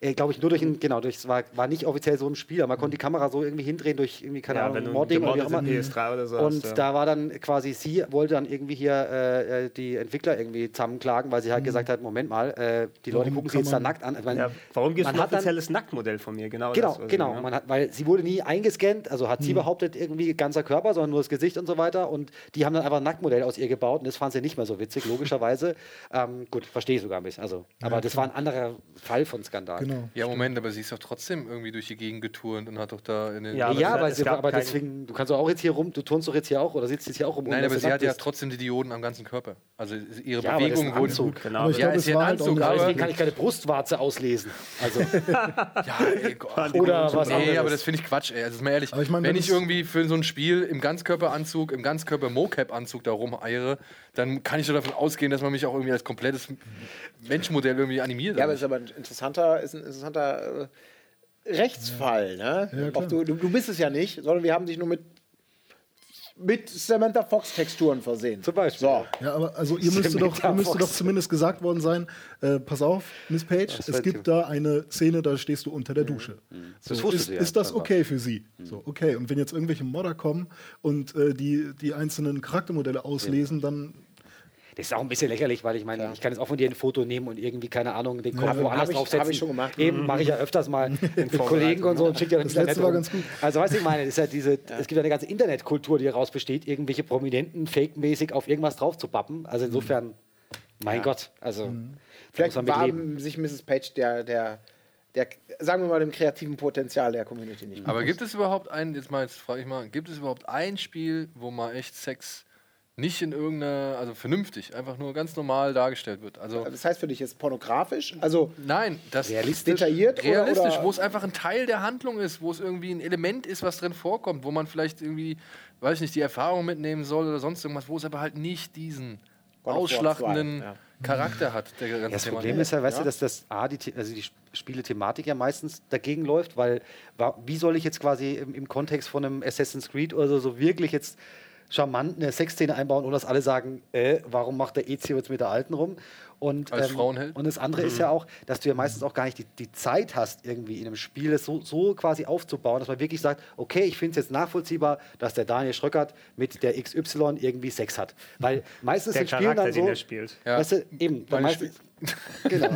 Äh, Glaube ich, nur durch ein, genau, durch, es war, war nicht offiziell so im Spiel, aber man konnte die Kamera so irgendwie hindrehen durch irgendwie, keine Ja, Ahnung, Modding oder wie auch immer. gemoddetes PS3 oder so Und hast, ja. da war dann quasi, sie wollte dann irgendwie hier äh, äh, die Entwickler irgendwie zusammenklagen, weil sie halt gesagt hat, Moment mal, äh, die Leute Warum gucken sie kann jetzt da man- nackt an. Ich meine, Ja, warum gibt es man ein offizielles Nacktmodell von mir? Genau, Genau, das, genau. Man hat, weil sie wurde nie eingescannt, also hat sie behauptet, irgendwie ganzer Körper, sondern nur das Gesicht und so weiter. Und die haben dann einfach ein Nacktmodell aus ihr gebaut und das fand sie nicht mehr so witzig, logischerweise. ähm, gut, verstehe ich sogar ein bisschen. Also, aber das war ein anderer Fall von Skandal. Genau. Ja, Moment, aber sie ist doch trotzdem irgendwie durch die Gegend geturnt und hat doch da in den. Ja, Ja, aber aber, es aber deswegen, du kannst doch auch jetzt hier rum, du turnst doch jetzt hier auch oder sitzt jetzt hier auch rum. Nein, aber sie hat ja trotzdem die Dioden am ganzen Körper. Also ihre Ja, aber Bewegungen ein wurden. Anzug. Genau. Aber ich Ja, ist ja ein Anzug, aber- Deswegen kann ich keine Brustwarze auslesen. Also, Ja, ey, Gott. oder was Nee, anderes. aber das finde ich Quatsch, ey. Also, ist mal ehrlich, Aber ich mein, wenn wenn ich irgendwie für so ein Spiel im Ganzkörperanzug, im Ganzkörper-Mocap-Anzug da rumeiere, dann kann ich doch davon ausgehen, dass man mich auch irgendwie als komplettes Menschenmodell irgendwie animiert. Ja, aber es ist aber ein interessanter, ist ein interessanter äh, Rechtsfall. Ne? Ja, du, du, du bist es ja nicht, sondern wir haben dich nur mit, mit Samantha Fox-Texturen versehen. Zum Beispiel. So. Ja, aber also ihr müsste doch, ihr müsste doch zumindest gesagt worden sein, äh, pass auf, Miss Page, Das es gibt da eine Szene, da stehst du unter der Dusche. So, Das ist, ja, ist das okay für sie? So, okay. Und wenn jetzt irgendwelche Modder kommen und äh, die, die einzelnen Charaktermodelle auslesen, dann Das ist auch ein bisschen lächerlich, weil ich meine, ich kann jetzt auch von dir ein Foto nehmen und irgendwie, keine Ahnung, den Kopf Ja, woanders ich- draufsetzen. hab ich schon gemacht. Eben, mache ich ja öfters mal mit Kollegen und so und schicke ja dann Das letzte war ganz gut. Also, weißt du, ich meine, es, ist ja diese, es gibt ja eine ganze Internetkultur, die daraus besteht, irgendwelche Prominenten fake-mäßig auf irgendwas drauf zu pappen. Also insofern, mein Gott, also Mhm. Vielleicht muss man mit war leben. sich Mrs. Page der, der, der, sagen wir mal, dem kreativen Potenzial der Community nicht. Aber gibt es überhaupt ein, jetzt mal, jetzt frage ich mal, gibt es überhaupt ein Spiel, wo mal echt Sex nicht in irgendeiner, also vernünftig, einfach nur ganz normal dargestellt wird? Also das heißt für dich jetzt pornografisch? Also nein, das Realistisch? detailliert realistisch, oder, wo es einfach ein Teil der Handlung ist, wo es irgendwie ein Element ist, was drin vorkommt, wo man vielleicht irgendwie, weiß ich nicht, die Erfahrung mitnehmen soll oder sonst irgendwas, wo es aber halt nicht diesen ausschlachtenden 2, ja. Charakter hat. Der ganze Ja, das Thema. Problem ist ja, weißt Ja. du, dass das A, die, also die Spielethematik ja meistens dagegen läuft, weil wie soll ich jetzt quasi im, im Kontext von einem Assassin's Creed oder so, so wirklich jetzt charmant eine Sexszene einbauen, ohne dass alle sagen, äh, warum macht der Ezio jetzt mit der Alten rum? Und, Als Frauenheld? und das andere ist ja auch, dass du ja meistens auch gar nicht die, die Zeit hast, irgendwie in einem Spiel das so, so quasi aufzubauen, dass man wirklich sagt, okay, ich finde es jetzt nachvollziehbar, dass der Daniel Schröckert mit der XY irgendwie Sex hat. Weil meistens Der sind Spielen Charakter, dann so, den er spielt. Ja. Weißt du, eben, meistens, genau.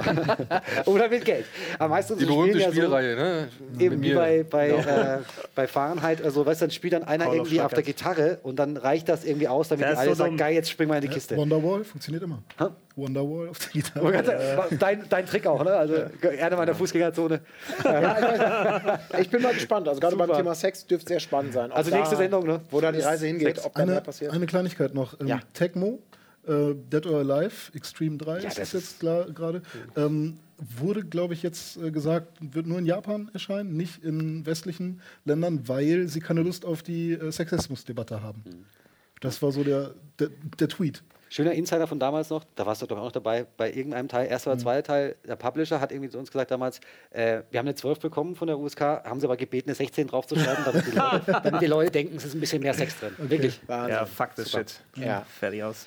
Oder mit Geld. Aber meistens Die berühmte ja Spielreihe, ne? So, eben Mit wie mir. bei, bei, Genau. äh, bei Fahrenheit, also weißt du, dann spielt dann einer Call irgendwie auf der. Gitarre und dann reicht das irgendwie aus, damit ist alle so sagen, geil, jetzt springen wir in die Kiste. Wonderwall funktioniert immer. Hä? Wonderwall auf der Gitarre. ganz- dein, dein Trick auch, ne? Also gerne mal in der Fußgängerzone. ich bin mal gespannt. Also gerade beim. Thema Sex dürfte sehr spannend sein. Ob Also da, nächste Sendung, ne? Wo da die Reise hingeht, Sex. ob da mehr Eine, passiert. eine Kleinigkeit noch. Ähm, Ja. Tecmo, äh, Dead or Alive, Extreme 3 ist das jetzt klar gerade. Ähm, wurde, glaube ich, jetzt äh, gesagt, wird nur in Japan erscheinen, nicht in westlichen Ländern, weil sie keine Lust auf die äh, Sexismusdebatte haben. Das war so der, der, der Tweet. Schöner Insider von damals noch, da warst du doch auch noch dabei, bei irgendeinem Teil, erster oder zweiter Teil, der Publisher hat irgendwie zu uns gesagt damals, äh, wir haben eine 12 bekommen von der USK, haben sie aber gebeten, eine 16 draufzuschreiben, damit die Leute, damit die Leute denken, es ist ein bisschen mehr Sex drin. Wirklich. Wahnsinn. Ja, fuck this shit. Ja. Fertig aus.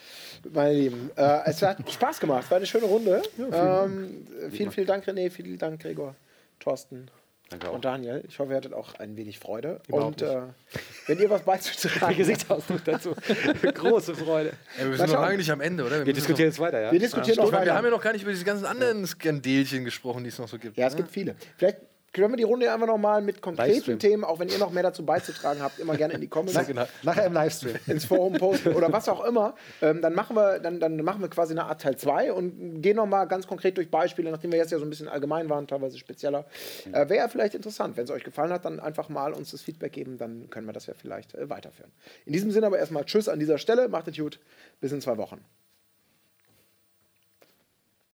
Meine Lieben, äh, es hat Spaß gemacht, war eine schöne Runde. ähm, vielen, vielen Dank, René, vielen Dank, Gregor, Thorsten Danke auch. und Daniel. Ich hoffe, ihr hattet auch ein wenig Freude. Überhaupt und äh, wenn ihr was beizutragen Gesichtsausdruck dazu. Große Freude. Ey, wir sind lange nicht am Ende, oder? Wir müssen diskutieren jetzt weiter, ja? Wir diskutieren noch, noch wir, wir weiter. haben ja noch gar nicht über diese ganzen anderen Skandelchen gesprochen, die es noch so gibt. Ja, es ne? gibt viele. Vielleicht können wir die Runde einfach nochmal mit konkreten Livestream. Themen, auch wenn ihr noch mehr dazu beizutragen habt, immer gerne in die Comments Na, nachher im Livestream. ins Forum posten oder was auch immer, ähm, dann, machen wir, dann, dann machen wir quasi eine Art Teil 2 und gehen nochmal ganz konkret durch Beispiele, nachdem wir jetzt ja so ein bisschen allgemein waren, teilweise spezieller. Äh, Wäre vielleicht interessant. Wenn es euch gefallen hat, dann einfach mal uns das Feedback geben, dann können wir das ja vielleicht äh, weiterführen. In diesem Sinne aber erstmal Tschüss an dieser Stelle, macht es gut, bis in zwei Wochen.